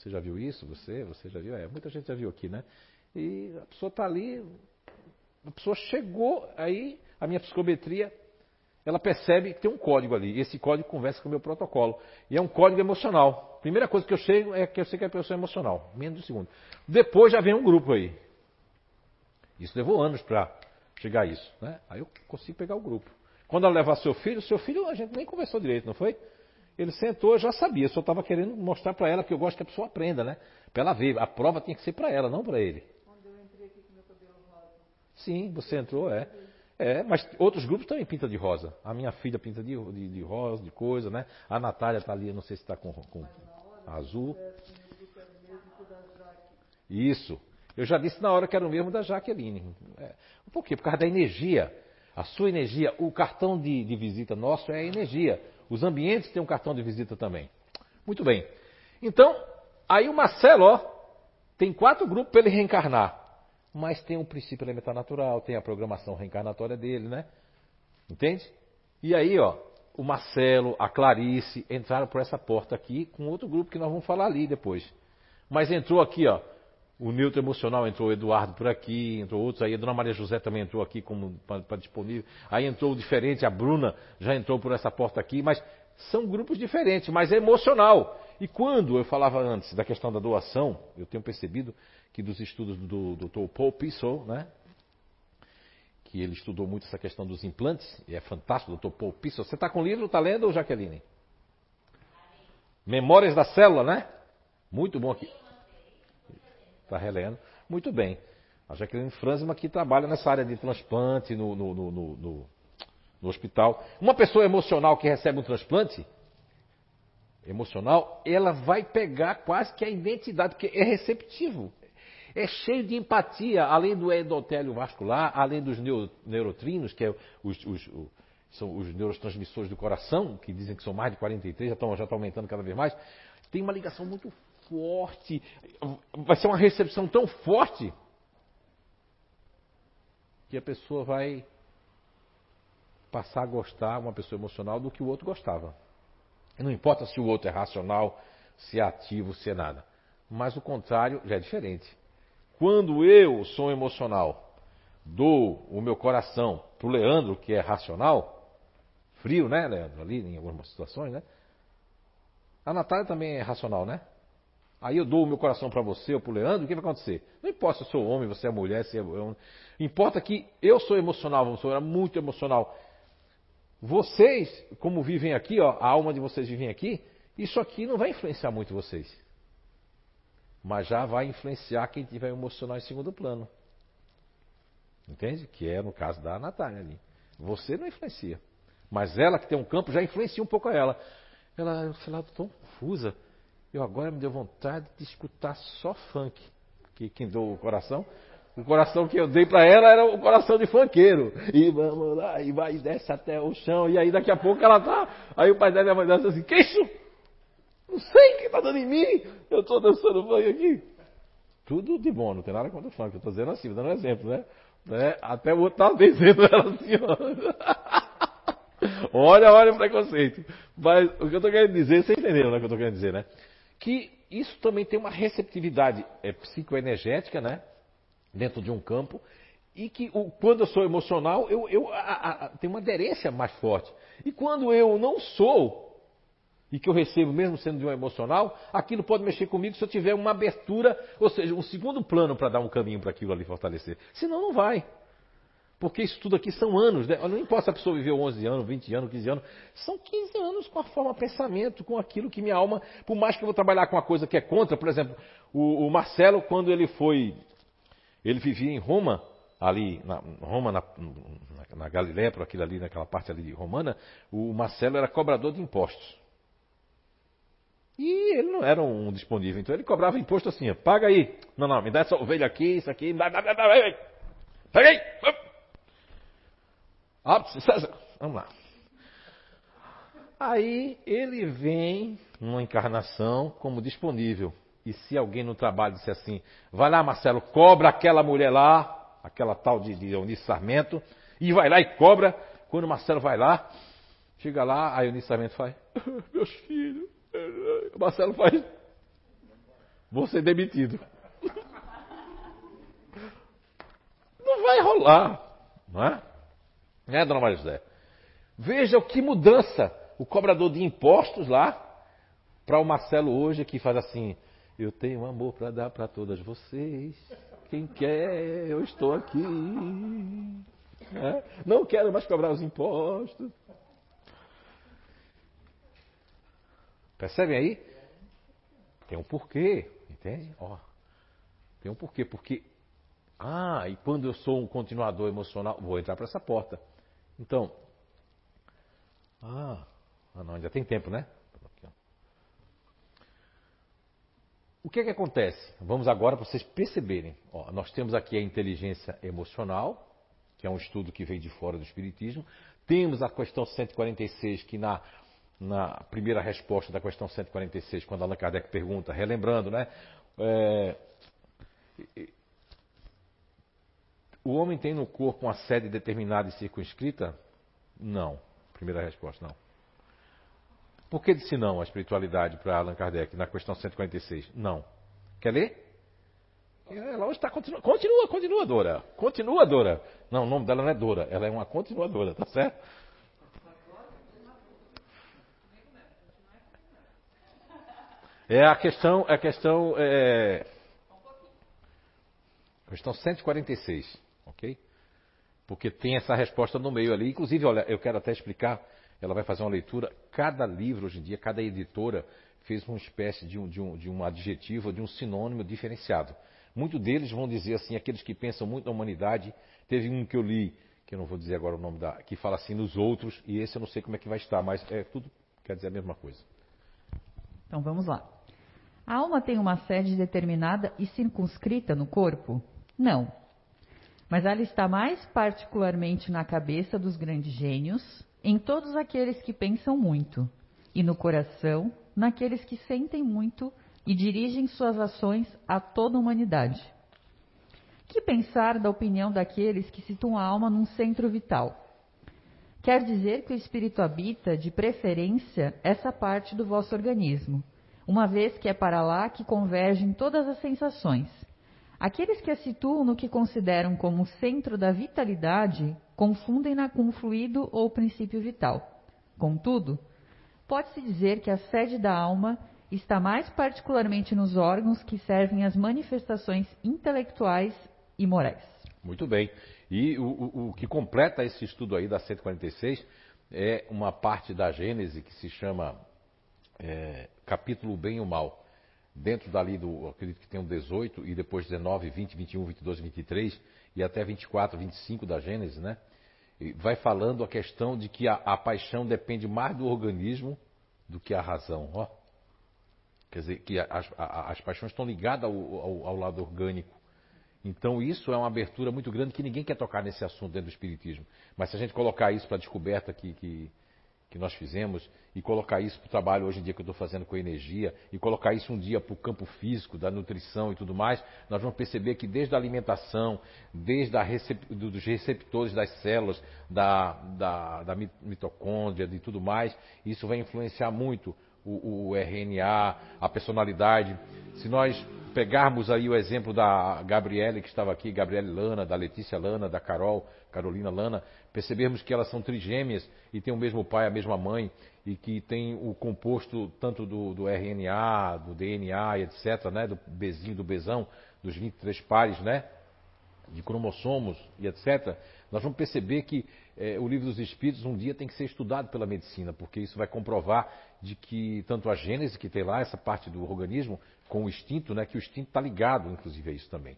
Você já viu isso? Você? Você já viu? É, muita gente já viu aqui, né? E a pessoa está ali, a pessoa chegou, aí a minha psicometria, ela percebe que tem um código ali. E esse código conversa com o meu protocolo. E é um código emocional. Primeira coisa que eu chego é que eu sei que a pessoa é emocional. Menos de um segundo. Depois já vem um grupo aí. Isso levou anos para chegar a isso. Né? Aí eu consigo pegar o grupo. Quando ela levar seu filho, seu filho a gente nem conversou direito, não foi? Ele sentou, eu já sabia, só estava querendo mostrar para ela, porque eu gosto que a pessoa aprenda, né? Para ela ver. A prova tinha que ser para ela, não para ele. Quando eu entrei aqui com meu cabelo rosa. Sim, você entrou, é. É, mas outros grupos também pintam de rosa. A minha filha pinta de, de, de rosa, de coisa, né? A Natália está ali, não sei se está com, com azul. Isso. Eu já disse na hora que era o mesmo da Jaqueline. É. Por quê? Por causa da energia. A sua energia, o cartão de, de visita nosso é a energia. Os ambientes têm um cartão de visita também. Muito bem. Então, aí o Marcelo, ó, tem quatro grupos para ele reencarnar. Mas tem o princípio elementar natural, tem a programação reencarnatória dele, né? Entende? E aí, ó, o Marcelo, a Clarice entraram por essa porta aqui com outro grupo que nós vamos falar ali depois. Mas entrou aqui, ó, o neutro emocional entrou o Eduardo por aqui, entrou outros aí, a Dona Maria José também entrou aqui como para disponível. Aí entrou o diferente, a Bruna já entrou por essa porta aqui, mas São grupos diferentes, mas é emocional. E quando eu falava antes da questão da doação, eu tenho percebido que dos estudos do Dr. Paul Pissou, né? Que ele estudou muito essa questão dos implantes, e é fantástico, Dr. Paul Pissou. Você está com o livro, está lendo, Jaqueline? Memórias da Célula, né? Muito bom aqui. Está relendo. Muito bem. A Jaqueline Franzima que trabalha nessa área de transplante no, no, no, no, hospital. Uma pessoa emocional que recebe um transplante, emocional, ela vai pegar quase que a identidade, porque é receptivo. É cheio de empatia, além do endotélio vascular, além dos neurotrinos, que é os, os, os, são os neurotransmissores do coração, que dizem que são mais de 43, já estão, já estão aumentando cada vez mais. Tem uma ligação muito forte, vai ser uma recepção tão forte que a pessoa vai passar a gostar, uma pessoa emocional, do que o outro gostava. Não importa se o outro é racional, se é ativo, se é nada. Mas o contrário já é diferente. Quando eu sou emocional, dou o meu coração para o Leandro, que é racional, frio, né, Leandro, ali em algumas situações, né? A Natália também é racional, né? Aí eu dou o meu coração para você ou para o Leandro, o que vai acontecer? Não importa se eu sou homem, você é mulher, se é... Importa que eu sou emocional, você era muito emocional. Vocês, como vivem aqui, ó, a alma de vocês vivem aqui, isso aqui não vai influenciar muito vocês. Mas já vai influenciar quem tiver emocional em segundo plano. Entende? Que é no caso da Natália ali. Você não influencia. Mas ela que tem um campo já influencia um pouco a ela. Ela, sei lá, tão confusa. Eu agora me deu vontade de escutar só funk. Que quem deu o coração o coração que eu dei para ela era o coração de fanqueiro. E vamos lá, e vai desce até o chão. E aí daqui a pouco ela tá. Aí o pai dela e a mãe dela assim: Que isso? Não sei quem tá dando em mim. Eu tô dançando funk aqui. Tudo de bom, não tem nada contra o funk. Eu tô dizendo assim, dando um exemplo, né? né? Até o outro tá dizendo ela assim, ó. olha, olha o preconceito. Mas o que eu tô querendo dizer, você entendeu né, o que eu tô querendo dizer, né? Que isso também tem uma receptividade é, psicoenergética, né? dentro de um campo e que o, quando eu sou emocional, eu, eu a, a, tenho uma aderência mais forte. E quando eu não sou, e que eu recebo mesmo sendo de um emocional, aquilo pode mexer comigo se eu tiver uma abertura, ou seja, um segundo plano para dar um caminho para aquilo ali fortalecer. Senão não vai. Porque isso tudo aqui são anos, né? não importa se a pessoa viveu 11 anos, 20 anos, 15 anos, são 15 anos com a forma pensamento, com aquilo que minha alma, por mais que eu vou trabalhar com uma coisa que é contra, por exemplo, o, o Marcelo, quando ele foi ele vivia em Roma, ali, na Roma, na, na, na Galiléia, por aquilo ali, naquela parte ali romana, o Marcelo era cobrador de impostos. E ele não era um disponível, então ele cobrava imposto assim, paga aí. Não, não, me dá essa ovelha aqui, isso aqui, dá, dá, aí. Vamos lá. Aí ele vem numa encarnação como disponível. E se alguém no trabalho disser assim, vai lá Marcelo, cobra aquela mulher lá, aquela tal de, Eunice Sarmento, e vai lá e cobra. Quando Marcelo vai lá, chega lá, a Eunice Sarmento faz, meus filhos, o Marcelo faz, vou ser demitido. Não vai rolar, não é? Não é, dona Maria José? Veja que mudança o cobrador de impostos lá para o Marcelo hoje que faz assim, eu tenho amor para dar para todas vocês. Quem quer, eu estou aqui. É? Não quero mais cobrar os impostos. Percebem aí? Tem um porquê, entende? Ó, tem um porquê, porque ah, e quando eu sou um continuador emocional, vou entrar para essa porta. Então, ah, ah não, ainda tem tempo, né? O que, é que acontece? Vamos agora para vocês perceberem. Ó, nós temos aqui a inteligência emocional, que é um estudo que veio de fora do Espiritismo. Temos a questão 146, que na, na primeira resposta da questão 146, quando Allan Kardec pergunta, relembrando, né? É, o homem tem no corpo uma sede determinada e circunscrita? Não. Primeira resposta, não. Por que disse não a espiritualidade para Allan Kardec na questão 146? Não. Quer ler? Ela hoje está continua, continua, continua, Dora. Continua, Dora. Não, o nome dela não é Dora, ela é uma continuadora, tá certo? É a questão, a questão, é... questão 146, ok? Porque tem essa resposta no meio ali. Inclusive, olha, eu quero até explicar. Ela vai fazer uma leitura. Cada livro hoje em dia, cada editora fez uma espécie de um, de um, de um adjetivo, de um sinônimo diferenciado. Muitos deles vão dizer assim, aqueles que pensam muito na humanidade. Teve um que eu li, que eu não vou dizer agora o nome da, que fala assim nos outros, e esse eu não sei como é que vai estar, mas é tudo quer dizer a mesma coisa. Então vamos lá. A alma tem uma sede determinada e circunscrita no corpo? Não. Mas ela está mais particularmente na cabeça dos grandes gênios, em todos aqueles que pensam muito, e no coração, naqueles que sentem muito e dirigem suas ações a toda a humanidade. Que pensar da opinião daqueles que citam a alma num centro vital? Quer dizer que o espírito habita, de preferência, essa parte do vosso organismo, uma vez que é para lá que convergem todas as sensações. Aqueles que a situam no que consideram como centro da vitalidade confundem-na com o fluido ou princípio vital. Contudo, pode-se dizer que a sede da alma está mais particularmente nos órgãos que servem às manifestações intelectuais e morais. Muito bem. E o, o, o, que completa esse estudo aí da 146 é uma parte da Gênese que se chama é, capítulo bem e o mal. Dentro dali do, acredito que tem um 18 e depois 19, 20, 21, 22, 23 e até 24, 25 da Gênese, né? Vai falando a questão de que a, a paixão depende mais do organismo do que a razão. Ó. Quer dizer, que as, as paixões estão ligadas ao, ao, ao lado orgânico. Então isso é uma abertura muito grande que ninguém quer tocar nesse assunto dentro do Espiritismo. Mas se a gente colocar isso para a descoberta que, que, que, nós fizemos, e colocar isso para o trabalho hoje em dia que eu estou fazendo com energia, e colocar isso um dia para o campo físico, da nutrição e tudo mais, nós vamos perceber que desde a alimentação, desde a recep, dos receptores das células, da, da, da mitocôndria e tudo mais, isso vai influenciar muito o, o RNA, a personalidade. Se nós pegarmos aí o exemplo da Gabriele, que estava aqui, Gabriele Lana, da Letícia Lana, da Carol, Carolina Lana, percebermos que elas são trigêmeas e têm o mesmo pai, a mesma mãe, e que tem o composto tanto do, do RNA, do DNA e etc., né, do bezinho, do bezão, dos 23 pares, né, de cromossomos e etc., nós vamos perceber que é, o livro dos Espíritos um dia tem que ser estudado pela medicina, porque isso vai comprovar de que tanto a gênese que tem lá, essa parte do organismo, com o instinto, né, que o instinto está ligado, inclusive, a isso também.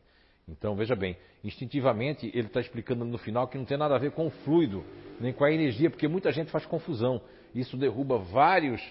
Então, veja bem, instintivamente ele está explicando no final que não tem nada a ver com o fluido, nem com a energia, porque muita gente faz confusão. Isso derruba vários,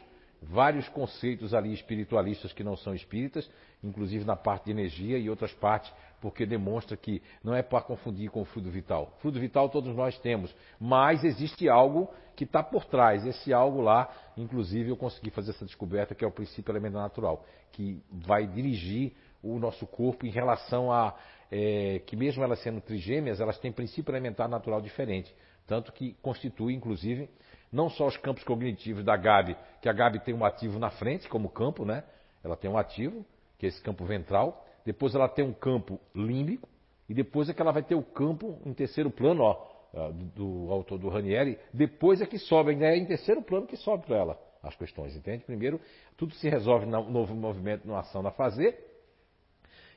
vários conceitos ali espiritualistas que não são espíritas, inclusive na parte de energia e outras partes, porque demonstra que não é para confundir com o fluido vital. Fluido vital todos nós temos, mas existe algo que está por trás. Esse algo lá, inclusive, eu consegui fazer essa descoberta, que é o princípio elementar natural que vai dirigir o nosso corpo em relação a é, que mesmo elas sendo trigêmeas, elas têm princípio elementar natural diferente, tanto que constitui, inclusive, não só os campos cognitivos da Gabi, que a Gabi tem um ativo na frente como campo, né? Ela tem um ativo, que é esse campo ventral, depois ela tem um campo límbico, e depois é que ela vai ter o campo em terceiro plano, ó, do, do autor do Ranieri, depois é que sobe, ainda é em terceiro plano que sobe para ela as questões, entende? Primeiro, tudo se resolve no novo movimento, numa ação na fazer.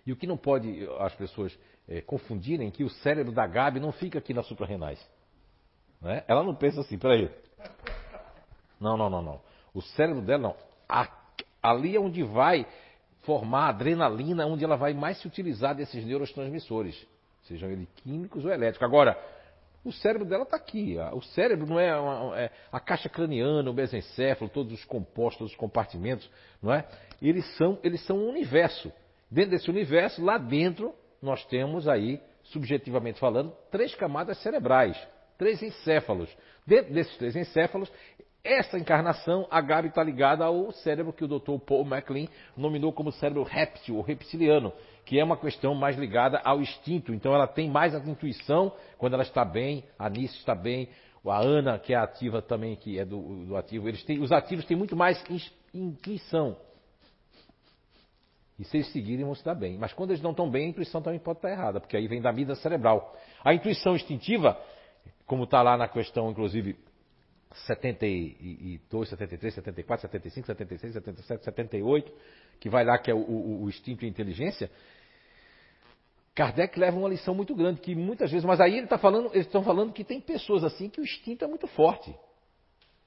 E o que não pode as pessoas é, confundirem que o cérebro da Gabi não fica aqui nas suprarrenais. Né? Ela não pensa assim, peraí. Não, não, não, não. O cérebro dela não. A, ali é onde vai formar a adrenalina, onde ela vai mais se utilizar desses neurotransmissores, sejam eles químicos ou elétricos. Agora, o cérebro dela está aqui. O cérebro não é, uma, é, a caixa craniana, o mesencéfalo, todos os compostos, os compartimentos, não é? Eles são, eles são um universo. Dentro desse universo, lá dentro, nós temos aí, subjetivamente falando, três camadas cerebrais, três encéfalos. Dentro desses três encéfalos, essa encarnação, a Gabi está ligada ao cérebro que o Dr. Paul MacLean nominou como cérebro réptil ou reptiliano, que é uma questão mais ligada ao instinto. Então ela tem mais a intuição quando ela está bem, a Nice está bem, a Ana, que é ativa também, que é do, do ativo, eles têm, os ativos têm muito mais intuição. E se eles seguirem, vão se dar bem. Mas quando eles não estão bem, a intuição também pode estar errada, porque aí vem da vida cerebral. A intuição instintiva, como está lá na questão, inclusive, 72, 73, 74, 75, 76, 77, 78, que vai lá que é o, o, o instinto e a inteligência, Kardec leva uma lição muito grande, que muitas vezes, mas aí ele tá falando, eles estão falando que tem pessoas assim que o instinto é muito forte.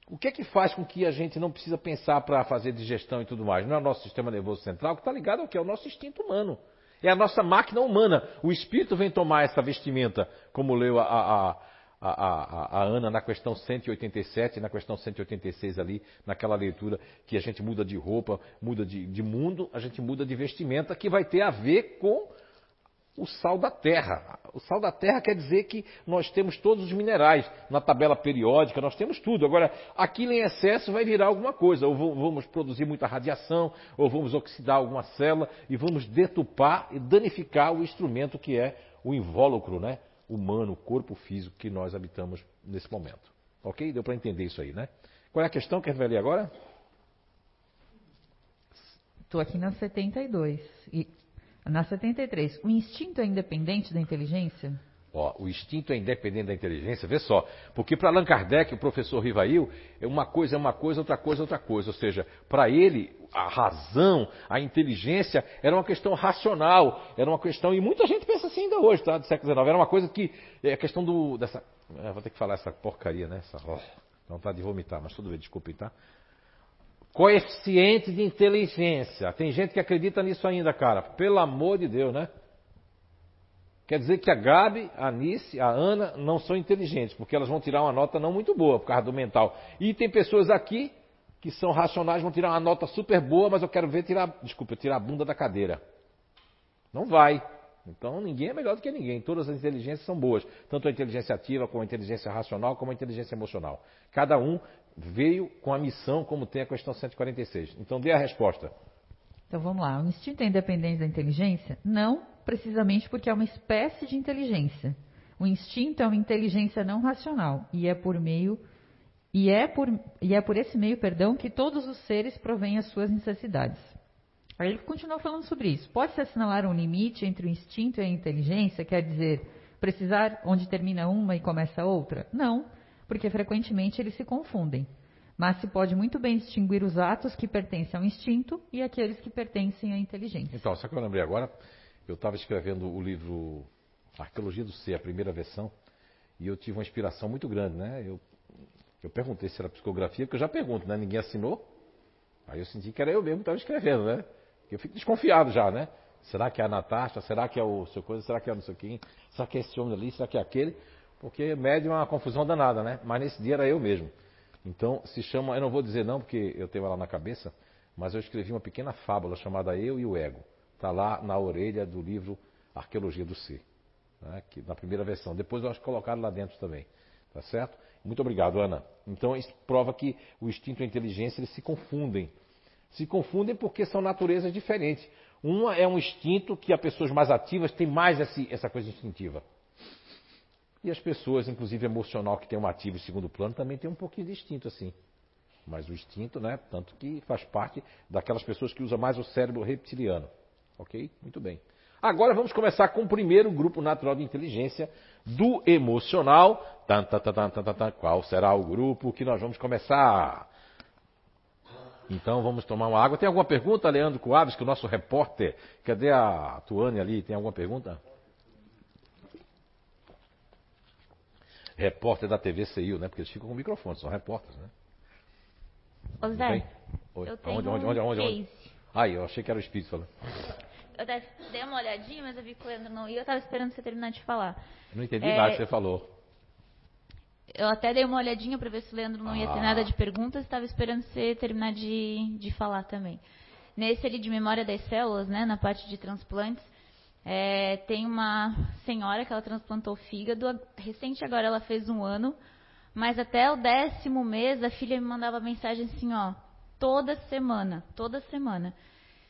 O que é que faz com que a gente não precisa pensar para fazer digestão e tudo mais? Não é o nosso sistema nervoso central que está ligado ao que? É o nosso instinto humano. É a nossa máquina humana. O espírito vem tomar essa vestimenta, como leu a, a, a, a, a Ana na questão 187, na questão 186 ali, naquela leitura que a gente muda de roupa, muda de, de mundo, a gente muda de vestimenta, que vai ter a ver com o sal da terra. O sal da terra quer dizer que nós temos todos os minerais na tabela periódica, nós temos tudo. Agora, aquilo em excesso vai virar alguma coisa, ou vamos produzir muita radiação, ou vamos oxidar alguma célula e vamos detupar e danificar o instrumento que é o invólucro, né? Humano, corpo físico que nós habitamos nesse momento. Ok? Deu para entender isso aí, né? Qual é a questão que a gente vai ler agora? Estou aqui na 72. E na 73, o instinto é independente da inteligência? Ó, o instinto é independente da inteligência, vê só. Porque para Allan Kardec, o professor Rivail, é uma coisa é uma coisa, outra coisa é outra coisa. Ou seja, para ele, a razão, a inteligência era uma questão racional, era uma questão, e muita gente pensa assim ainda hoje, tá? Do século XIX. Era uma coisa que, é a questão do, dessa, é, vou ter que falar essa porcaria, né? Essa, oh, não tá de vomitar, mas tudo bem, desculpem, tá? Coeficiente de inteligência. Tem gente que acredita nisso ainda, cara. Pelo amor de Deus, né? Quer dizer que a Gabi, a Anice, a Ana não são inteligentes, porque elas vão tirar uma nota não muito boa por causa do mental. E tem pessoas aqui que são racionais, vão tirar uma nota super boa, mas eu quero ver tirar, desculpa, tirar a bunda da cadeira. Não vai. Então ninguém é melhor do que ninguém. Todas as inteligências são boas, tanto a inteligência ativa, como a inteligência racional, como a inteligência emocional. Cada um veio com a missão, como tem a questão 146. Então dê a resposta. Então vamos lá. O instinto é independente da inteligência? Não, precisamente porque é uma espécie de inteligência. O instinto é uma inteligência não racional e é por meio e é por, e é por esse meio, perdão, que todos os seres provêm as suas necessidades. Aí ele continua falando sobre isso. Pode-se assinalar um limite entre o instinto e a inteligência, quer dizer, precisar onde termina uma e começa a outra? Não, porque frequentemente eles se confundem. Mas se pode muito bem distinguir os atos que pertencem ao instinto e aqueles que pertencem à inteligência. Então, só que eu lembrei agora? Eu estava escrevendo o livro Arqueologia do Ser, a primeira versão, e eu tive uma inspiração muito grande, né? Eu, eu perguntei se era psicografia, porque eu já pergunto, né? Ninguém assinou. Aí eu senti que era eu mesmo que estava escrevendo, né? Eu fico desconfiado já, né? Será que é a Natasha? Será que é o seu coisa? Será que é não sei quem? Será que é esse homem ali? Será que é aquele? Porque médium é uma confusão danada, né? Mas nesse dia era eu mesmo. Então se chama, eu não vou dizer não porque eu tenho lá na cabeça, mas eu escrevi uma pequena fábula chamada Eu e o Ego. Está lá na orelha do livro Arqueologia do Ser, né? que, na primeira versão. Depois eu acho que colocaram lá dentro também. Tá certo? Muito obrigado, Ana. Então isso prova que o instinto e a inteligência eles se confundem. Se confundem porque são naturezas diferentes. Uma é um instinto que as pessoas mais ativas têm mais esse, essa coisa instintiva. E as pessoas, inclusive emocional, que tem um ativo em segundo plano, também tem um pouquinho de instinto assim. Mas o instinto, né? Tanto que faz parte daquelas pessoas que usam mais o cérebro reptiliano. Ok? Muito bem. Agora vamos começar com o primeiro grupo natural de inteligência do emocional. Tan, tan, tan, Qual será o grupo que nós vamos começar? Então vamos tomar uma água. Tem alguma pergunta, Leandro Coaves, que o nosso repórter. Cadê a Tuane ali? Tem alguma pergunta? repórter da TV CIU, né? Porque eles ficam com microfone, são repórteres, né? Ô Zé, Oi. eu tenho onde, onde, onde, onde, onde? Aí, eu achei que era o espírito falando. Eu dei uma olhadinha, mas eu vi que o Leandro não ia, eu tava esperando você terminar de falar. Eu não entendi É, nada que você falou. Eu até dei uma olhadinha para ver se o Leandro não ia ter Ah. nada de perguntas, estava esperando você terminar de, de falar também. Nesse ali de memória das células, né, na parte de transplantes, é, tem uma senhora que ela transplantou fígado, a- recente agora ela fez um ano, mas até o décimo mês a filha me mandava mensagem assim, ó, toda semana, toda semana.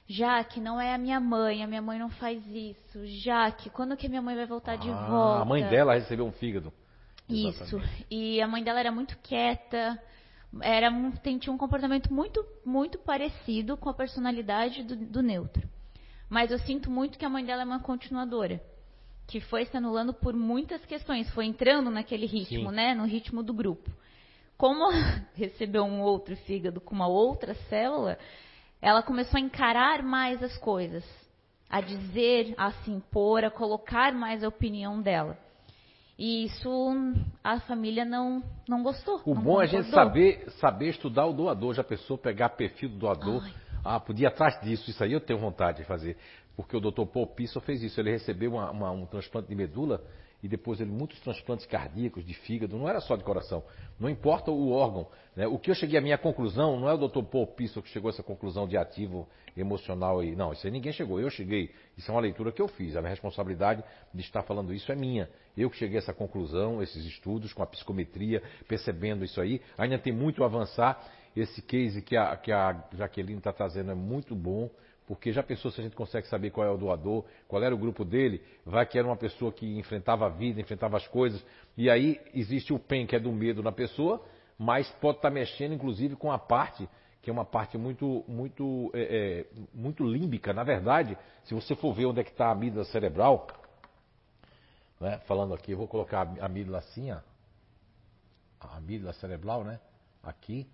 Jaque, não é a minha mãe, a minha mãe não faz isso. Jaque, quando que a minha mãe vai voltar de Ah, volta? A mãe dela recebeu um fígado. Isso. Exatamente. E a mãe dela era muito quieta, era um- tinha um comportamento muito, muito parecido com a personalidade do, do neutro. Mas eu sinto muito que a mãe dela é uma continuadora, que foi se anulando por muitas questões, foi entrando naquele ritmo, Sim. né, no ritmo do grupo. como recebeu um outro fígado com uma outra célula, ela começou a encarar mais as coisas, a dizer, a se impor, a colocar mais a opinião dela. E isso a família não, não gostou. O não bom é a gente saber, saber estudar o doador, já pensou pegar perfil do doador. Ai. Ah, podia ir atrás disso, isso aí eu tenho vontade de fazer. Porque o Dr. Paul Pisso fez isso, ele recebeu uma- uma- um transplante de medula e depois ele muitos transplantes cardíacos, de fígado, não era só de coração, não importa o órgão. né? O que eu cheguei à minha conclusão, não é o Dr. Paul Pisso que chegou a essa conclusão de ativo emocional aí, não, isso aí ninguém chegou, eu cheguei, isso é uma leitura que eu fiz, a minha responsabilidade de estar falando isso é minha. Eu que cheguei a essa conclusão, esses estudos com a psicometria, percebendo isso aí, ainda tem muito a avançar. Esse case que a, que a Jaqueline está trazendo é muito bom, porque já pensou se a gente consegue saber qual é o doador, qual era o grupo dele, vai que era uma pessoa que enfrentava a vida, enfrentava as coisas, e aí existe o PEN, que é do medo na pessoa, mas pode estar mexendo inclusive com a parte, que é uma parte muito, muito, é, é, muito límbica. Na verdade, se você for ver onde é que está a amígdala cerebral, né, falando aqui, eu vou colocar a amígdala assim, ó, a amígdala cerebral, né, aqui,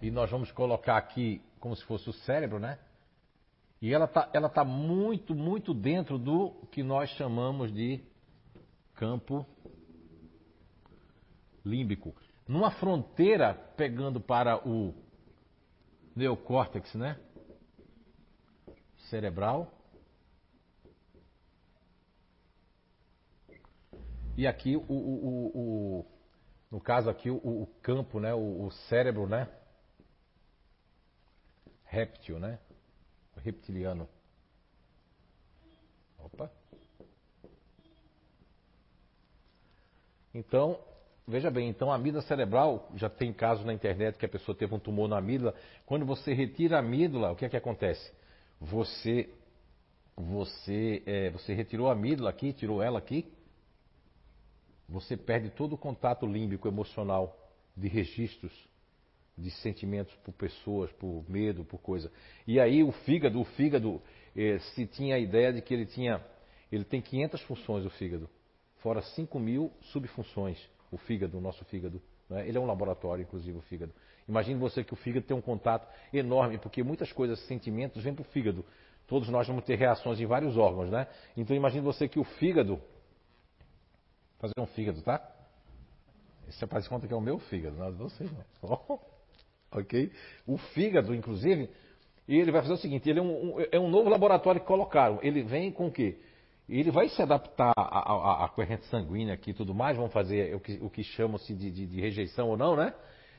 e nós vamos colocar aqui como se fosse o cérebro, né? E ela está ela tá muito, muito dentro do que nós chamamos de campo límbico. Numa fronteira pegando para o neocórtex, né? Cerebral. E aqui, o, o, o, o- no caso aqui, o, campo, né? O cérebro, né? Réptil, né? Reptiliano. Opa. Então, veja bem, então a amígdala cerebral, já tem casos na internet que a pessoa teve um tumor na amígdala. Quando você retira a amígdala, o que é que acontece? Você, você, é, você retirou a amígdala aqui, tirou ela aqui, você perde todo o contato límbico emocional de registros de sentimentos por pessoas, por medo, por coisa. E aí o fígado, o fígado, eh, se tinha a ideia de que ele tinha, ele tem 500 funções o fígado, fora 5 mil subfunções, o fígado, o nosso fígado. né? Ele é um laboratório, inclusive, o fígado. Imagine você que o fígado tem um contato enorme, porque muitas coisas, sentimentos, vêm para o fígado. Todos nós vamos ter reações em vários órgãos, né? Então imagine você que o fígado, fazer um fígado, tá? Isso faz conta que é o meu fígado, não é de vocês não. Ok? O fígado, inclusive, ele vai fazer o seguinte: ele é um, um- é um novo laboratório que colocaram. Ele vem com o quê? Ele vai se adaptar à corrente sanguínea aqui e tudo mais, vão fazer o que, o que chamam-se de, de- de rejeição ou não, né?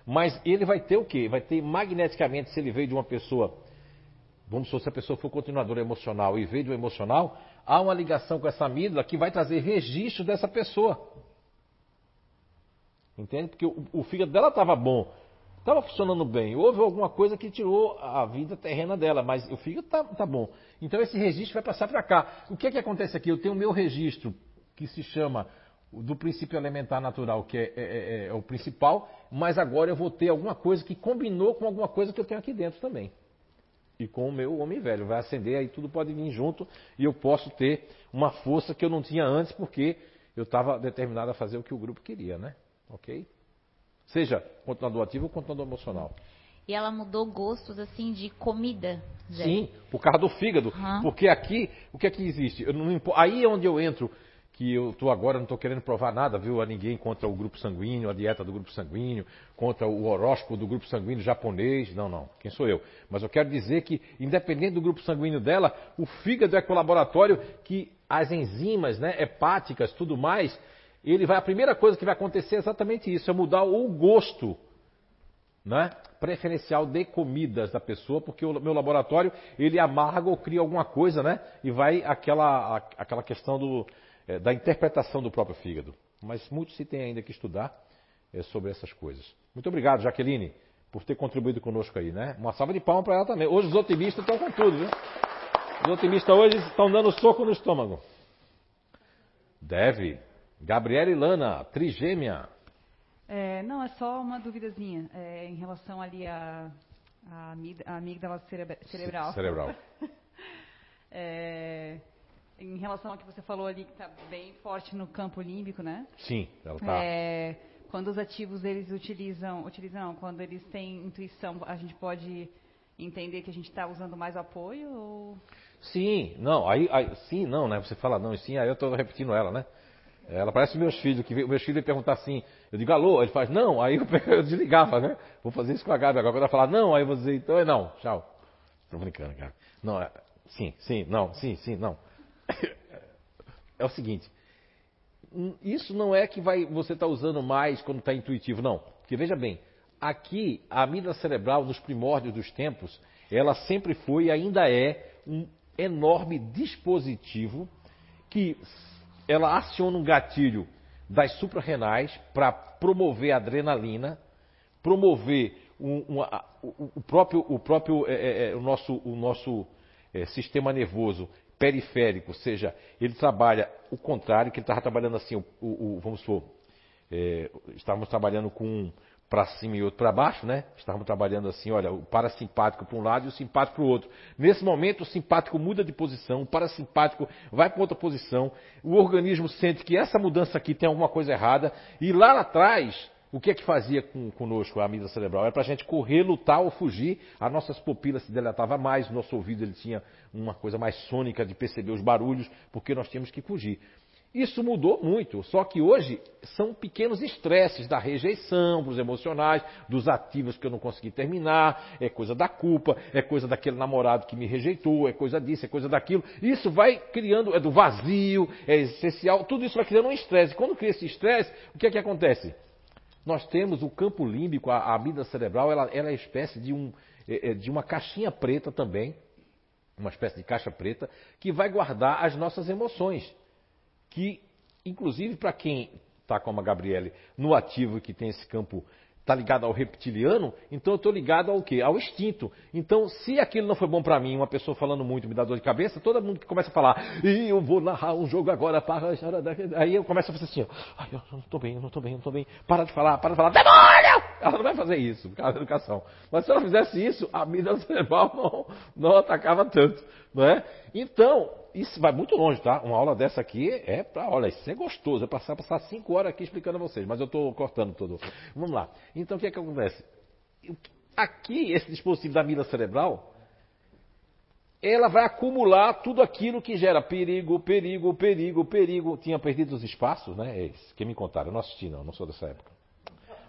Mas ele vai ter o quê? Vai ter magneticamente, se ele veio de uma pessoa, vamos supor, se a pessoa for continuadora emocional e veio de um emocional, há uma ligação com essa amígdala que vai trazer registro dessa pessoa. Entende? Porque o, o fígado dela estava bom, estava funcionando bem. Houve alguma coisa que tirou a vida terrena dela, mas o fígado está tá bom. Então esse registro vai passar para cá. O que é que acontece aqui? Eu tenho o meu registro, que se chama do princípio elementar natural, que é, é- é- é o principal, mas agora eu vou ter alguma coisa que combinou com alguma coisa que eu tenho aqui dentro também. E com o meu homem velho. Vai acender, aí tudo pode vir junto e eu posso ter uma força que eu não tinha antes, porque eu estava determinado a fazer o que o grupo queria, né? Ok? Seja continuador ativo ou continuador emocional. E ela mudou gostos assim de comida. Zé. Sim, por causa do fígado. Aham. Porque aqui, o que é que existe? Não aí é onde eu entro, que eu estou agora, não estou querendo provar nada, viu, a ninguém contra o grupo sanguíneo, a dieta do grupo sanguíneo, contra o horóscopo do grupo sanguíneo japonês. Não, não. Quem sou eu? Mas eu quero dizer que, independente do grupo sanguíneo dela, o fígado é com o laboratório que as enzimas, né, hepáticas, tudo mais, ele vai, a primeira coisa que vai acontecer é exatamente isso, é mudar o gosto né, preferencial de comidas da pessoa, porque o meu laboratório ele amarga ou cria alguma coisa, né, e vai aquela, aquela questão do, eh, da interpretação do próprio fígado. Mas muito se tem ainda que estudar eh, sobre essas coisas. Muito obrigado, Jaqueline, por ter contribuído conosco aí, né? Uma salva de palmas para ela também. Hoje os otimistas estão com tudo, viu? Os otimistas hoje estão dando soco no estômago. Deve. Gabriela e Lana, trigêmea. É, não, é só uma duvidazinha é, em relação ali à à amíg- à amígdala cerebe- cerebral. Cerebral. É, em relação ao que você falou ali, que está bem forte no campo límbico, né? Sim, ela tá. É, quando os ativos eles utilizam, utilizam não, quando eles têm intuição, a gente pode entender que a gente está usando mais apoio? Ou... Sim, não, aí, aí, sim, não, né? Você fala não e sim, aí eu estou repetindo ela, né? Ela parece meus filhos, que meus filhos perguntar assim, eu digo alô, ele faz não, aí eu, eu desligava, né? Vou fazer isso com a Gabi agora. Quando ela falar não, aí eu vou dizer, então é não, tchau. Tô brincando, cara. Não, é, sim, sim, não, sim, sim, não. É o seguinte, isso não é que vai, você está usando mais quando está intuitivo, não. Porque veja bem, aqui a amígdala cerebral, nos primórdios dos tempos, ela sempre foi e ainda é um enorme dispositivo que ela aciona um gatilho das suprarrenais para promover a adrenalina, promover um, um, o, o, próprio, o, próprio é, é, é, o nosso, o nosso é, sistema nervoso periférico, ou seja, ele trabalha o contrário, que ele estava trabalhando assim, o, o, vamos supor, é, estávamos trabalhando com para cima e outro para baixo, né? Estávamos trabalhando assim, olha, o parasimpático para um lado e o simpático para o outro. Nesse momento, o simpático muda de posição, o parasimpático vai para outra posição, o organismo sente que essa mudança aqui tem alguma coisa errada, e lá atrás, o que é que fazia com, conosco a amígdala cerebral? Era para a gente correr, lutar ou fugir, as nossas pupilas se dilatavam mais, o nosso ouvido ele tinha uma coisa mais sônica de perceber os barulhos, porque nós tínhamos que fugir. Isso mudou muito, só que hoje são pequenos estresses da rejeição, dos emocionais, dos ativos que eu não consegui terminar, é coisa da culpa, é coisa daquele namorado que me rejeitou, é coisa disso, é coisa daquilo. Isso vai criando, é do vazio, é essencial, tudo isso vai criando um estresse. Quando cria esse estresse, o que é que acontece? Nós temos o campo límbico, a, amígdala cerebral, ela, ela é espécie de, um, é, é, de uma caixinha preta também, uma espécie de caixa preta, que vai guardar as nossas emoções que, inclusive para quem está como a Gabriele no ativo que tem esse campo está ligado ao reptiliano, então eu estou ligado ao quê? Ao instinto. Então, se aquilo não foi bom para mim, uma pessoa falando muito me dá dor de cabeça, todo mundo que começa a falar, e eu vou narrar um jogo agora para. Aí eu começo a fazer assim, ó, ai, eu não estou bem, eu não estou bem, eu não estou bem, para de falar, para de falar, demônio! Ela não vai fazer isso, por causa da educação. Mas se ela fizesse isso, a mídia cerebral não, não atacava tanto, não é? Então, isso vai muito longe, tá? Uma aula dessa aqui é para, olha, isso é gostoso, é passar, passar cinco horas aqui explicando a vocês, mas eu estou cortando tudo. Vamos lá. Então o que é que acontece? Aqui, esse dispositivo da mira cerebral, ela vai acumular tudo aquilo que gera perigo, perigo, perigo, perigo. Tinha perdido os espaços, né? É isso. Quem me contaram? Eu não assisti, não, não sou dessa época.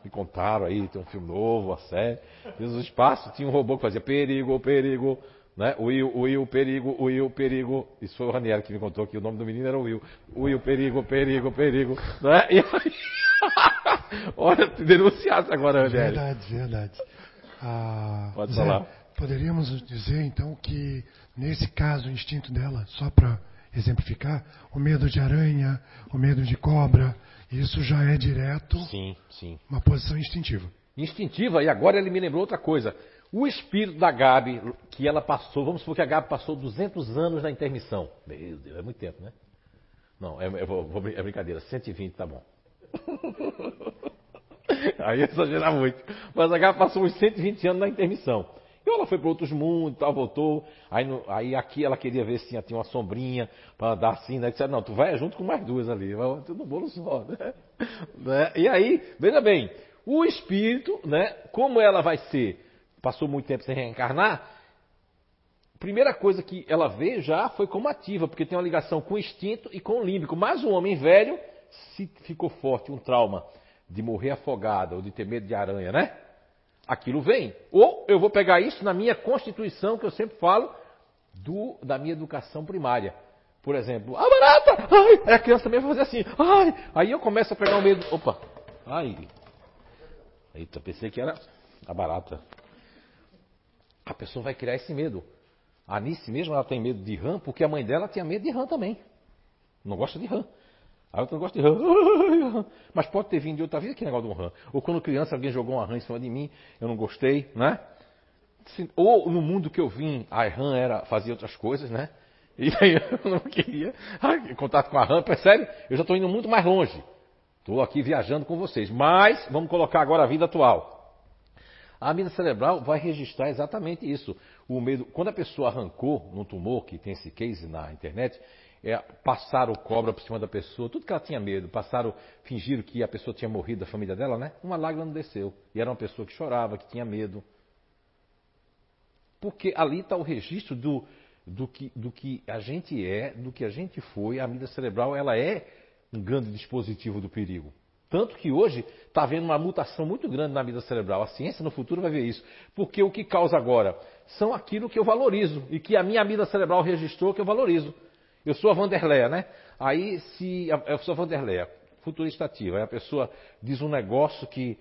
Me contaram aí, tem um filme novo, a série. Os espaços, tinha um robô que fazia perigo, perigo, né? Will, Will, perigo, Will, perigo. Isso foi o Ranieri que me contou que o nome do menino era Will. Will, perigo, perigo, perigo. Né? E aí... Olha, te denunciasse agora, Ranieri. Verdade, verdade. Ah, Pode Zé, falar. Poderíamos dizer, então, que nesse caso, o instinto dela, só para exemplificar, o medo de aranha, o medo de cobra, isso já é direto Sim, sim. uma posição instintiva. Instintiva, e agora ele me lembrou outra coisa. O espírito da Gabi, que ela passou, vamos supor que a Gabi passou 200 anos na intermissão. Meu Deus, é muito tempo, né? Não, é, é, é brincadeira, 120 tá bom. Aí exagerar muito. Mas a Gabi passou uns 120 anos na intermissão. E ela foi para outros mundos, tal, voltou. Aí, no- aí aqui ela queria ver se tinha, uma sombrinha para andar assim, né? Disseram, não, tu vai junto com mais duas ali, vai tudo no bolo só, né? Né? E aí, veja bem, o espírito, né? Como ela vai ser, passou muito tempo sem reencarnar, primeira coisa que ela veio já foi como ativa, porque tem uma ligação com o instinto e com o límbico. Mas o homem velho, se ficou forte um trauma de morrer afogado ou de ter medo de aranha, né? Aquilo vem. Ou eu vou pegar isso na minha constituição, que eu sempre falo, do, da minha educação primária. Por exemplo, a barata! Ai! Aí a criança também vai fazer assim, ai! Aí eu começo a pegar o medo. Opa! Ai! Eita, pensei que era a barata. A pessoa vai criar esse medo. A Anice mesmo, ela tem medo de rã, porque a mãe dela tinha medo de rã também. Não gosta de rã. A outra não gosta de rã. Mas pode ter vindo de outra vida que negócio de um rã. Ou quando criança alguém jogou uma rã em cima de mim, eu não gostei, né? Ou no mundo que eu vim, a rã era, fazia outras coisas, né? E aí eu não queria. Ai, contato com a rã, percebe? Eu já estou indo muito mais longe. Estou aqui viajando com vocês. Mas vamos colocar agora a vida atual. A amígdala cerebral vai registrar exatamente isso. O medo, quando a pessoa arrancou no tumor, que tem esse case na internet, é, passaram cobra por cima da pessoa, tudo que ela tinha medo, passaram, fingiram que a pessoa tinha morrido, a família dela, né? Uma lágrima não desceu. E era uma pessoa que chorava, que tinha medo. Porque ali está o registro do, do, que, do que a gente é, do que a gente foi. A mídia cerebral, ela é um grande dispositivo do perigo. Tanto que hoje está havendo uma mutação muito grande na vida cerebral. A ciência no futuro vai ver isso. Porque o que causa agora são aquilo que eu valorizo e que a minha vida cerebral registrou que eu valorizo. Eu sou a Vanderleia, né? Aí, se. Eu sou a Vanderleia, futurista ativa. Aí a pessoa diz um negócio que.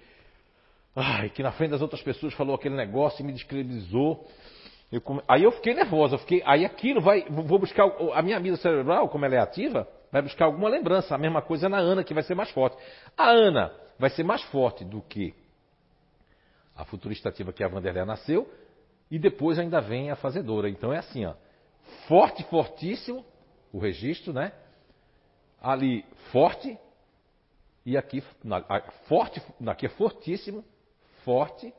Ai, que na frente das outras pessoas falou aquele negócio e me descredibilizou. Come... Aí eu fiquei nervosa. Eu fiquei... Aí aquilo vai. Vou buscar. A minha vida cerebral, como ela é ativa, vai buscar alguma lembrança. A mesma coisa na Ana, que vai ser mais forte. A Ana vai ser mais forte do que a futurista ativa que a Vanderleia nasceu. E depois ainda vem a fazedora. Então é assim, ó. Forte, fortíssimo o registro, né? Ali forte e aqui na, forte, aqui é fortíssimo, forte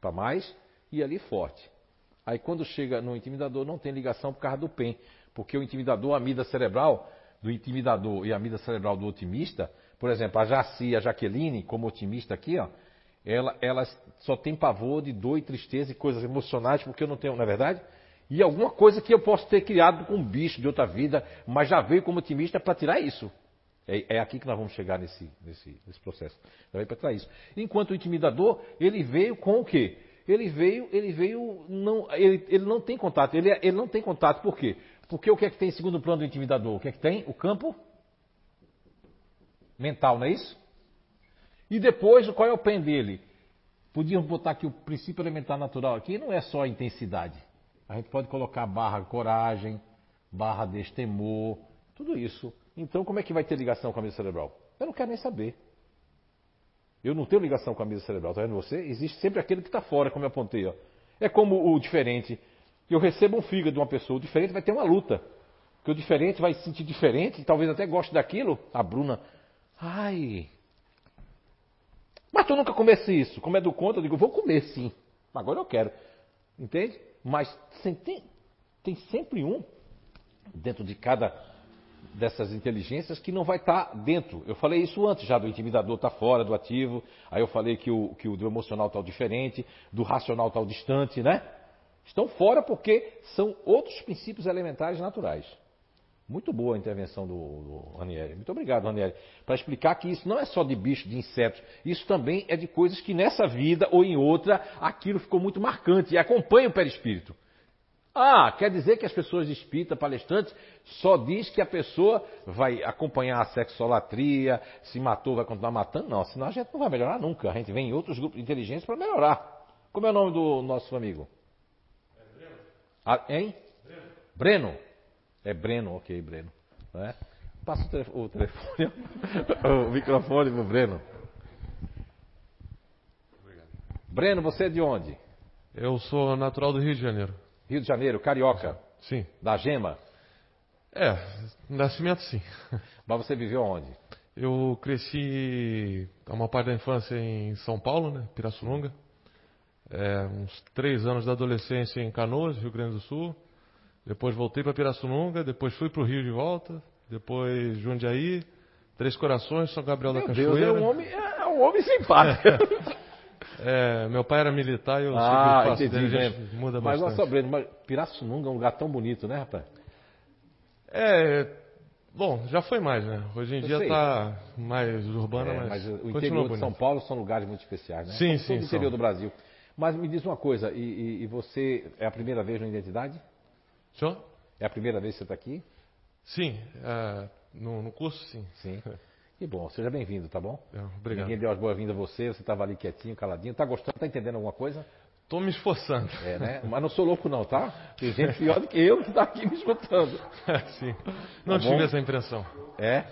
para mais e ali forte. Aí quando chega no intimidador não tem ligação por causa do PEN, porque o intimidador, a amida cerebral do intimidador e a amida cerebral do otimista, por exemplo, a Jaci, a Jaqueline, como otimista aqui, ó, ela, ela só tem pavor de dor e tristeza e coisas emocionais, porque eu não tenho, na é verdade, e alguma coisa que eu posso ter criado com um bicho de outra vida, mas já veio como otimista para tirar isso. É, é, aqui que nós vamos chegar nesse, nesse, nesse processo. Já veio para tirar isso. Enquanto o intimidador, ele veio com o quê? Ele veio, ele veio, não, ele, ele não tem contato. Ele, ele não tem contato, por quê? Porque o que é que tem em segundo plano do intimidador? O que é que tem? O campo mental, não é isso? E depois, qual é o pen dele? Podíamos botar aqui o princípio elementar natural aqui, não é só a intensidade. A gente pode colocar barra coragem, barra destemor, tudo isso. Então, como é que vai ter ligação com a mesa cerebral? Eu não quero nem saber. Eu não tenho ligação com a mesa cerebral, tá vendo você? Existe sempre aquele que está fora, como eu apontei. Ó. É como o diferente. Eu recebo um fígado de uma pessoa, diferente vai ter uma luta. Porque o diferente vai se sentir diferente, talvez até goste daquilo. A Bruna, ai. Mas tu nunca comesse isso. Como é do conta, eu digo, vou comer sim. Agora eu quero. Entende? Mas tem, tem sempre um dentro de cada dessas inteligências que não vai estar tá dentro. Eu falei isso antes já, do intimidador está fora do ativo, aí eu falei que o, que o do emocional está diferente, do racional está distante, né? Estão fora porque são outros princípios elementares naturais. Muito boa a intervenção do, do Ranieri. Muito obrigado, Ranieri. Para explicar que isso não é só de bicho, de insetos. Isso também é de coisas que nessa vida ou em outra aquilo ficou muito marcante e acompanha o perispírito. Ah, quer dizer que as pessoas espíritas, palestrantes, só diz que a pessoa vai acompanhar a sexolatria, se matou, vai continuar matando? Não, senão a gente não vai melhorar nunca. A gente vem em outros grupos de inteligência para melhorar. Como é o nome do nosso amigo? É. Ah, hein? Breno. Breno. É Breno, ok, Breno. Né? Passa o, telefone, o microfone pro Breno. Obrigado. Breno, você é de onde? Eu sou natural do Rio de Janeiro. Rio de Janeiro, carioca? Sim. Da Gema? É, nascimento sim. Mas você viveu onde? Eu cresci uma parte da infância em São Paulo, né, Pirassununga. É, uns três anos da adolescência em Canoas, Rio Grande do Sul. Depois voltei para Pirassununga, depois fui para o Rio de volta, depois Jundiaí, Três Corações, São Gabriel meu da Cachoeira. Deus, é um homem, é um homem simpático. É, meu pai era militar e eu ah, segui o entendi, dele, gente muda mas bastante. Mas, Breno, mas Pirassununga é um lugar tão bonito, né, rapaz? É, bom, já foi mais, né? Hoje em eu dia está mais urbana, é, mas, mas o interior de São Paulo são lugares muito especiais, né? Sim, sim. O interior são. do Brasil. Mas me diz uma coisa, e, e, e você é a primeira vez na identidade? Senhor? É a primeira vez que você está aqui? Sim, é, no, no, curso sim. Sim. Que bom, seja bem-vindo, tá bom? Obrigado. Ninguém deu as boas-vindas a você, você estava ali quietinho, caladinho. Tá gostando, tá entendendo alguma coisa? Estou me esforçando. É, né? Mas não sou louco não, tá? Tem gente pior do que eu que está aqui me escutando. É, sim. Não tá tive bom? essa impressão. É,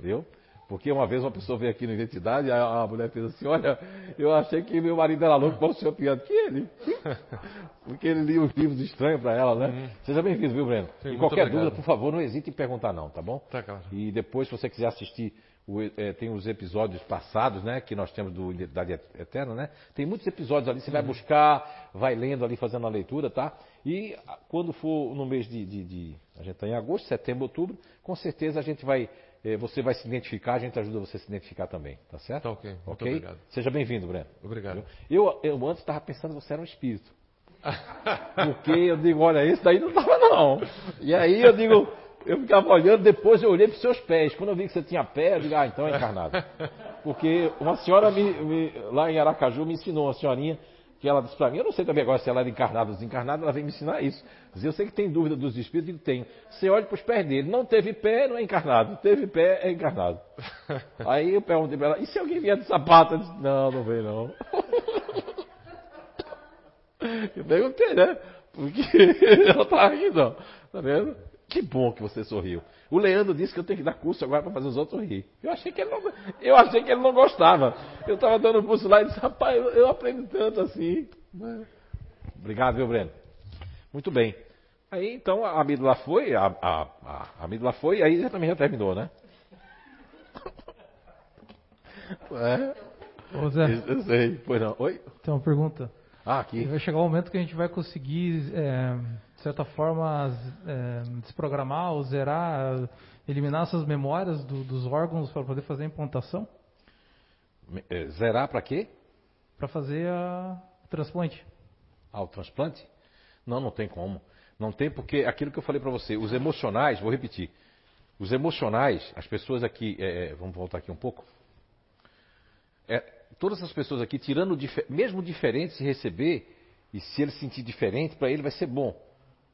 viu? Porque uma vez uma pessoa veio aqui na identidade, a, a mulher fez assim, olha, eu achei que meu marido era louco para o senhor pior do que ele. Porque ele lia os livros estranhos para ela, né? Uhum. Seja bem-vindo, viu, Breno? Sim, e qualquer obrigado. dúvida, por favor, não hesite em perguntar não, tá bom? Tá, claro. E depois, se você quiser assistir, o, é, tem os episódios passados, né? Que nós temos do Identidade Eterna, né? Tem muitos episódios ali, você vai buscar, vai lendo ali, fazendo a leitura, tá? E quando for no mês de, de, de A gente está em agosto, setembro, outubro. Com certeza a gente vai, você vai se identificar, a gente ajuda você a se identificar também, tá certo? Tá ok. Muito Ok? obrigado. Seja bem-vindo, Breno. Obrigado. Eu, eu antes estava pensando que você era um espírito. Porque eu digo, olha, esse daí não estava não. E aí eu digo, eu ficava olhando, depois eu olhei para os seus pés. Quando eu vi que você tinha pé, eu digo, ah, então é encarnado. Porque uma senhora me- me- lá em Aracaju me ensinou, uma senhorinha, que ela disse para mim, eu não sei também agora se ela era encarnada ou desencarnada, ela veio me ensinar isso. Diz, eu sei que tem dúvida dos espíritos, eu digo, tem. Você olha para os pés dele, não teve pé, não é encarnado. Teve pé, é encarnado. Aí eu perguntei para ela, e se alguém vier de sapato? Ela disse, não, não veio não. Eu perguntei, né? Porque ela tá rindo, ó. Tá vendo? Que bom que você sorriu. O Leandro disse que eu tenho que dar curso agora para fazer os outros rir. Eu achei que ele não, eu achei que ele não gostava. Eu estava dando curso lá e disse, rapaz, eu, eu aprendo tanto assim. Obrigado, viu, Breno? Muito bem. Aí então a amígdala foi, a, a, a, a amígdala foi, e aí já também já terminou, né? É, Ô Zé, eu sei. Pois não. Oi? tem uma pergunta. Ah, aqui. Vai chegar um momento que a gente vai conseguir, é, de certa forma, é, desprogramar ou zerar, eliminar essas memórias do- dos órgãos para poder fazer a implantação? Eh, Zerar para quê? Para fazer a, o transplante. Ah, o transplante? Não, não tem como. Não tem porque aquilo que eu falei para você, os emocionais, vou repetir. Os emocionais, as pessoas aqui, é, é, vamos voltar aqui um pouco. É, todas as pessoas aqui, tirando mesmo diferente, se receber e se ele sentir diferente, para ele vai ser bom.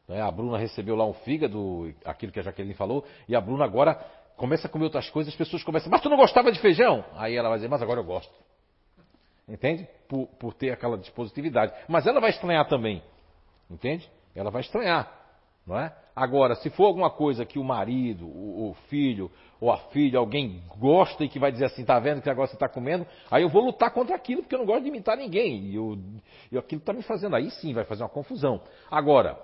Né? A Bruna recebeu lá um fígado, aquilo que a Jaqueline falou, e a Bruna agora começa a comer outras coisas, as pessoas começam, mas tu não gostava de feijão? Aí ela vai dizer, mas agora eu gosto. Entende? Por, por ter aquela dispositividade. Mas ela vai estranhar também. Entende? Ela vai estranhar. Não é? Agora, se for alguma coisa que o marido, o, o filho ou a filha, alguém gosta e que vai dizer assim, tá vendo que agora você está comendo, aí eu vou lutar contra aquilo porque eu não gosto de imitar ninguém. E, eu, e aquilo está me fazendo. Aí sim vai fazer uma confusão. Agora,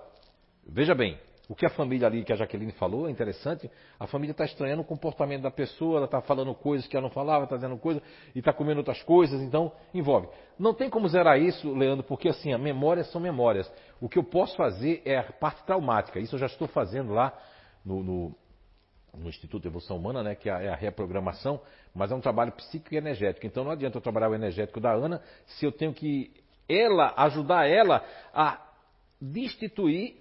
veja bem, o que a família ali, que a Jaqueline falou, é interessante. A família está estranhando o comportamento da pessoa, ela está falando coisas que ela não falava, está dizendo coisas e está comendo outras coisas, então envolve. Não tem como zerar isso, Leandro, porque assim, as memórias são memórias. O que eu posso fazer é a parte traumática. Isso eu já estou fazendo lá no, no, no Instituto de Evolução Humana, né, que é a, é reprogramação, mas é um trabalho psíquico e energético. Então não adianta eu trabalhar o energético da Ana se eu tenho que ela ajudar ela a destituir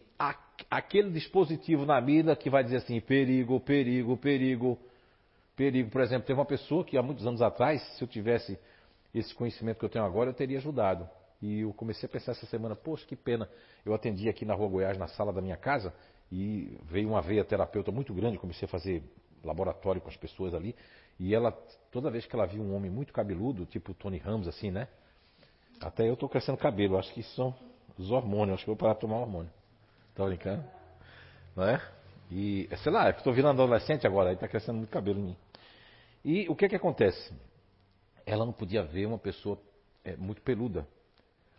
aquele dispositivo na amígdala que vai dizer assim, perigo, perigo, perigo, perigo. Por exemplo, teve uma pessoa que há muitos anos atrás, se eu tivesse esse conhecimento que eu tenho agora, eu teria ajudado. E eu comecei a pensar essa semana, poxa, que pena. Eu atendi aqui na Rua Goiás, na sala da minha casa, e veio uma veia terapeuta muito grande, comecei a fazer laboratório com as pessoas ali, e ela, toda vez que ela viu um homem muito cabeludo, tipo Tony Ramos, assim, né? Até eu estou crescendo cabelo, acho que são os hormônios, acho que eu vou parar de tomar hormônio. Tá brincando? Não é? E, sei lá, estou virando adolescente agora, aí está crescendo muito cabelo em mim. E o que que acontece? Ela não podia ver uma pessoa é, muito peluda.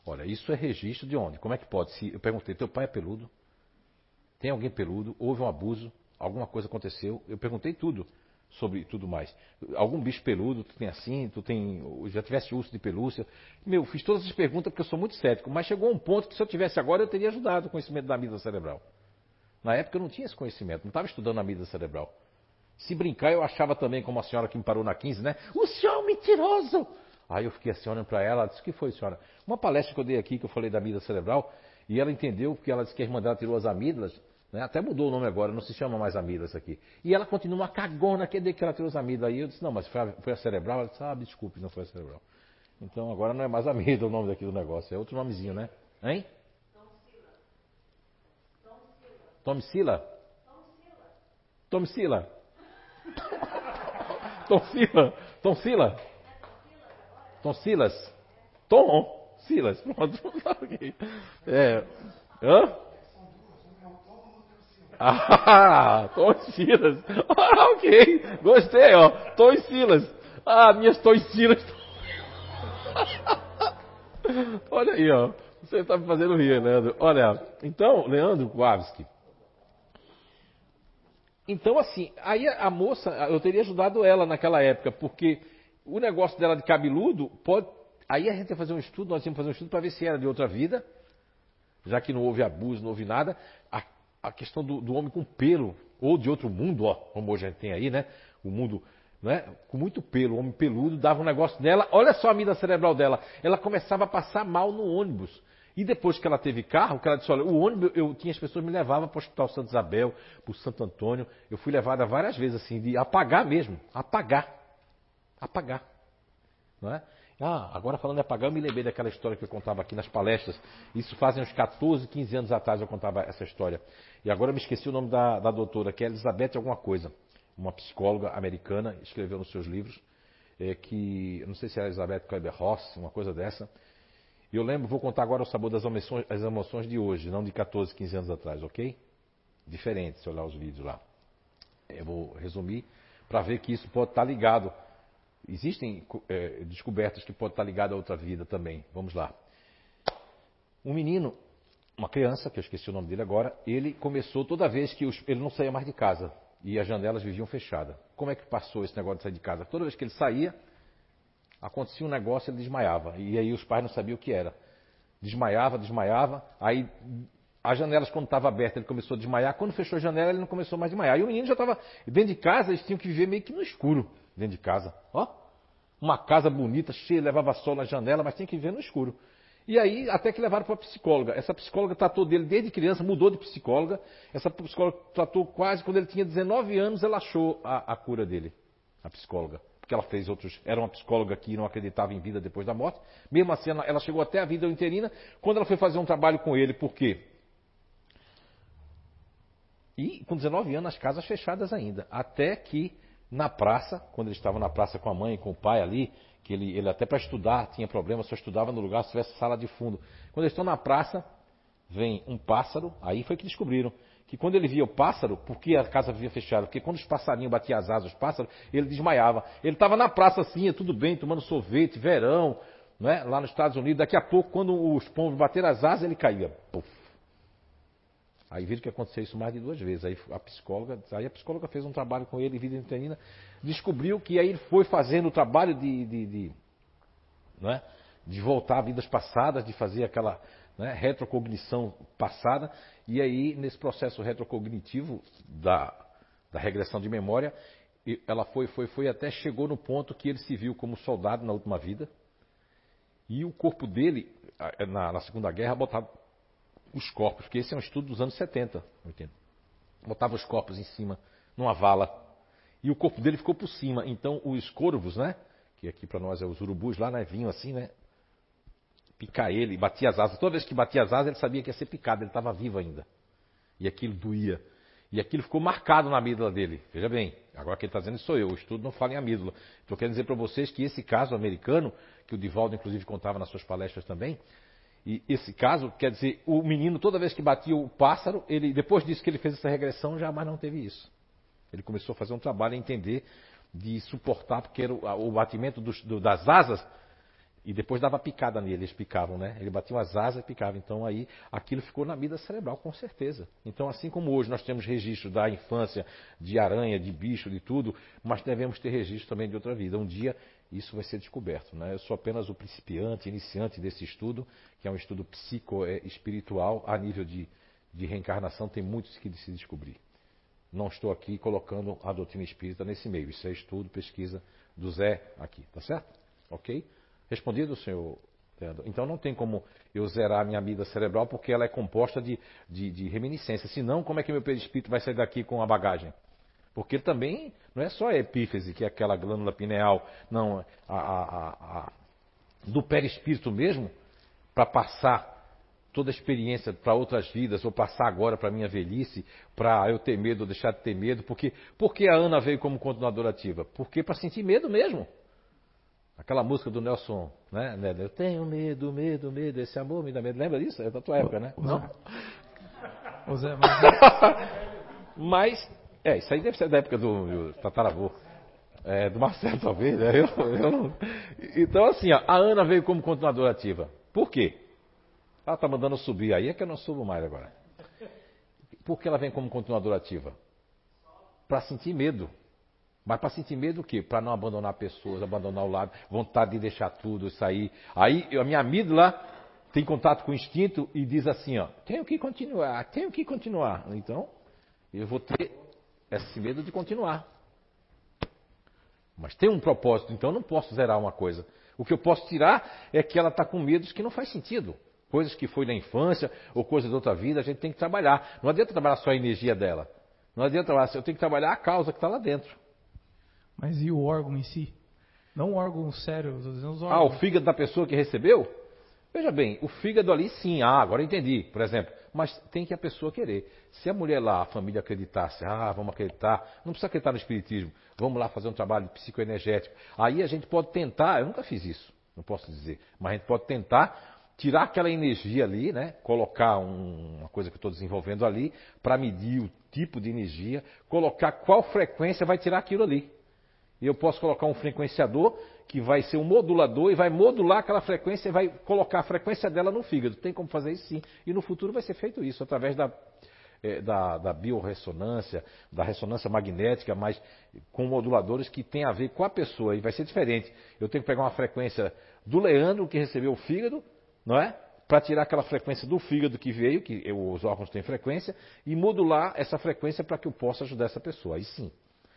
Olha, isso é registro de onde? Como é que pode? Se eu perguntei, teu pai é peludo? Tem alguém peludo? Houve um abuso? Alguma coisa aconteceu? Eu perguntei tudo sobre tudo mais. Algum bicho peludo, tu tem assim, tu tem. Já tivesse urso de pelúcia? Meu, fiz todas as perguntas porque eu sou muito cético, mas chegou um ponto que se eu tivesse agora eu teria ajudado o conhecimento da amígdala cerebral. Na época eu não tinha esse conhecimento, não estava estudando a amígdala cerebral. Se brincar, eu achava também, como a senhora que me parou na 15, né? O senhor é um mentiroso! Aí eu fiquei assim olhando para ela, disse: O que foi, senhora? Uma palestra que eu dei aqui, que eu falei da amígdala cerebral, e ela entendeu, porque ela disse que a irmã dela tirou as amígdalas, né? até mudou o nome agora, não se chama mais amígdalas aqui. E ela continua uma cagona, que desde que ela tirou as amígdalas. Aí eu disse: Não, mas foi a, foi a cerebral? Ela disse: Ah, desculpe, não foi a cerebral. Então agora não é mais amígdala o nome daqui do negócio, é outro nomezinho, né? Hein? Tomsila? Tomsila? Tonsila? Tonsila? Tonsilas? Tom? Silas? Pronto. É. Hã? Ah, tonsilas. Ah, ok. Gostei, ó. Tonsilas. Ah, minhas tonsilas. Olha aí, ó. Você está me fazendo rir, Leandro. Olha, então, Leandro Kowalski. Então, assim, aí a moça, eu teria ajudado ela naquela época, porque o negócio dela de cabeludo pode. Aí a gente ia fazer um estudo, nós íamos fazer um estudo para ver se era de outra vida, já que não houve abuso, não houve nada. A questão do, do, homem com pelo, ou de outro mundo, ó, como hoje a gente tem aí, né? O mundo né? com muito pelo, homem peludo, dava um negócio nela, olha só a mida cerebral dela, ela começava a passar mal no ônibus. E depois que ela teve carro, que ela disse, olha, o ônibus, eu tinha as pessoas me levavam para o Hospital Santa Isabel, para o Santo Antônio, eu fui levada várias vezes assim, de apagar mesmo, apagar, apagar. Não é? Ah, agora falando em apagar, eu me lembrei daquela história que eu contava aqui nas palestras. Isso fazem uns 14, 15 anos atrás eu contava essa história. E agora eu me esqueci o nome da, da doutora, que é Elizabeth alguma coisa. Uma psicóloga americana, escreveu nos seus livros, é, que, não sei se era Elizabeth Kleber Ross, uma coisa dessa. E eu lembro, vou contar agora o sabor das emoções, as emoções de hoje, não de 14, 15 anos atrás, ok? Diferente, se olhar os vídeos lá. Eu vou resumir para ver que isso pode estar ligado Existem é, descobertas que podem estar ligadas a outra vida também. Vamos lá. Um menino, uma criança, que eu esqueci o nome dele agora, ele começou toda vez que os, ele não saía mais de casa e as janelas viviam fechadas. Como é que passou esse negócio de sair de casa? Toda vez que ele saía, acontecia um negócio, ele desmaiava. E aí os pais não sabiam o que era. Desmaiava, desmaiava. Aí as janelas, quando estavam abertas, ele começou a desmaiar. Quando fechou a janela, ele não começou mais a desmaiar. E o menino já estava dentro de casa, eles tinham que viver meio que no escuro dentro de casa. Ó, uma casa bonita, cheia, levava sol na janela, mas tinha que viver no escuro. E aí, até que levaram para a psicóloga. Essa psicóloga tratou dele desde criança, mudou de psicóloga. Essa psicóloga tratou quase quando ele tinha 19 anos, ela achou a, a cura dele, a psicóloga. Porque ela fez outros. Era uma psicóloga que não acreditava em vida depois da morte. Mesmo assim, ela, ela chegou até a vida interina. Quando ela foi fazer um trabalho com ele, por quê? E com 19 anos, as casas fechadas ainda. Até que na praça, quando ele estava na praça com a mãe e com o pai ali, que ele, ele até para estudar tinha problema, só estudava no lugar se tivesse sala de fundo. Quando eles estão na praça, vem um pássaro, aí foi que descobriram que quando ele via o pássaro, por que a casa vivia fechada? Porque quando os passarinhos batiam as asas, os pássaros, ele desmaiava. Ele estava na praça assim, tudo bem, tomando sorvete, verão, é? lá nos Estados Unidos. Daqui a pouco, quando os pombos bateram as asas, ele caía. Puf. Aí viram que aconteceu isso mais de duas vezes. Aí a psicóloga, aí a psicóloga fez um trabalho com ele, vida interina, descobriu que aí ele foi fazendo o trabalho de, de, de, é? de voltar a vidas passadas, de fazer aquela né, retrocognição passada. E aí, nesse processo retrocognitivo da, da regressão de memória, ela foi, foi, foi até chegou no ponto que ele se viu como soldado na última vida. E o corpo dele, na, na Segunda Guerra, botava, os corpos, porque esse é um estudo dos anos 70, 80. Botava os corpos em cima, numa vala, e o corpo dele ficou por cima. Então os corvos, né? Que aqui para nós é os urubus lá, né? Vinham assim, né? Picar ele, batia as asas. Toda vez que batia as asas, ele sabia que ia ser picado, ele estava vivo ainda. E aquilo doía. E aquilo ficou marcado na amígdala dele. Veja bem, agora quem está dizendo sou eu, o estudo não fala em amígdala. Estou querendo dizer para vocês que esse caso americano, que o Divaldo inclusive contava nas suas palestras também, e esse caso, quer dizer, o menino, toda vez que batia o pássaro, ele, depois disso que ele fez essa regressão, jamais não teve isso. Ele começou a fazer um trabalho a entender de suportar, porque era o, o batimento dos, do, das asas, e depois dava picada nele, eles picavam, né? Ele batia as asas e picava. Então aí aquilo ficou na vida cerebral, com certeza. Então, assim como hoje nós temos registro da infância, de aranha, de bicho, de tudo, mas devemos ter registro também de outra vida. Um dia isso vai ser descoberto. Né? Eu sou apenas o principiante, iniciante desse estudo, que é um estudo psico-espiritual a nível de, de reencarnação, tem muitos que se descobrir. Não estou aqui colocando a doutrina espírita nesse meio. Isso é estudo, pesquisa do Zé aqui, tá certo? Ok? Respondido, senhor então não tem como eu zerar a minha vida cerebral porque ela é composta de, de, de reminiscência. Senão, como é que meu perispírito vai sair daqui com a bagagem? Porque também não é só a epífise, que é aquela glândula pineal, não, a, a, a, do perispírito mesmo, para passar toda a experiência para outras vidas, ou passar agora para a minha velhice, para eu ter medo ou deixar de ter medo. Porque, porque a Ana veio como continuadora ativa? Porque para sentir medo mesmo. Aquela música do Nelson, né? Eu tenho medo, medo, medo, esse amor me dá medo. Lembra disso? É da tua época, né? Não? Zé, mas... mas é, isso aí deve ser da época do, do tataravô. É, do Marcelo, talvez. Né? Eu, eu não... Então, assim, ó, a Ana veio como continuadora ativa. Por quê? Ela está mandando subir aí, é que eu não subo mais agora. Por que ela vem como continuadora ativa? Para sentir medo. Mas para sentir medo o quê? Para não abandonar pessoas, abandonar o lado, vontade de deixar tudo, sair. Aí a minha amígdala tem contato com o instinto e diz assim, ó, tenho que continuar, tenho que continuar. Então, eu vou ter esse medo de continuar. Mas tem um propósito, então eu não posso zerar uma coisa. O que eu posso tirar é que ela está com medos que não faz sentido. Coisas que foi na infância ou coisas da outra vida, a gente tem que trabalhar. Não adianta trabalhar só a energia dela. Não adianta trabalhar, eu tenho que trabalhar a causa que está lá dentro. Mas e o órgão em si? Não o órgão sério, os Ah, órgãos. o fígado da pessoa que recebeu? Veja bem, o fígado ali sim, ah, agora entendi, por exemplo. Mas tem que a pessoa querer. Se a mulher lá, a família acreditasse, ah, vamos acreditar, não precisa acreditar no espiritismo, vamos lá fazer um trabalho psicoenergético. Aí a gente pode tentar, eu nunca fiz isso, não posso dizer, mas a gente pode tentar tirar aquela energia ali, né? Colocar um- uma coisa que eu estou desenvolvendo ali, para medir o tipo de energia, colocar qual frequência vai tirar aquilo ali. E eu posso colocar um frequenciador que vai ser um modulador e vai modular aquela frequência e vai colocar a frequência dela no fígado. Tem como fazer isso sim. E no futuro vai ser feito isso, através da, eh, da, da biorressonância, da ressonância magnética, mas com moduladores que tem a ver com a pessoa. E vai ser diferente. Eu tenho que pegar uma frequência do Leandro, que recebeu o fígado, não é? Para tirar aquela frequência do fígado que veio, que eu- os órgãos têm frequência, e modular essa frequência para que eu possa ajudar essa pessoa. Aí sim.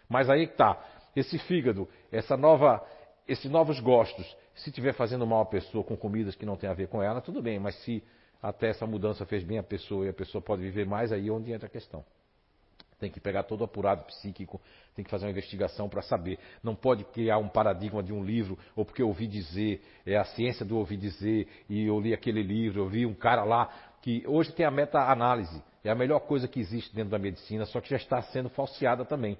Mas aí que tá, esse fígado, essa nova, esses novos gostos, se estiver fazendo mal à pessoa com comidas que não tem a ver com ela, tudo bem, mas se até essa mudança fez bem à pessoa e a pessoa pode viver mais, aí é onde entra a questão. Tem que pegar todo o apurado psíquico, tem que fazer uma investigação para saber. Não pode criar um paradigma de um livro, ou porque eu ouvi dizer, é a ciência do ouvir dizer, e eu li aquele livro, eu vi um cara lá, que hoje tem a meta-análise, é a melhor coisa que existe dentro da medicina, só que já está sendo falseada também.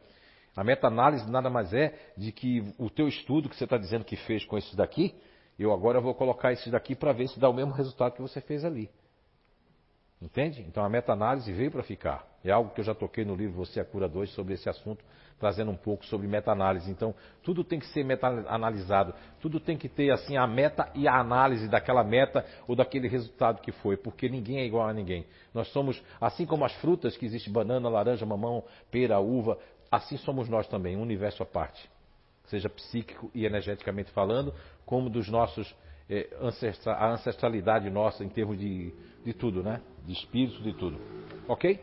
A meta-análise nada mais é de que o teu estudo que você está dizendo que fez com esses daqui, eu agora vou colocar esses daqui para ver se dá o mesmo resultado que você fez ali. Entende? Então a meta-análise veio para ficar. É algo que eu já toquei no livro Você é a Cura 2 sobre esse assunto, trazendo um pouco sobre meta-análise. Então, tudo tem que ser meta-analisado. Tudo tem que ter assim a meta e a análise daquela meta ou daquele resultado que foi, porque ninguém é igual a ninguém. Nós somos, assim como as frutas que existe banana, laranja, mamão, pera, uva, assim somos nós também, um universo à parte. Seja psíquico e energeticamente falando, como dos nossos eh, ancestra- a ancestralidade nossa em termos de, de tudo, né? De espírito, de tudo. Ok?